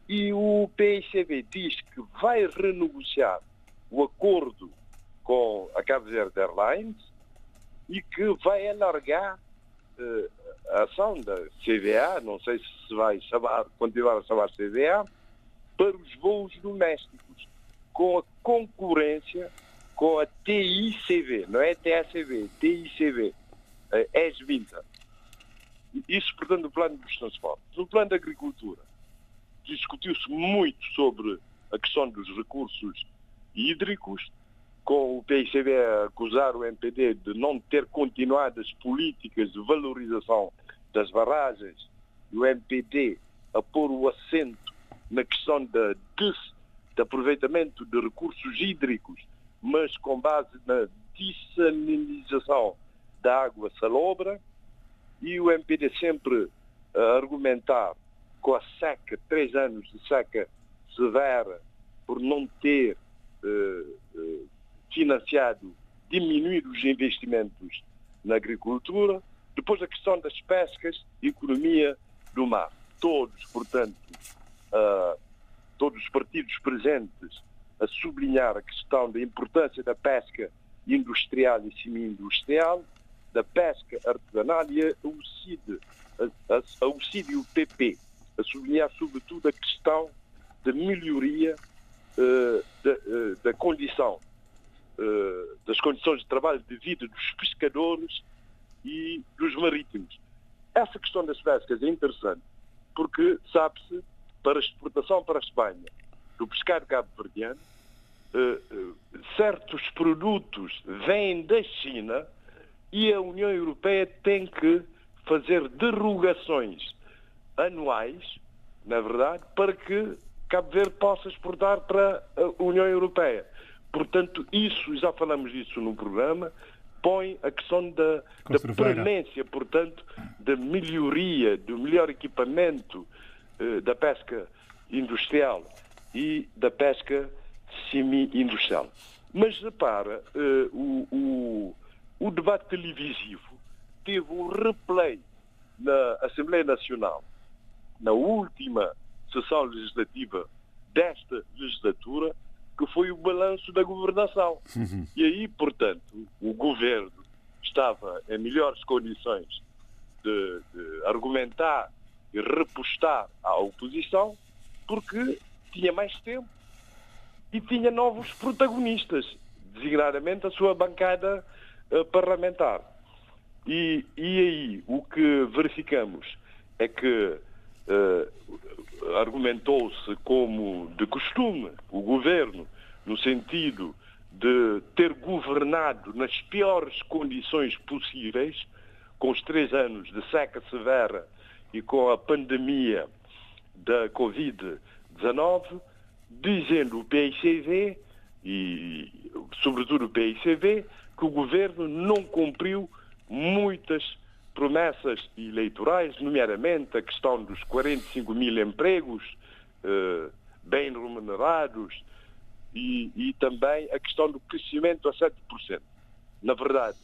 E o PICB diz que vai renegociar o acordo com a Cabo Verde Airlines e que vai alargar uh, a ação da CVA, não sei se vai chamar, continuar a chamar CVA, para os voos domésticos, com a concorrência com a TICV, não é TACV, TICV, a ES-Vinta. Isso, portanto, no plano dos transportes. No plano da agricultura, discutiu-se muito sobre a questão dos recursos hídricos, com o PICB a acusar o MPD de não ter continuado as políticas de valorização das barragens e o MPD a pôr o acento na questão de, de aproveitamento de recursos hídricos, mas com base na dissalinização da água salobra, e o MPD sempre a argumentar com a seca, três anos de seca severa, por não ter eh, eh, financiado, diminuir os investimentos na agricultura. Depois a questão das pescas e economia do mar. Todos, portanto, uh, todos os partidos presentes a sublinhar a questão da importância da pesca industrial e semi-industrial, da pesca artesanal e a UCID, a, a, a UCID e o PP, a sublinhar sobretudo a questão da melhoria uh, da, uh, da, condição, uh, das condições de trabalho de vida dos pescadores e dos marítimos. Essa questão das pescas é interessante porque sabe-se, para exportação para a Espanha, do pescado cabo-verdiano, certos produtos vêm da China e a União Europeia tem que fazer derrogações anuais, na verdade, para que Cabo Verde possa exportar para a União Europeia. Portanto, isso, já falamos disso no programa, põe a questão da, da permanência, portanto, da melhoria, do melhor equipamento eh, da pesca industrial e da pesca semi-industrial. Mas repara, eh, o, o, o debate televisivo teve um replay na Assembleia Nacional, na última sessão legislativa desta legislatura, que foi o balanço da governação. Uhum. E aí, portanto, o governo estava em melhores condições de, de argumentar e repostar à oposição, porque tinha mais tempo e tinha novos protagonistas, designadamente a sua bancada uh, parlamentar. E, e aí o que verificamos é que uh, argumentou-se como de costume o governo, no sentido de ter governado nas piores condições possíveis, com os três anos de seca severa e com a pandemia da Covid-19, dizendo o PICV e, sobretudo o PICV, que o governo não cumpriu muitas promessas eleitorais, nomeadamente a questão dos 45 mil empregos eh, bem remunerados e, e, também a questão do crescimento a 7%. Na verdade,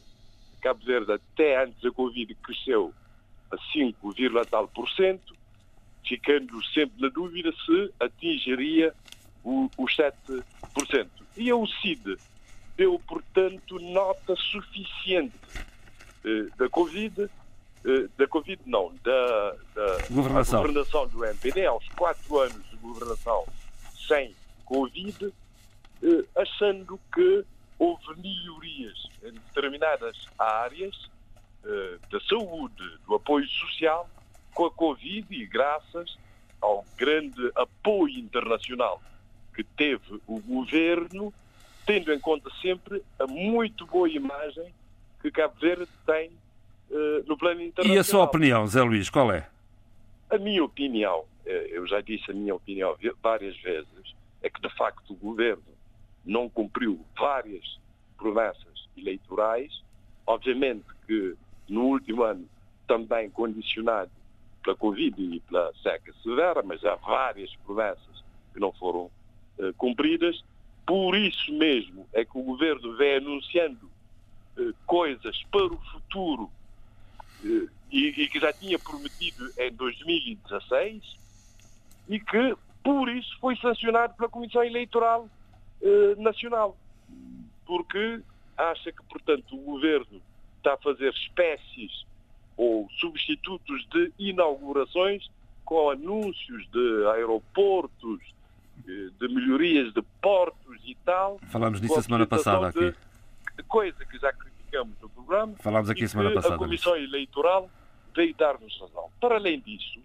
Cabo Verde até antes da Covid cresceu a 5, tal por cento, ficando sempre na dúvida se atingiria os 7%. E a UCID deu, portanto, nota suficiente eh, da Covid, da Covid não, da, da governação. governação do MPD, aos quatro anos de governação sem Covid, eh, achando que houve melhorias em determinadas áreas da saúde, do apoio social, com a Covid e graças ao grande apoio internacional que teve o governo, tendo em conta sempre a muito boa imagem que Cabo Verde tem no plano internacional. E a sua opinião, Zé Luís, qual é? A minha opinião, eh, eu já disse a minha opinião várias vezes, é que de facto o governo não cumpriu várias promessas eleitorais. Obviamente que no último ano também condicionado pela Covid e pela seca severa, mas há várias promessas que não foram uh, cumpridas. Por isso mesmo é que o governo vem anunciando eh, coisas para o futuro eh, e, e, que já tinha prometido em 2016 e que, por isso, foi sancionado pela Comissão Eleitoral eh, Nacional. Porque acha que, portanto, o governo está a fazer espécies ou substitutos de inaugurações com anúncios de aeroportos, de melhorias de portos e tal. Falamos nisso a semana passada aqui. Coisa que já criticamos no programa. Falámos aqui e semana que passada. A Comissão Eleitoral veio dar-nos razão. Para além disso,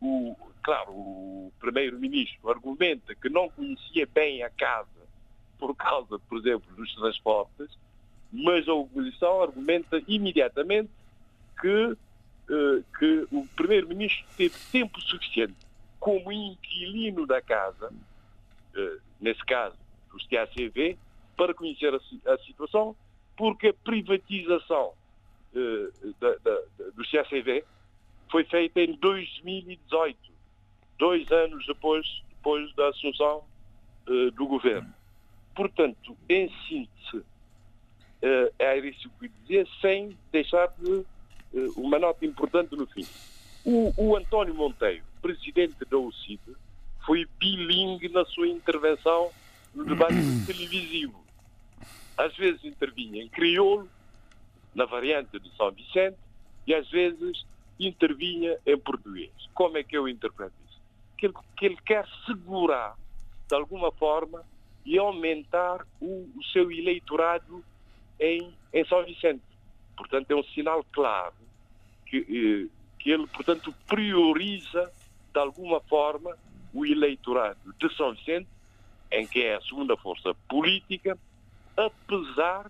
o, claro, o Primeiro-Ministro argumenta que não conhecia bem a casa por causa, por exemplo, dos transportes, mas a oposição argumenta imediatamente que, eh, que o Primeiro-Ministro teve tempo suficiente como inquilino da casa, eh, nesse caso dos TACV, para conhecer a situação, porque a privatização eh, da, da, dos TACV foi feita em 2018, dois anos depois, depois da assunção eh, do governo. Portanto, em síntese, eh, era isso que eu ia dizer, sem deixar de, uma nota importante no fim. O, o António Monteiro, presidente da OCID, foi bilingue na sua intervenção no debate televisivo. Às vezes intervinha em crioulo, na variante de São Vicente, e às vezes intervinha em português. Como é que eu interpreto isso? Que ele, que ele quer segurar, de alguma forma, e aumentar o, o seu eleitorado em, em São Vicente. Portanto, é um sinal claro que, eh, que ele, portanto, prioriza, de alguma forma, o eleitorado de São Vicente, em que é a segunda força política, apesar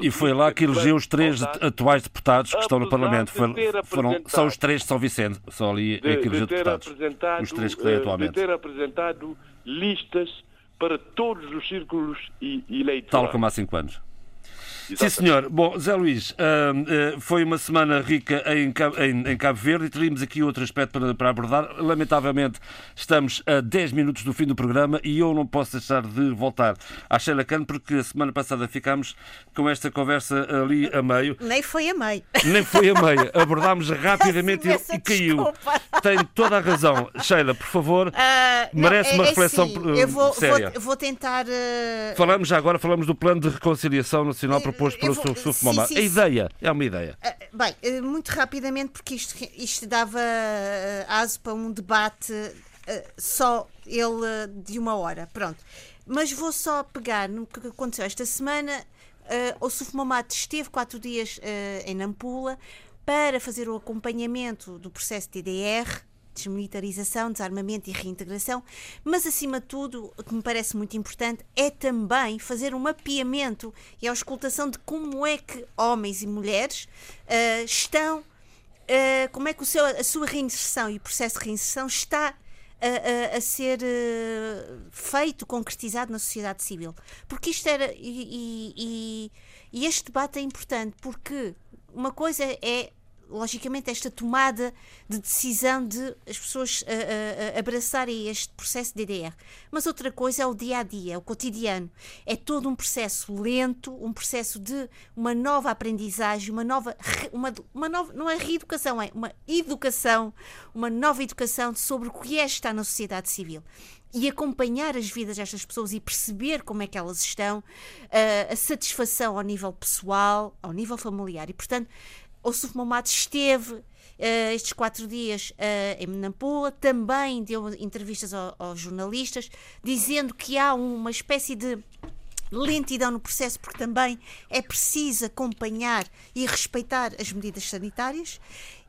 E foi lá que elegeu os três atuais deputados que estão no Parlamento. de Foi- foram, são os três de São Vicente. Só ali é de, que de elegeu ter deputados. Os três que têm eh, atualmente. de ter apresentado listas para todos os círculos e- Tal eleitorais. como há cinco anos. Sim, senhor. Bom, Zé Luís, hum, eh, foi uma semana rica em Cabo, Verde e teríamos aqui outro aspecto para, abordar. Lamentavelmente, estamos a 10 minutos do fim do programa e eu não posso deixar de voltar à Sheila Khan porque a semana passada ficámos com esta conversa ali a meio. Nem foi a meio. Nem foi a meia. Abordámos rapidamente e, e caiu. desculpa. Tem toda a razão. Sheila, por favor, não, merece é- uma é reflexão assim, eh, eu vou, séria. Vou, vou tentar. eh, Falamos já agora, falamos do plano de reconciliação nacional proposto pelo vou- Suf Momar. A ideia, é uma ideia. Ah, Bem, eh, muito rapidamente, porque isto, isto dava eh, aso para um debate eh, só ele de uma hora. Pronto. Mas vou só pegar no que aconteceu esta semana. O Sufmomat esteve quatro dias em Nampula para fazer o acompanhamento do processo de DDR, desmilitarização, desarmamento e reintegração, mas acima de tudo, o que me parece muito importante é também fazer um mapeamento e a auscultação de como é que homens e mulheres ah, estão, ah, como é que o seu, a sua reinserção e o processo de reinserção está a, a- a ser eh, feito, concretizado na sociedade civil. Porque isto era. E- e- e este debate é importante, porque uma coisa é. Logicamente, esta tomada de decisão de as pessoas eh, eh, abraçarem este processo de DDR. Mas outra coisa é o dia a dia, é o cotidiano. É todo um processo lento, um processo de uma nova aprendizagem, uma nova. Uma, uma nova não é reeducação, é uma educação, uma nova educação sobre o que é estar na sociedade civil e acompanhar as vidas destas pessoas e perceber como é que elas estão, a satisfação ao nível pessoal, ao nível familiar. E, portanto, o Sufmomat esteve eh, estes quatro dias eh, em Nampula, também deu entrevistas ao- aos jornalistas, dizendo que há uma espécie de lentidão no processo, porque também é preciso acompanhar e respeitar as medidas sanitárias.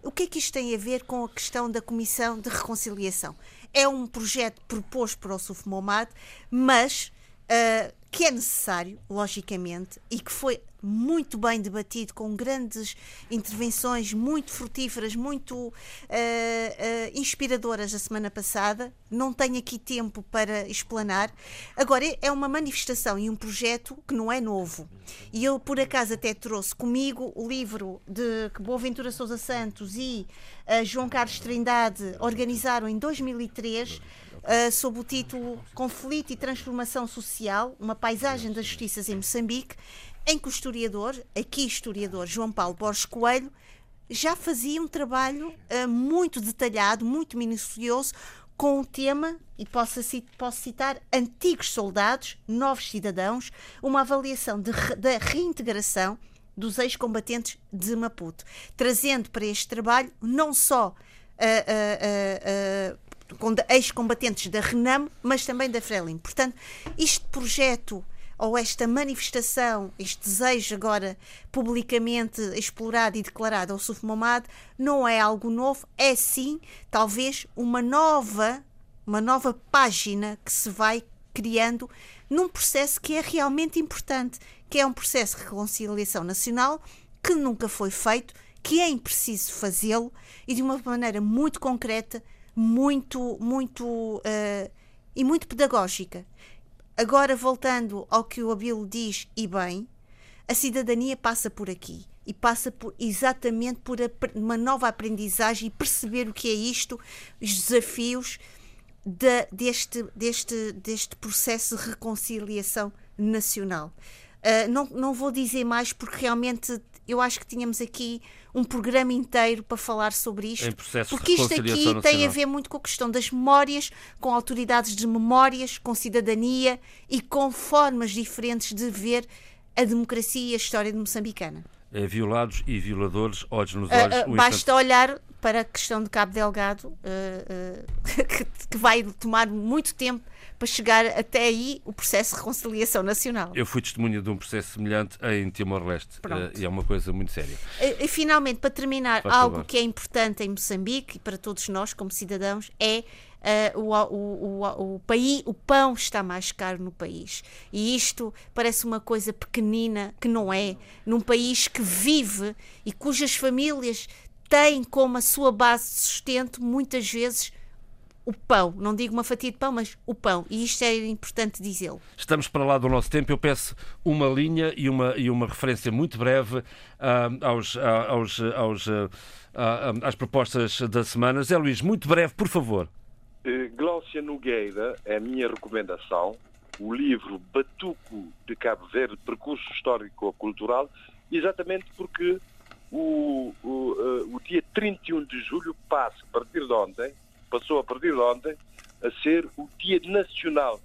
O que é que isto tem a ver com a questão da Comissão de Reconciliação? É um projeto proposto por Ossuf Momad, mas ah, que é necessário, logicamente, e que foi muito bem debatido, com grandes intervenções muito frutíferas, muito ah, ah, inspiradoras a semana passada. Não tenho aqui tempo para explanar. Agora, é uma manifestação e um projeto que não é novo. E eu, por acaso, até trouxe comigo o livro de que Boaventura Sousa Santos e ah, João Carlos Trindade organizaram em 2003 Uh, sob o título Conflito e Transformação Social, uma paisagem das justiças em Moçambique, em que o historiador, aqui historiador João Paulo Borges Coelho, já fazia um trabalho uh, muito detalhado, muito minucioso, com o tema, e posso, posso citar, Antigos Soldados, Novos Cidadãos, uma avaliação de da reintegração dos ex-combatentes de Maputo, trazendo para este trabalho não só ah, ah, ex-combatentes da RENAM, mas também da Frelimo. Portanto, este projeto ou esta manifestação, este desejo agora publicamente explorado e declarado ao Suf Momad, não é algo novo, é sim, talvez, uma nova, uma nova página que se vai criando num processo que é realmente importante, que é um processo de reconciliação nacional que nunca foi feito, que é preciso fazê-lo e de uma maneira muito concreta, muito, muito uh, e muito pedagógica. Agora, voltando ao que o Abilo diz, e bem, a cidadania passa por aqui e passa por, exatamente por uma nova aprendizagem e perceber o que é isto, os desafios de, deste, deste, deste processo de reconciliação nacional. Uh, não, não vou dizer mais porque realmente eu acho que tínhamos aqui um programa inteiro para falar sobre isto. porque isto aqui nacional. tem a ver muito com a questão das memórias, com autoridades de memórias, com cidadania e com formas diferentes de ver a democracia e a história de moçambicana. É, violados e violadores, olhos nos olhos. Uh, uh, basta olhar para a questão de Cabo Delgado, uh, que, que vai tomar muito tempo para chegar até aí o processo de reconciliação nacional. Eu fui testemunha de um processo semelhante em Timor-Leste uh, e é uma cocoisa muito séria. E, e finalmente, para terminar, Faz algo que é importante em Moçambique e para todos nós como cidadãos é Uh, o, o, o, o, país, o pão está mais caro no país. E isto parece uma coisa pequenina, que não é. Num país que vive e cujas famílias têm como a sua base de sustento, muitas vezes, o pão, não digo uma fatia de pão, mas o pão, e isto é importante dizê-lo. Estamos para lá do nosso tempo, eu peço uma linha e uma, e uma referência muito breve uh, aos, uh, aos, aos, uh, às propostas da semana. Zé Luís, muito breve, por favor. Glaucia Nogueira é a minha recomendação, o livro Batuco de Cabo Verde, Percurso Histórico-Cultural, exatamente porque o, o, eh, o dia 31 de julho passa, a partir de ontem, passou a partir de ontem a ser o Dia Nacional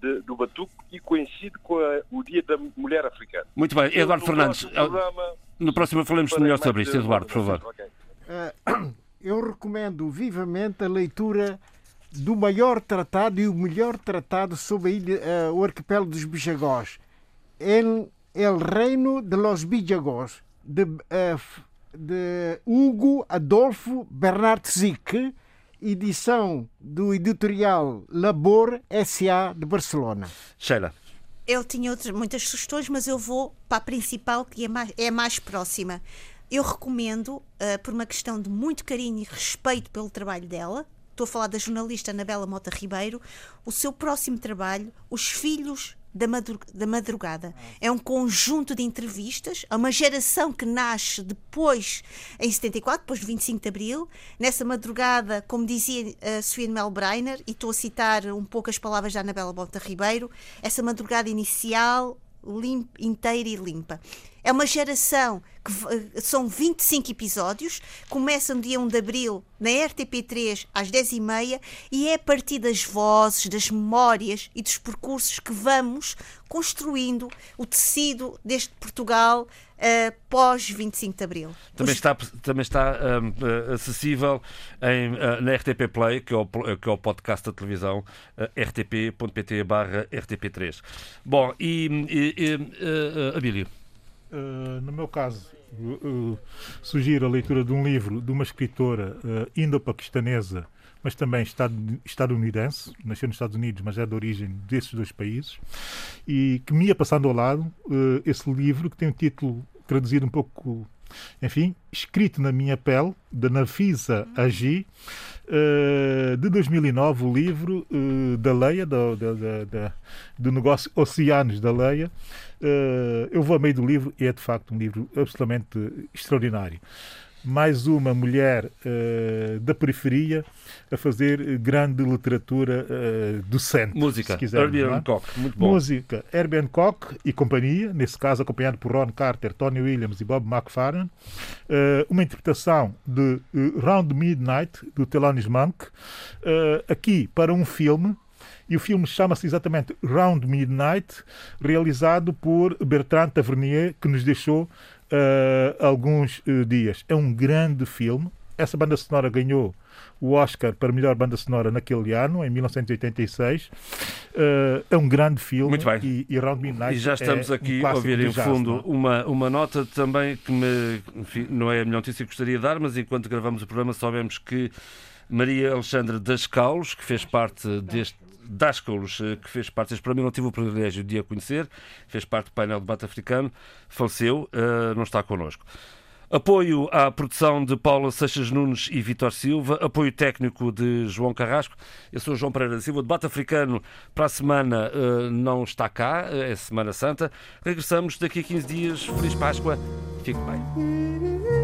de, do Batuque e coincide com a, o Dia da Mulher Africana. Muito bem, Eduardo no Fernandes, programa, no próximo falamos melhor sobre isto. Eduardo, por favor. Eu recomendo vivamente a leitura do maior tratado e o melhor tratado sobre ilha, uh, o arquipélago dos Bijagós, El, El Reino de los Bijagós, de, uh, de Hugo Adolfo Bernard Zic, edição do editorial Labor SA de Barcelona. Sheila. Eu tinha outras, muitas sugestões, mas eu vou para a principal, que é mais, é mais próxima. Eu recomendo, uh, por uma questão de muito carinho e respeito pelo trabalho dela, estou a falar da jornalista Anabela Mota Ribeiro, o seu próximo trabalho, Os Filhos da madrugada. É um conjunto de entrevistas a uma geração que nasce depois, em 74, depois de 25 de Abril. Nessa madrugada, como dizia uh, Sofia Mel Breiner, e estou a citar um pouco as palavras da Anabela Bota Ribeiro, essa madrugada inicial, limpa, inteira e limpa. É uma geração que eh, são 25 episódios, começa no dia 1 de abril na RTP3 às 10h30 e é a partir das vozes, das memórias e dos percursos que vamos construindo o tecido deste Portugal uh, pós 25 de Abril. Também está, também está um, acessível em, uh, na RTP Play, que é o, que é o podcast da televisão, uh, rtp.pt barra RTP3. Bom, e, e, e Abílio? Uh, no meu caso, uh, sugiro a leitura de um livro de uma escritora uh, indo-paquistanesa, mas também estadunidense, nasceu nos Estados Unidos, mas é de origem desses dois países, e que me ia passando ao lado uh, esse livro, que tem um título traduzido um pouco, enfim, escrito na minha pele, da Nafisa Agi, uh, de 2009, o livro uh, da Leia, do, do, do, do negócio Oceanos da Leia, Uh, eu vou a meio do livro e é de facto um livro absolutamente extraordinário. Mais uma mulher uh, da periferia a fazer grande literatura uh, docente. Música, Herbie é? Hancock, muito bom. Música, Herbie Hancock e companhia, nesse caso acompanhado por Ron Carter, Tony Williams e Bob McFarlane. uma interpretação de Round Midnight, do Thelonious Monk, aqui para um filme e o filme chama-se exatamente Round Midnight, realizado por Bertrand Tavernier, que nos deixou uh, alguns uh, dias. É um grande filme. Essa banda sonora ganhou o Oscar para melhor banda sonora naquele ano, em 1986. Uh, é um grande filme. Muito bem. E, e Round Midnight E já estamos é aqui um a ouvir em jazz, fundo não é? uma, uma nota também que me, enfim, não é a melhor notícia que gostaria de dar, mas enquanto gravamos o programa soubemos que Maria Alexandra das Caulos, que fez parte deste Dascaulos, eh, que fez parte, para mim não tive o privilégio de a conhecer, fez parte do painel de debate africano, faleceu, eh, não está connosco. Apoio à produção de Paula Seixas Nunes e Vitor Silva, apoio técnico de João Carrasco. Eu sou João Pereira da Silva. O debate africano para a semana eh, não está cá, é Semana Santa. Regressamos daqui a 15 dias. Feliz Páscoa. Fique bem.